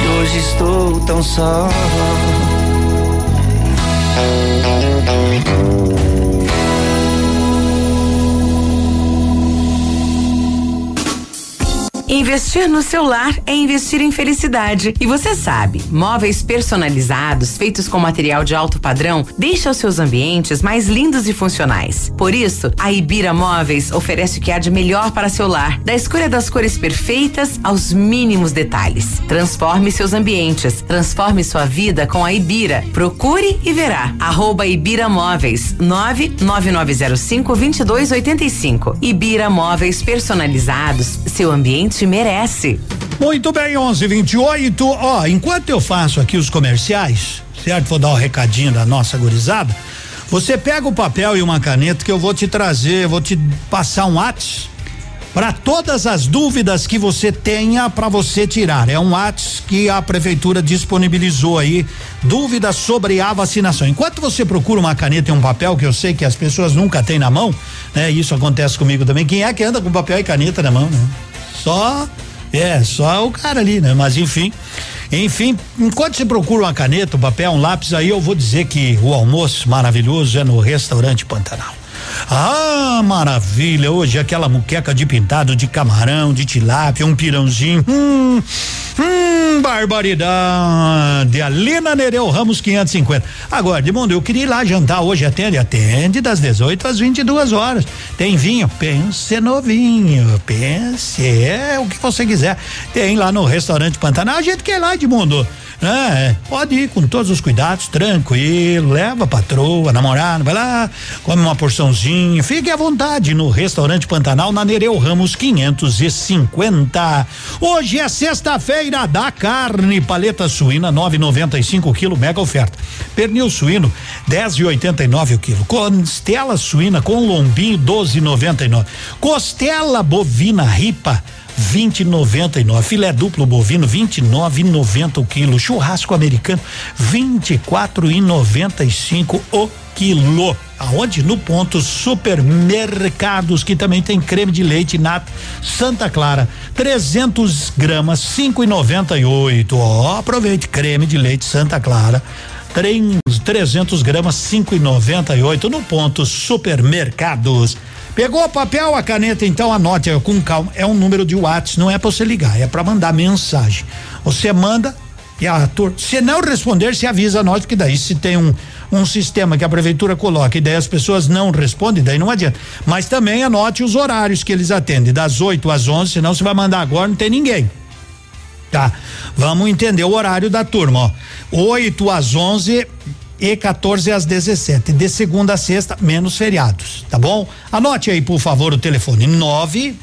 S68: e hoje estou tão só.
S11: Investir no seu lar é investir em felicidade. E você sabe, móveis personalizados, feitos com material de alto padrão, deixam seus ambientes mais lindos e funcionais. Por isso, a Ibira Móveis oferece o que há de melhor para seu lar, da escolha das cores perfeitas aos mínimos detalhes. Transforme seus ambientes, transforme sua vida com a Ibira. Procure e verá. Arroba Ibira Móveis, 99905 2285. Ibira Móveis personalizados, seu ambiente merece.
S12: Muito bem, 11:28. Ó, enquanto eu faço aqui os comerciais, certo? Vou dar o um recadinho da nossa gurizada. Você pega o papel e uma caneta que eu vou te trazer, vou te passar um WhatsApp para todas as dúvidas que você tenha para você tirar. É um WhatsApp que a prefeitura disponibilizou aí, dúvidas sobre a vacinação. Enquanto você procura uma caneta e um papel, que eu sei que as pessoas nunca têm na mão, né? Isso acontece comigo também. Quem é que anda com papel e caneta na mão, né? Só é, só o cara ali, né? Mas enfim. Enfim, enquanto você procura uma caneta, um papel, um lápis, aí eu vou dizer que o almoço maravilhoso é no restaurante Pantanal. Ah, maravilha! Hoje aquela muqueca de pintado de camarão, de tilápia, um pirãozinho. Hum, hum, barbaridade! Alina Nereu Ramos 550. Agora, Edmundo, eu queria ir lá jantar hoje. Atende? Atende das 18 às 22 horas. Tem vinho? Pense no vinho. Pense, é o que você quiser. Tem lá no restaurante Pantanal. A gente quer ir lá, Edmundo. É, pode ir com todos os cuidados, tranquilo, leva a patroa, namorada, vai lá, come uma porçãozinha, fique à vontade no restaurante Pantanal na Nereu Ramos 550. Hoje é sexta-feira da carne, paleta suína 9,95 quilo, mega oferta. Pernil suíno 10,89 o quilo. Costela suína com lombinho 12,99. Costela bovina ripa 20,99. Filé duplo bovino 29,90 o quilo. Churrasco americano 24,95 o quilo. Aonde? No ponto supermercados que também tem creme de leite nato Santa Clara 300 gramas 5,98. Ó, aproveite creme de leite Santa Clara 300 gramas 5,98 no ponto supermercados. Pegou o papel, a caneta, então anote aí, com calma. É um número de WhatsApp, não é para você ligar, é para mandar mensagem. Você manda e a se não responder, se avisa nós que daí se tem um um sistema que a prefeitura coloca e daí as pessoas não respondem, daí não adianta. Mas também anote os horários que eles atendem, das 8 às 11, senão você vai mandar agora, não tem ninguém. Tá. Vamos entender o horário da turma, ó. 8 às 11 e 14 às 17. De segunda a sexta, menos feriados, tá bom? Anote aí, por favor, o telefone: 9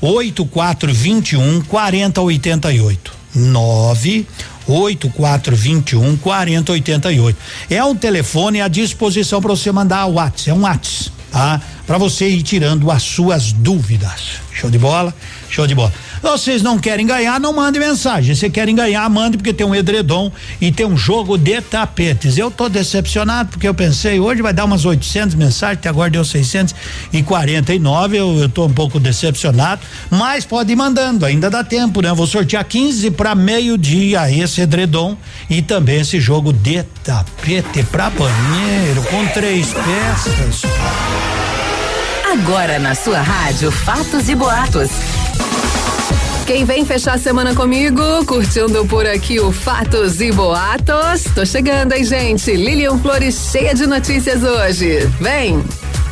S12: 8421 4088. 9 8421 4088. É um telefone à disposição para você mandar o WhatsApp, é um WhatsApp, tá? Para você ir tirando as suas dúvidas. Show de bola? Show de bola. Vocês não querem ganhar, não mandem mensagem. Se querem ganhar, mande porque tem um edredom e tem um jogo de tapetes. Eu tô decepcionado porque eu pensei hoje vai dar umas 800 mensagens, até agora deu 649. Eu, eu tô um pouco decepcionado, mas pode ir mandando, ainda dá tempo, né? Vou sortear 15 para meio-dia esse edredom e também esse jogo de tapete para banheiro com três peças.
S11: Agora na sua rádio Fatos e Boatos.
S21: Quem vem fechar a semana comigo, curtindo por aqui o Fatos e Boatos. Tô chegando, hein, gente? Lilian Flores cheia de notícias hoje. Vem!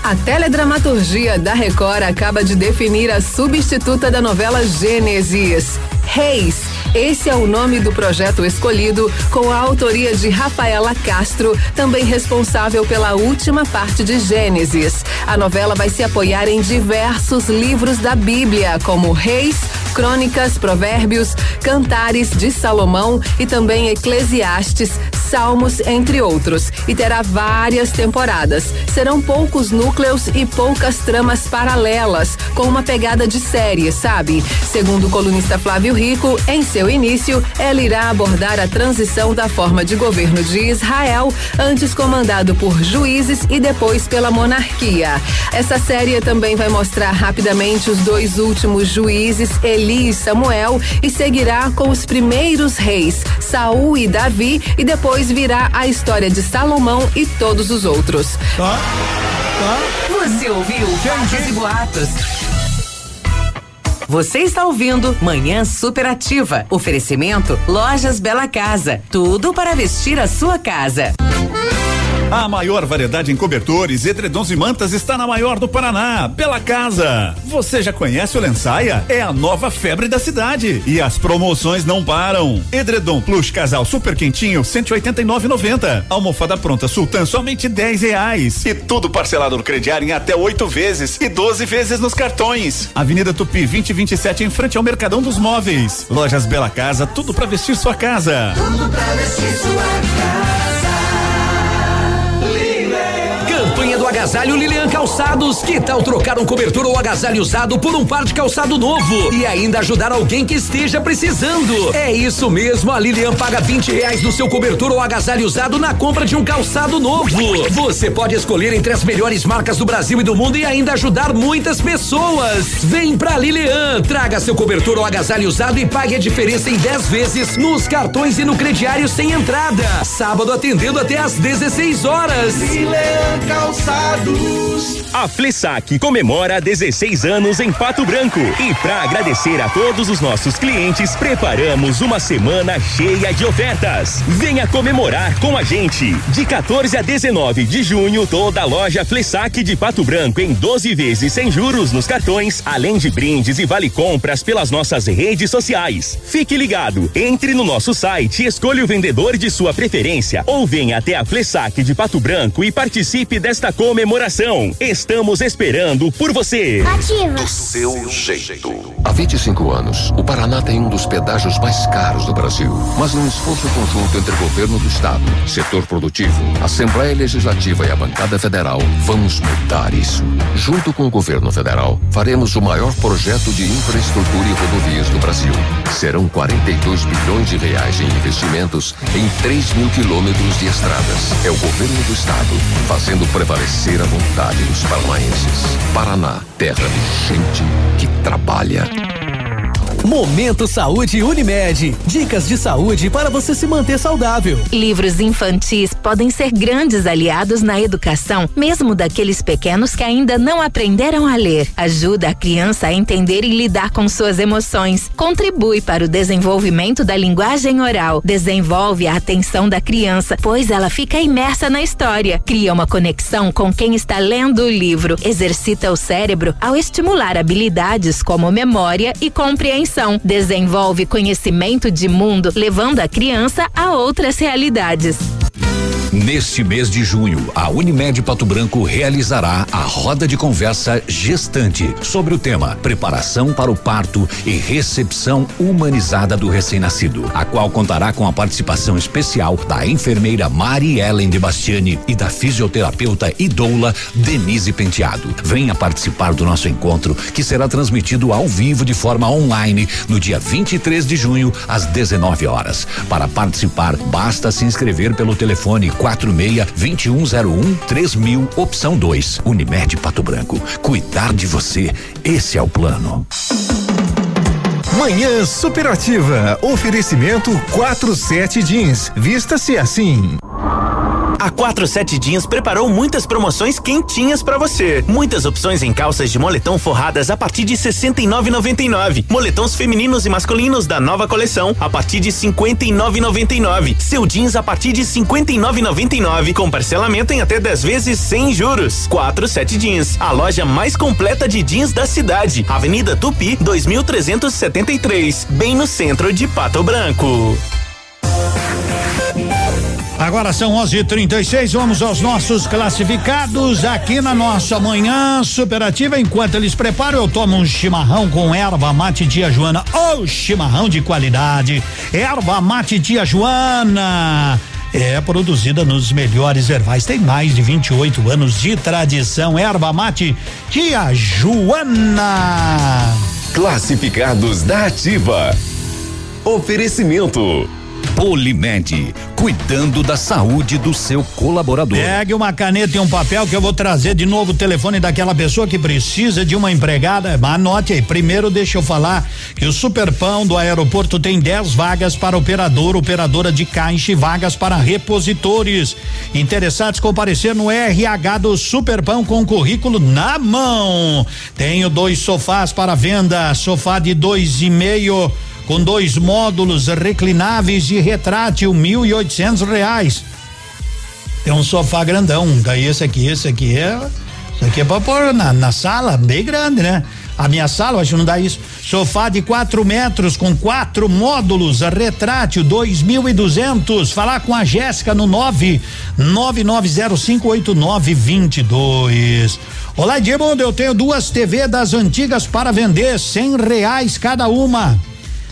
S21: A teledramaturgia da Record acaba de definir a substituta da novela Gênesis. Reis. Esse é o nome do projeto escolhido, com a autoria de Rafaela Castro, também responsável pela última parte de Gênesis. A novela vai se apoiar em diversos livros da Bíblia, como Reis, Crônicas, Provérbios, Cantares de Salomão e também Eclesiastes, Salmos, entre outros. E terá várias temporadas. Serão poucos núcleos e poucas tramas paralelas, com uma pegada de série, sabe? Segundo o colunista Flávio Rico, em seu início, ela irá abordar a transição da forma de governo de Israel, antes comandado por juízes e depois pela monarquia. Essa série também vai mostrar rapidamente os dois últimos juízes, Eli e Samuel, e seguirá com os primeiros reis, Saul e Davi, e depois virá a história de Salomão e todos os outros.
S12: Tá. Tá.
S11: Você ouviu Fatos e Boatos. Você está ouvindo Manhã Superativa. Oferecimento Lojas Bela Casa. Tudo para vestir a sua casa.
S8: A maior variedade em cobertores, edredons e mantas está na maior do Paraná, Bela Casa. Você já conhece o Lençaia? É a nova febre da cidade e as promoções não param. Edredom Plus Casal Super Quentinho 189,90. Almofada pronta Sultan somente 10 reais. E tudo parcelado no crediário em até oito vezes e 12 vezes nos cartões. Avenida Tupi 2027 em frente ao Mercadão dos Móveis. Lojas Bela Casa, tudo para vestir sua casa.
S33: Tudo pra vestir sua casa.
S35: Agasalho Lilian Calçados. Que tal trocar um cobertor ou agasalho usado por um par de calçado novo e ainda ajudar alguém que esteja precisando? É isso mesmo, a Lilian paga 20 reais no seu cobertor ou agasalho usado na compra de um calçado novo. Você pode escolher entre as melhores marcas do Brasil e do mundo e ainda ajudar muitas pessoas. Vem pra Lilian, traga seu cobertor ou agasalho usado e pague a diferença em 10 vezes nos cartões e no crediário sem entrada. Sábado atendendo até às 16 horas.
S33: Lilian Calçados.
S51: A Flessac comemora 16 anos em Pato Branco e para agradecer a todos os nossos clientes, preparamos uma semana cheia de ofertas. Venha comemorar com a gente. De 14 a 19 de junho, toda a loja Flessac de Pato Branco em 12 vezes sem juros nos cartões, além de brindes e vale compras pelas nossas redes sociais. Fique ligado, entre no nosso site, escolha o vendedor de sua preferência ou venha até a Flessac de Pato Branco e participe desta comemoração. Estamos esperando por você.
S18: Ativa.
S53: Do seu jeito. Há 25 anos, o Paraná tem um dos pedágios mais caros do Brasil. Mas num esforço conjunto entre o governo do estado, setor produtivo, Assembleia Legislativa e a bancada federal, vamos mudar isso. Junto com o governo federal, faremos o maior projeto de infraestrutura e rodovias do Brasil. Serão 42 bilhões de reais em investimentos em 3 mil quilômetros de estradas. É o governo do estado fazendo prevalecer a vontade dos paranaenses. Paraná, terra de gente que trabalha.
S69: Momento Saúde Unimed. Dicas de saúde para você se manter saudável.
S31: Livros infantis podem ser grandes aliados na educação, mesmo daqueles pequenos que ainda não aprenderam a ler. Ajuda a criança a entender e lidar com suas emoções. Contribui para o desenvolvimento da linguagem oral. Desenvolve a atenção da criança, pois ela fica imersa na história. Cria uma conexão com quem está lendo o livro. Exercita o cérebro ao estimular habilidades como memória e compreensão desenvolve conhecimento de mundo, levando a criança a outras realidades.
S35: Neste mês de junho, a Unimed Pato Branco realizará a roda de conversa gestante sobre o tema Preparação para o parto e recepção humanizada do recém-nascido, a qual contará com a participação especial da enfermeira Mari Ellen de Bastiani e da fisioterapeuta e doula Denise Penteado. Venha participar do nosso encontro, que será transmitido ao vivo de forma online no dia 23 de junho às 19 horas. Para participar, basta se inscrever pelo telefone 46 2101 3000, opção 2. Unimed Pato Branco. Cuidar de você, esse é o plano.
S17: Manhã Superativa. Oferecimento 47 Jeans. Vista-se assim.
S42: A 47 Jeans preparou muitas promoções quentinhas para você. Muitas opções em calças de moletom forradas a partir de 69,99. Moletons femininos e masculinos da nova coleção a partir de 59,99. Seu jeans a partir de 59,99 com parcelamento em até 10 vezes sem juros. 47 Jeans, a loja mais completa de jeans da cidade. Avenida Tupi, 2373, bem no centro de Pato Branco.
S12: Agora são 11:36. Vamos aos nossos classificados aqui na nossa manhã superativa. Enquanto eles preparam, eu tomo um chimarrão com erva mate tia Joana. Ou oh, chimarrão de qualidade. Erva mate tia Joana. É produzida nos melhores ervais. Tem mais de 28 anos de tradição. Erva mate tia Joana.
S35: Classificados da Ativa. Oferecimento. Polimed, cuidando da saúde do seu colaborador.
S12: Pegue uma caneta e um papel que eu vou trazer de novo o telefone daquela pessoa que precisa de uma empregada. Anote aí. Primeiro, deixa eu falar que o Superpão do aeroporto tem 10 vagas para operador, operadora de caixa e vagas para repositores. Interessados comparecer no RH do Superpão com currículo na mão. Tenho dois sofás para venda, sofá de dois e meio com dois módulos reclináveis e retrátil, mil e oitocentos reais. Tem um sofá grandão, daí esse aqui, esse aqui é, isso aqui é pra pôr na, na sala, bem grande, né? A minha sala, acho que não dá isso. Sofá de 4 metros com quatro módulos, retrátil, dois mil e duzentos. Falar com a Jéssica no nove nove nove zero cinco oito nove vinte e dois. Olá, Edmundo, eu tenho duas TV das antigas para vender, cem reais cada uma.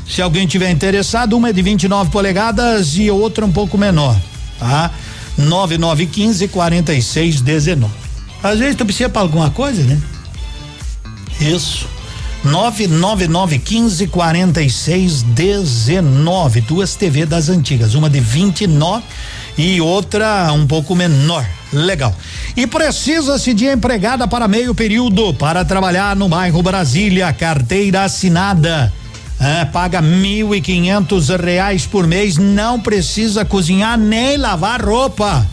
S12: Se alguém tiver interessado, uma é de 29 polegadas e outra um pouco menor, tá? 9915 4619. Às vezes tu precisa para alguma coisa, né? Isso. 99915 4619. Duas TV das antigas, uma de 29 e outra um pouco menor. Legal. E precisa-se de empregada para meio período para trabalhar no bairro Brasília, carteira assinada é, paga mil e quinhentos reais por mês, não precisa cozinhar nem lavar roupa.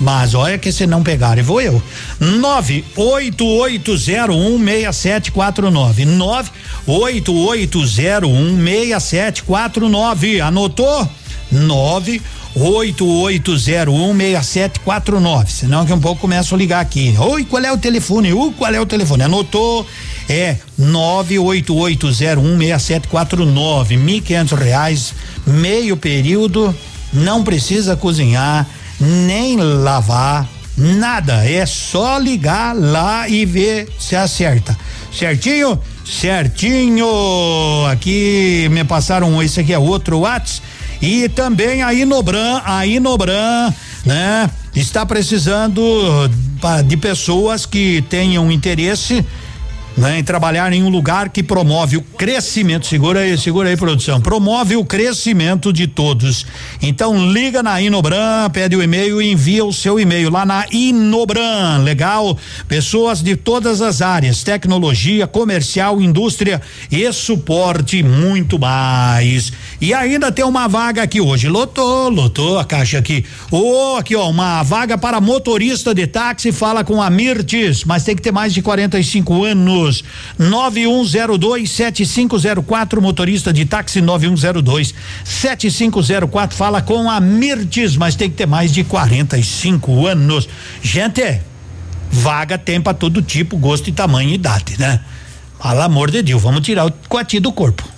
S12: Mas olha que se não pegarem, vou eu. 988016749. 988016749. Anotou? 988016749. Senão que um pouco começo a ligar aqui. Oi, qual é o telefone? Uh, qual é o telefone? Anotou? É 988016749. Mil quinhentos reais, meio período. Não precisa cozinhar nem lavar, nada. É só ligar lá e ver se acerta. Certinho? Certinho. Aqui me passaram, esse aqui é outro Whats. E também a Inobran, a Inobran, né? Está precisando de pessoas que tenham interesse né, trabalhar em um lugar que promove o crescimento. Segura aí, segura aí, produção. Promove o crescimento de todos. Então liga na Inobran, pede o e-mail e envia o seu e-mail lá na Inobran. Legal? Pessoas de todas as áreas, tecnologia, comercial, indústria e suporte, muito mais. E ainda tem uma vaga aqui hoje. Lotou, lotou a caixa aqui. Ô, oh, aqui ó, uma vaga para motorista de táxi, fala com a Mirtes, mas tem que ter mais de 45 anos Cruz. 9102 7504, motorista de táxi 9102 7504. Fala com a Mirtes, mas tem que ter mais de 45 anos. Gente, vaga tem para todo tipo, gosto e tamanho e idade, né? Pelo amor de Deus, vamos tirar o coati do corpo.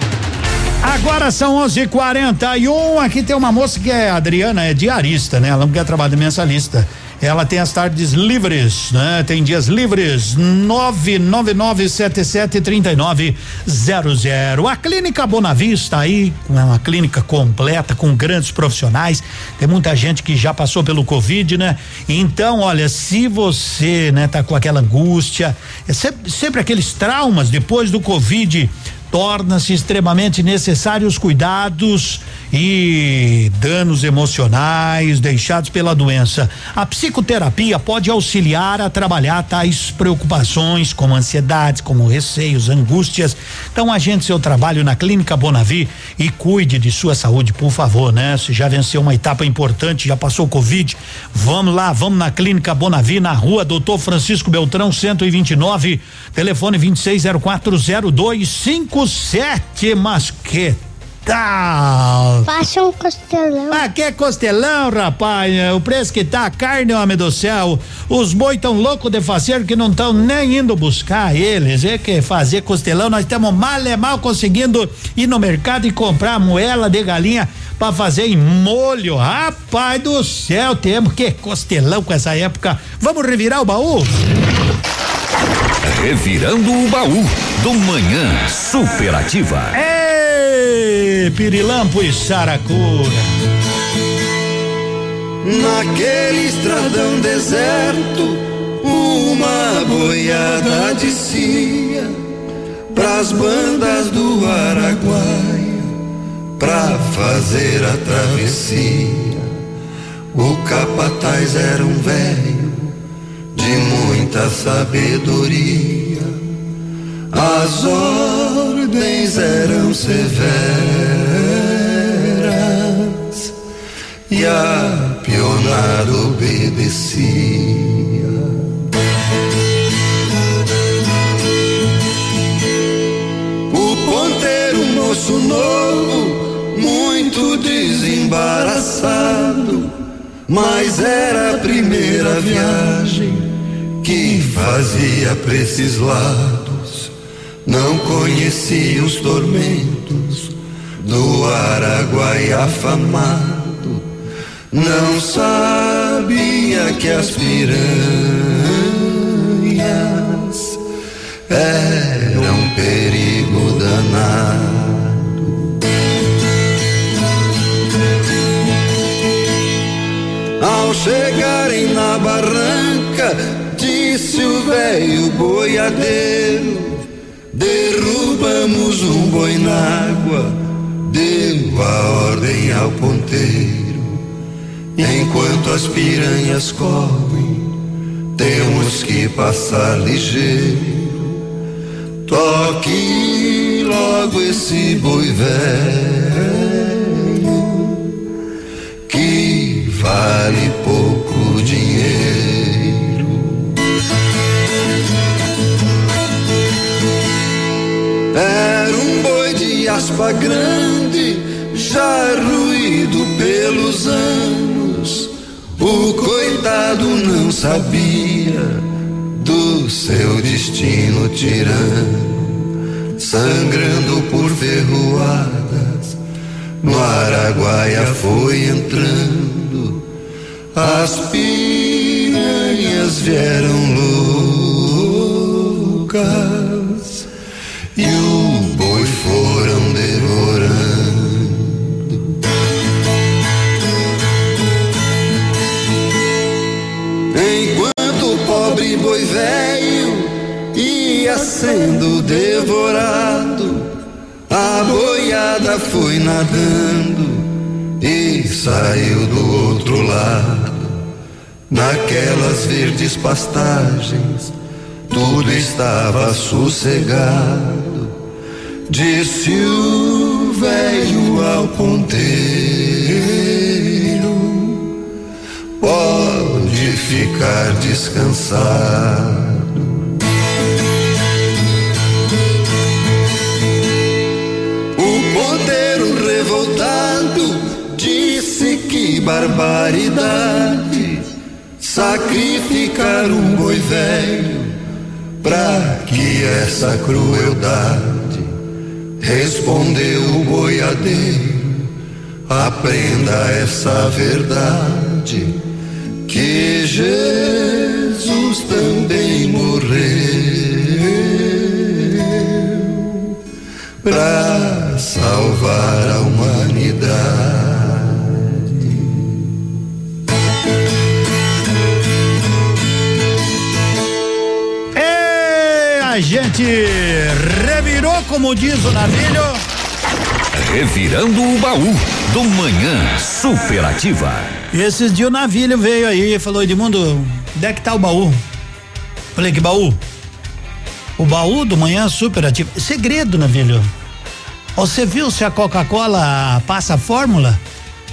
S12: Agora são 11:41. Aqui tem uma moça que é Adriana, é diarista, né? Ela não quer trabalhar de mensalista. Ela tem as tardes livres, né? Tem dias livres. 999773900. A Clínica Bonavista aí, é uma clínica completa com grandes profissionais. Tem muita gente que já passou pelo Covid, né? Então, olha, se você, né, tá com aquela angústia, é sempre, sempre aqueles traumas depois do Covid, torna-se extremamente necessários cuidados e danos emocionais deixados pela doença. A psicoterapia pode auxiliar a trabalhar tais preocupações, como ansiedades, como receios, angústias. Então, agende seu trabalho na Clínica Bonavi e cuide de sua saúde, por favor, né? Se já venceu uma etapa importante, já passou o Covid, vamos lá, vamos na Clínica Bonavi, na rua Doutor Francisco Beltrão, 129, telefone 26040257, mas que tal?
S18: Faça um costelão.
S12: Ah, que costelão, rapaz? O preço que tá a carne, homem do céu. Os boi tão loucos de fazer que não estão nem indo buscar eles. É que fazer costelão, nós estamos mal e mal conseguindo ir no mercado e comprar moela de galinha para fazer em molho. Rapaz do céu, temos que costelão com essa época. Vamos revirar o baú?
S70: Revirando o baú do Manhã Superativa.
S12: Pirilampo e Saracura.
S33: Naquele estradão deserto, uma boiada descia pras bandas do Araguaia pra fazer a travessia. O capataz era um velho de muita sabedoria. As ordens eram severas e a pionada obedecia. O ponteiro, moço novo, muito desembaraçado, mas era a primeira viagem que fazia pra esses lados. Não conhecia os tormentos do Araguai afamado. Não sabia que as piranhas eram um perigo danado. Ao chegarem na barranca, disse o velho boiadeiro. Derrubamos um boi na água, deu a ordem ao ponteiro. Enquanto as piranhas correm, temos que passar ligeiro. Toque logo esse boi velho que vale pouco Era um boi de aspa grande, já ruído pelos anos. O coitado não sabia do seu destino tirano, sangrando por ferroadas. No Araguaia foi entrando, as piranhas vieram loucas boi velho ia sendo devorado, a boiada foi nadando e saiu do outro lado. Naquelas verdes pastagens, tudo estava sossegado. Disse o velho ao ponteiro: Pode ficar descansado. O ponteiro revoltado disse que barbaridade sacrificar um boi velho pra que essa crueldade respondeu o boiadeiro aprenda essa verdade que Jesus também morreu pra salvar a humanidade.
S12: Ei, a gente revirou, como diz o navilho.
S35: Revirando o baú do Manhã Superativa.
S12: E esses dias o navilho veio aí e falou: Edmundo, onde é que tá o baú? Falei: que baú? O baú do Manhã Superativa. Segredo, navilho. Você viu se a Coca-Cola passa a fórmula?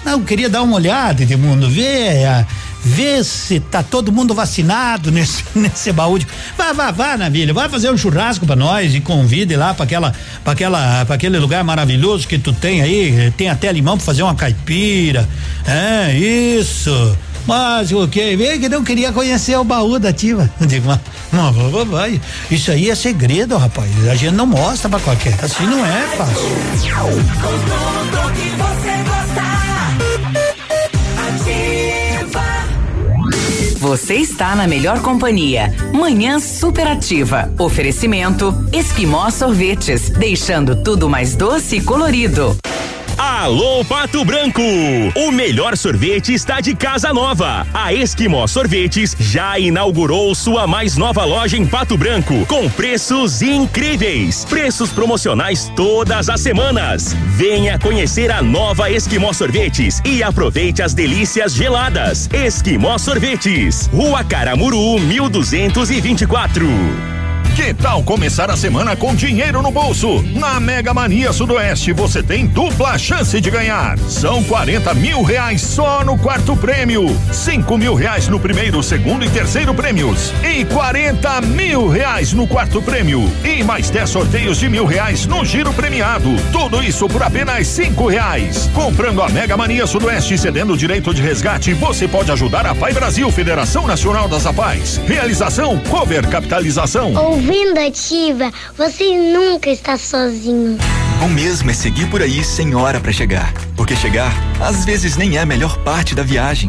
S12: Não, queria dar uma olhada, Edmundo, ver, ah, ver se tá todo mundo vacinado nesse, nesse baú. De, vá, vá, vá, Navilha, vai fazer um churrasco pra nós e convide lá pra aquela, pra aquela, pra aquele lugar maravilhoso que tu tem aí, tem até limão pra fazer uma caipira. É, isso. Mas o que? Vem que não queria conhecer o baú da Ativa. Eu digo, mas, mas vai. Isso aí é segredo, rapaz. A gente não mostra pra qualquer. Assim não é fácil.
S7: tudo que você gosta.
S11: Você está na melhor companhia. Manhã Superativa. Oferecimento Esquimó Sorvetes, deixando tudo mais doce e colorido.
S51: Alô Pato Branco! O melhor sorvete está de casa nova. A Esquimó Sorvetes já inaugurou sua mais nova loja em Pato Branco, com preços incríveis. Preços promocionais todas as semanas. Venha conhecer a nova Esquimó Sorvetes e aproveite as delícias geladas. Esquimó Sorvetes, Rua Caramuru, 1224.
S1: Que tal começar a semana com dinheiro no bolso? Na Mega Mania Sudoeste você tem dupla chance de ganhar. São 40 mil reais só no quarto prêmio, 5 mil reais no primeiro, segundo e terceiro prêmios e 40 mil reais no quarto prêmio e mais 10 sorteios de mil reais no giro premiado. Tudo isso por apenas cinco reais. Comprando a Mega Mania Sudoeste e cedendo o direito de resgate, você pode ajudar a Pai Brasil, Federação Nacional das Apais. Realização Cover Capitalização.
S18: Ouvindo ativa, você nunca está sozinho.
S6: Bom mesmo é seguir por aí sem hora para chegar. Porque chegar, às vezes, nem é a melhor parte da viagem.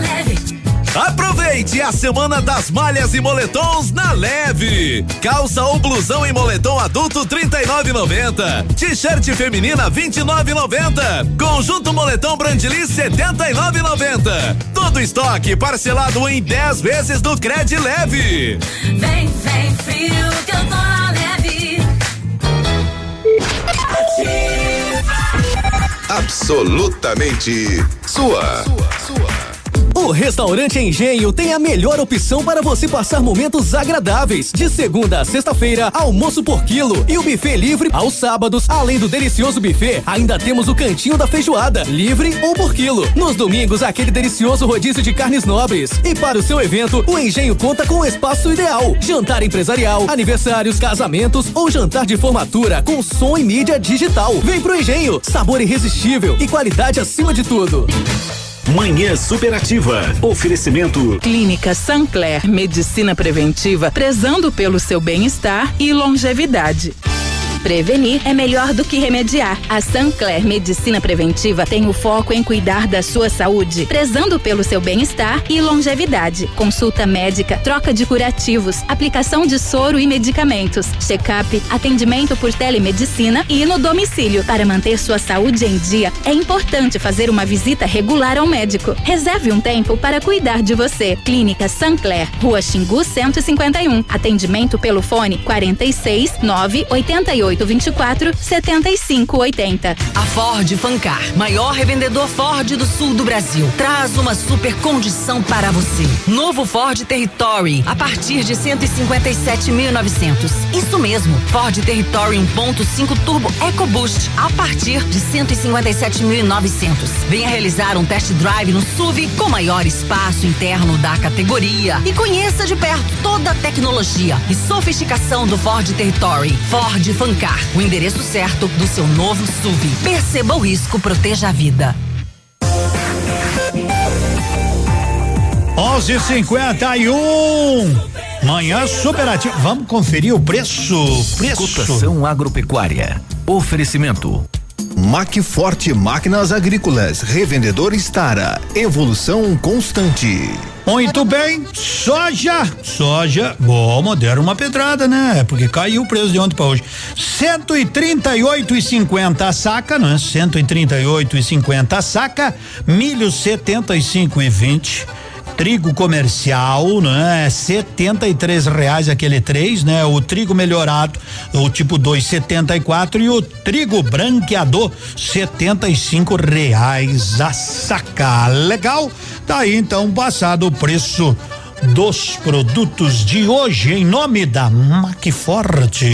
S8: Aproveite a semana das malhas e moletons na Leve. Calça ou blusão em moletom adulto 39,90. T-shirt feminina 29,90. Conjunto moletom Brandili 79,90. Todo estoque parcelado em 10 vezes do Cred Leve.
S7: Vem, vem frio, que eu tô na leve.
S71: Absolutamente sua.
S28: O Restaurante Engenho tem a melhor opção para você passar momentos agradáveis. De segunda a sexta-feira, almoço por quilo e o buffet livre aos sábados. Além do delicioso buffet, ainda temos o cantinho da feijoada, livre ou por quilo. Nos domingos, aquele delicioso rodízio de carnes nobres. E para o seu evento, o Engenho conta com o espaço ideal: jantar empresarial, aniversários, casamentos ou jantar de formatura com som e mídia digital. Vem pro Engenho, sabor irresistível e qualidade acima de tudo.
S72: Manhã Superativa. Oferecimento.
S31: Clínica Sancler, medicina preventiva, prezando pelo seu bem-estar e longevidade. Prevenir é melhor do que remediar. A Sancler Medicina Preventiva tem o foco em cuidar da sua saúde, prezando pelo seu bem-estar e longevidade. Consulta médica, troca de curativos, aplicação de soro e medicamentos, check-up, atendimento por telemedicina e no domicílio. Para manter sua saúde em dia, é importante fazer uma visita regular ao médico. Reserve um tempo para cuidar de você. Clínica Sancler, Rua Xingu 151. Atendimento pelo fone 46 988 24 75 80.
S54: A Ford Fancar, maior revendedor Ford do sul do Brasil, traz uma super condição para você. Novo Ford Territory, a partir de 157.900. Isso mesmo, Ford Territory 1.5 Turbo EcoBoost, a partir de 157.900. Venha realizar um test drive no SUV com maior espaço interno da categoria e conheça de perto toda a tecnologia e sofisticação do Ford Territory. Ford Fancar, o endereço certo do seu novo SUV. Perceba o risco, proteja a vida.
S12: 11:51. Manhã superativa. Vamos conferir o preço. Preço.
S42: Cotação agropecuária. Oferecimento.
S17: Macforte Máquinas Agrícolas, revendedor Estara, evolução constante.
S12: Muito bem, soja, soja, bom, deram uma pedrada, né? Porque caiu o preço de ontem para hoje. 138,50 a saca, né? 138,50 a saca, milho 75,20 trigo comercial, né? Setenta e três reais aquele três, né? O trigo melhorado, o tipo dois setenta e quatro e o trigo branqueador setenta e cinco reais a saca. Legal? Daí então passado o preço dos produtos de hoje em nome da Macforte.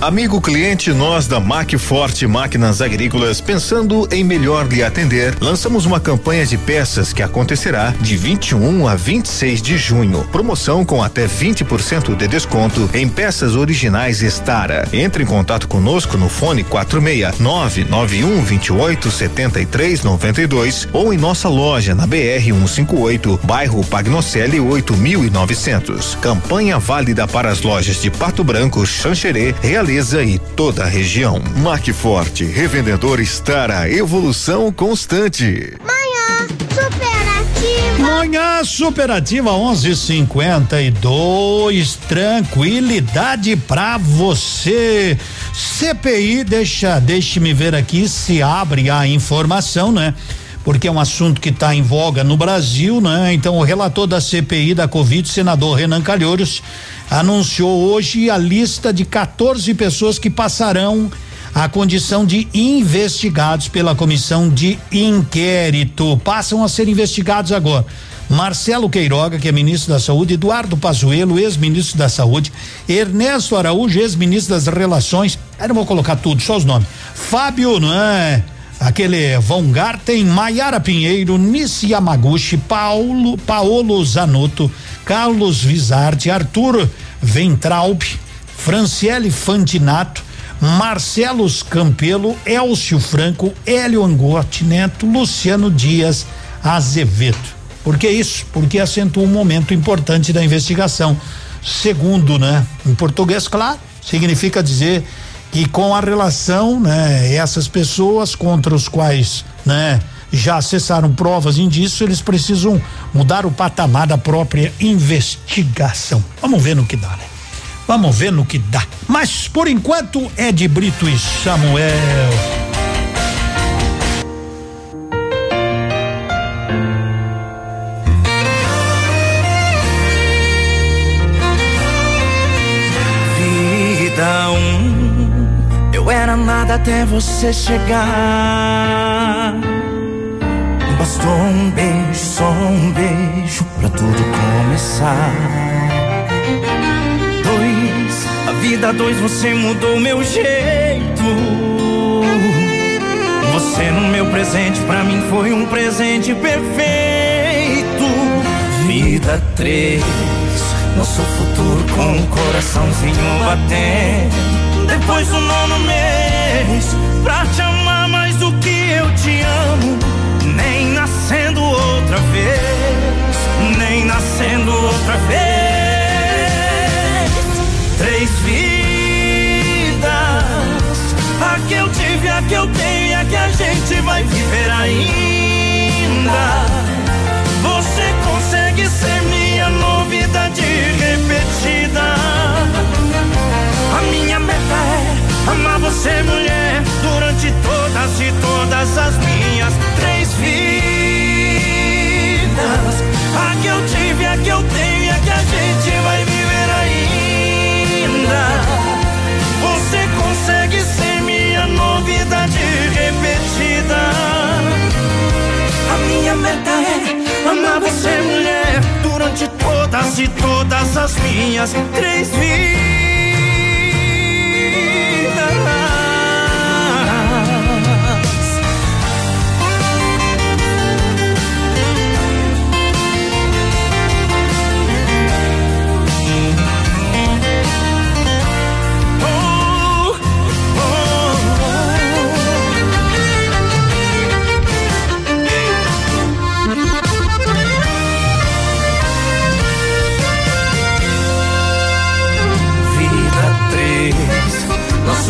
S17: Amigo cliente, nós da Macforte Máquinas Agrícolas, pensando em melhor lhe atender, lançamos uma campanha de peças que acontecerá de 21 a 26 de junho. Promoção com até 20% de desconto em peças originais Estara. Entre em contato conosco no fone 46 991 28 73 92 ou em nossa loja na BR 158, bairro Pagnocelli 8900. Campanha válida para as lojas de Pato Branco, Xanxerê, E toda a região. Macforte, revendedor Estara, evolução constante.
S18: Manhã superativa.
S12: Manhã superativa 11:52. Tranquilidade pra você. CPI, deixa, deixe-me ver aqui se abre a informação, né? Porque é um assunto que está em voga no Brasil, né? Então, o relator da CPI da Covid, senador Renan Calheiros, anunciou hoje a lista de 14 pessoas que passarão a condição de investigados pela comissão de inquérito. Passam a ser investigados agora. Marcelo Queiroga, que é ministro da Saúde, Eduardo Pazuello, ex-ministro da Saúde, Ernesto Araújo, ex-ministro das Relações, aí não vou colocar tudo, só os nomes. Fábio, não é? aquele Von Garten, Maiara Pinheiro, Nissi Yamaguchi, Paulo, Paolo Zanotto, Carlos Vizardi, Arthur Ventralp, Franciele Fantinato, Marcelos Campelo, Elcio Franco, Hélio Angotti Neto, Luciano Dias Azevedo. Por que isso? Porque acentua um momento importante da investigação. Segundo, né? Em português, claro, significa dizer que com a relação, né, essas pessoas contra os quais, né, já acessaram provas indícios, eles precisam mudar o patamar da própria investigação. Vamos ver no que dá, né? Vamos ver no que dá. Mas por enquanto é de Brito e Samuel.
S32: Vida um, eu era nada até você chegar. Um beijo, só um beijo pra tudo começar. Dois, a vida dois, você mudou meu jeito. Você no meu presente, pra mim foi um presente perfeito. Vida três, nosso futuro com um coraçãozinho batendo. Depois do nono mês, pra te amar mais do que eu te amo. Nem outra vez, nem nascendo outra vez. Três vidas, a que eu tive, a que eu tenho a que a gente vai viver ainda. Você consegue ser minha novidade repetida. A minha meta é amar você, mulher, durante todas e todas as minhas meta é amar você, mulher, durante todas e todas as minhas três vidas.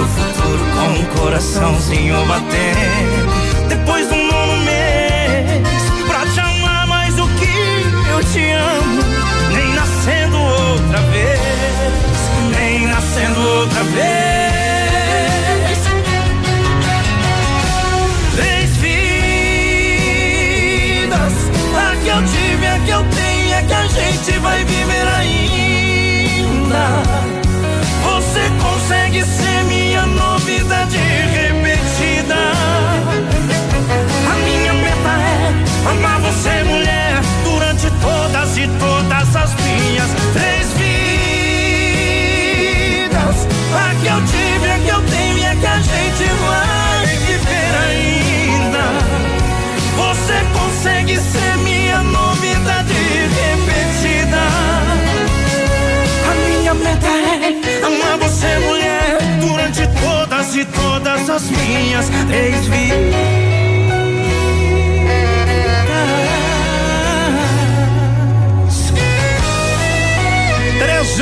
S32: Nosso futuro com um coraçãozinho batendo. Depois do nono mês, pra te amar mais do que eu te amo. Nem nascendo outra vez, nem nascendo outra vez. Todas e todas as minhas três vidas.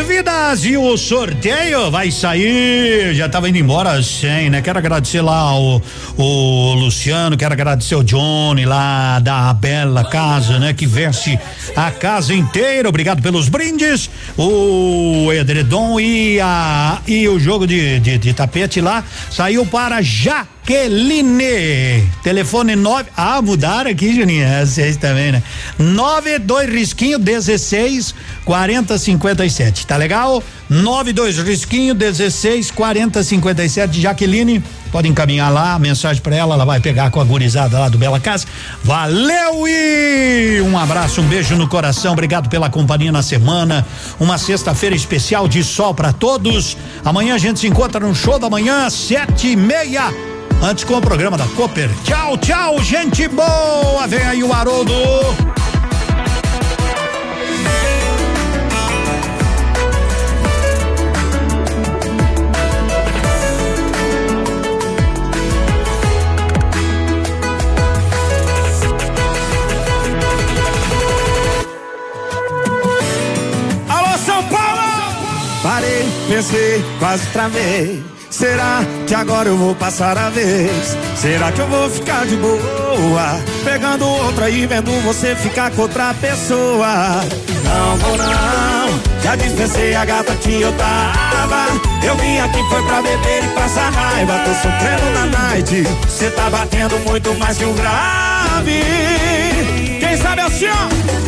S32: Vidas
S12: e o sorteio vai sair. Já tava indo embora sem, né? Quero agradecer lá o, o Luciano, quero agradecer o Johnny lá da Bela Casa, né? Que veste a casa inteira. Obrigado pelos brindes. O edredom e a e o jogo de, de, de tapete lá saiu para Jaqueline. Telefone 9. Ah, mudaram aqui, Juninho. É, Vocês também, né? 92 risquinho 16 40 57. Tá legal? 92 risquinho 16 40 57. Jaqueline, pode encaminhar lá a mensagem para ela. Ela vai pegar com a gurizada lá do Bela Casa. Valeu e um abraço, um beijo no coração. Obrigado pela companhia na semana. Uma sexta-feira especial de sol para todos. Amanhã a gente se encontra no show da manhã, sete e meia Antes com o programa da Cooper. Tchau, tchau, gente boa. Vem aí o Haroldo.
S44: Pensei, quase travei. Será que agora eu vou passar a vez? Será que eu vou ficar de boa? Pegando outra e vendo você ficar com outra pessoa. Não vou não, já dispensei a gata que eu tava. Eu vim aqui foi pra beber e passar raiva. Tô sofrendo na night, cê tá batendo muito mais que um grave. Quem sabe assim, ó.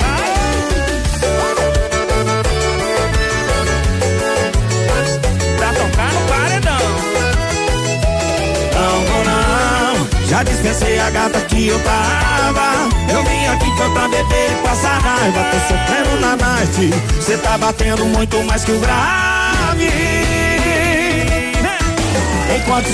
S44: Dispensei a gata que eu tava. Eu vim aqui foi pra beber e passar raiva. Tô sofrendo na night, cê tá batendo muito mais que o grave. Enquanto